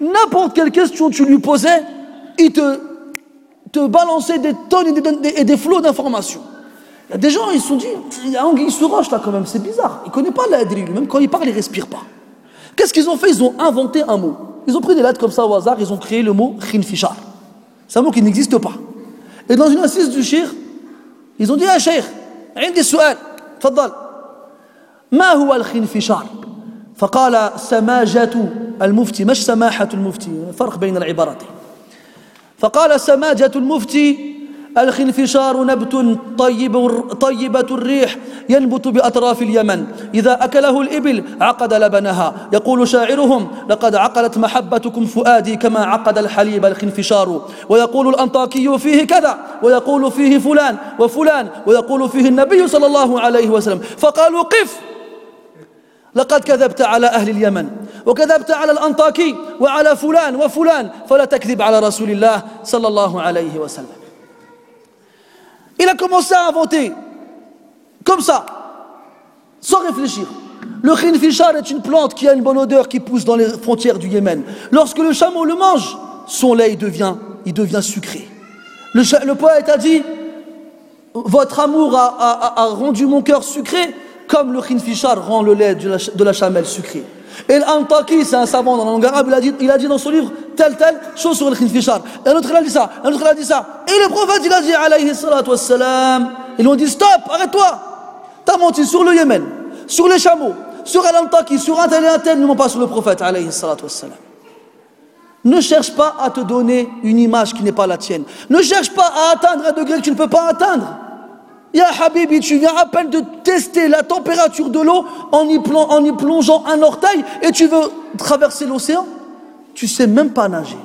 N'importe quelle question tu lui posais, il te, te balançait des tonnes et des, et des flots d'informations. Il y a des gens, ils se sont dit, il y a Anguille sous roche là quand même, c'est bizarre. Il ne connaît pas l'adri, même quand il parle, il ne respire pas. Qu'est-ce qu'ils ont fait Ils ont inventé un mot. Ils ont pris des lettres comme ça au hasard, ils ont créé le mot khinfishar. C'est un mot qui n'existe pas. Et dans une assise du shir, ils ont dit à Cheikh, عندي سؤال تفضل ما هو الخنفشار فقال سماجة المفتي مش سماحة المفتي فرق بين العبارتين فقال سماجة المفتي الخنفشار نبت طيب طيبة الريح ينبت بأطراف اليمن. إذا أكله الإبل عقد لبنها. يقول شاعرهم لقد عقلت محبتكم فؤادي كما عقد الحليب الخنفشار. ويقول الأنطاكي فيه كذا ويقول فيه فلان وفلان ويقول فيه النبي صلى الله عليه وسلم. فقالوا قف! لقد كذبت على أهل اليمن وكذبت على الأنطاكي وعلى فلان وفلان فلا تكذب على رسول الله صلى الله عليه وسلم Il a commencé à inventer, comme ça, sans réfléchir. Le khinfishar est une plante qui a une bonne odeur qui pousse dans les frontières du Yémen. Lorsque le chameau le mange, son lait il devient, il devient sucré. Le, le, poète a dit Votre amour a, a, a rendu mon cœur sucré, comme le khinfishar rend le lait de la, chamelle sucré. Et l'Antaki, c'est un savant dans la langue arabe, il a, dit, il a dit dans son livre telle, telle chose sur le khinfishar. Et un autre, il a dit ça, un autre, il dit ça. Et le prophète, il a dit, alayhi salatu wassalam, ils lui ont dit, stop, arrête-toi. T'as menti sur le Yémen, sur les chameaux, sur l'Antaki, sur un tel et un tel, ne pas sur le prophète, alayhi salatu wassalam. Ne cherche pas à te donner une image qui n'est pas la tienne. Ne cherche pas à atteindre un degré que tu ne peux pas atteindre. Ya Habibi, tu viens à peine de tester la température de l'eau en, y plongeant un orteil et tu veux traverser l'océan? Tu sais même pas nager.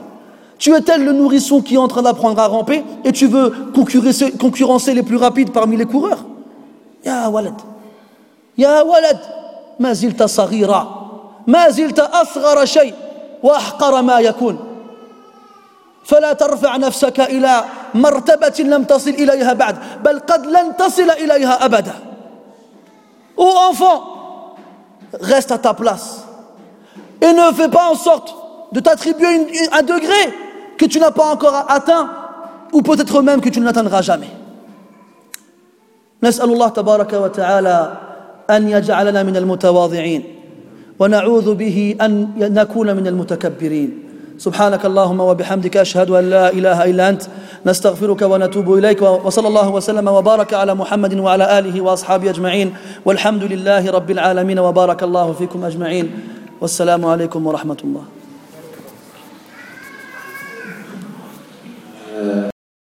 Tu es tel le nourrisson qui est en train d'apprendre à ramper et tu veux concurrencer, les plus rapides parmi les coureurs. Ya walad, Ya walad, ma zilta saghira, ma zilta asghara shay, wa. فلا ترفع نفسك إلى مرتبة لم تصل إليها بعد بل قد لن تصل إليها أبدا Ô enfant, reste à ta place et ne fais pas en sorte de t'attribuer un degré que tu n'as pas encore atteint ou peut-être même que tu ne l'atteindras jamais. نسأل الله تبارك وتعالى أن يجعلنا من المتواضعين ونعوذ به أن نكون من المتكبرين سبحانك اللهم وبحمدك أشهد أن لا إله إلا أنت نستغفرك ونتوب إليك وصلى الله وسلم وبارك على محمد وعلى آله وأصحابه أجمعين والحمد لله رب العالمين وبارك الله فيكم أجمعين والسلام عليكم ورحمة الله.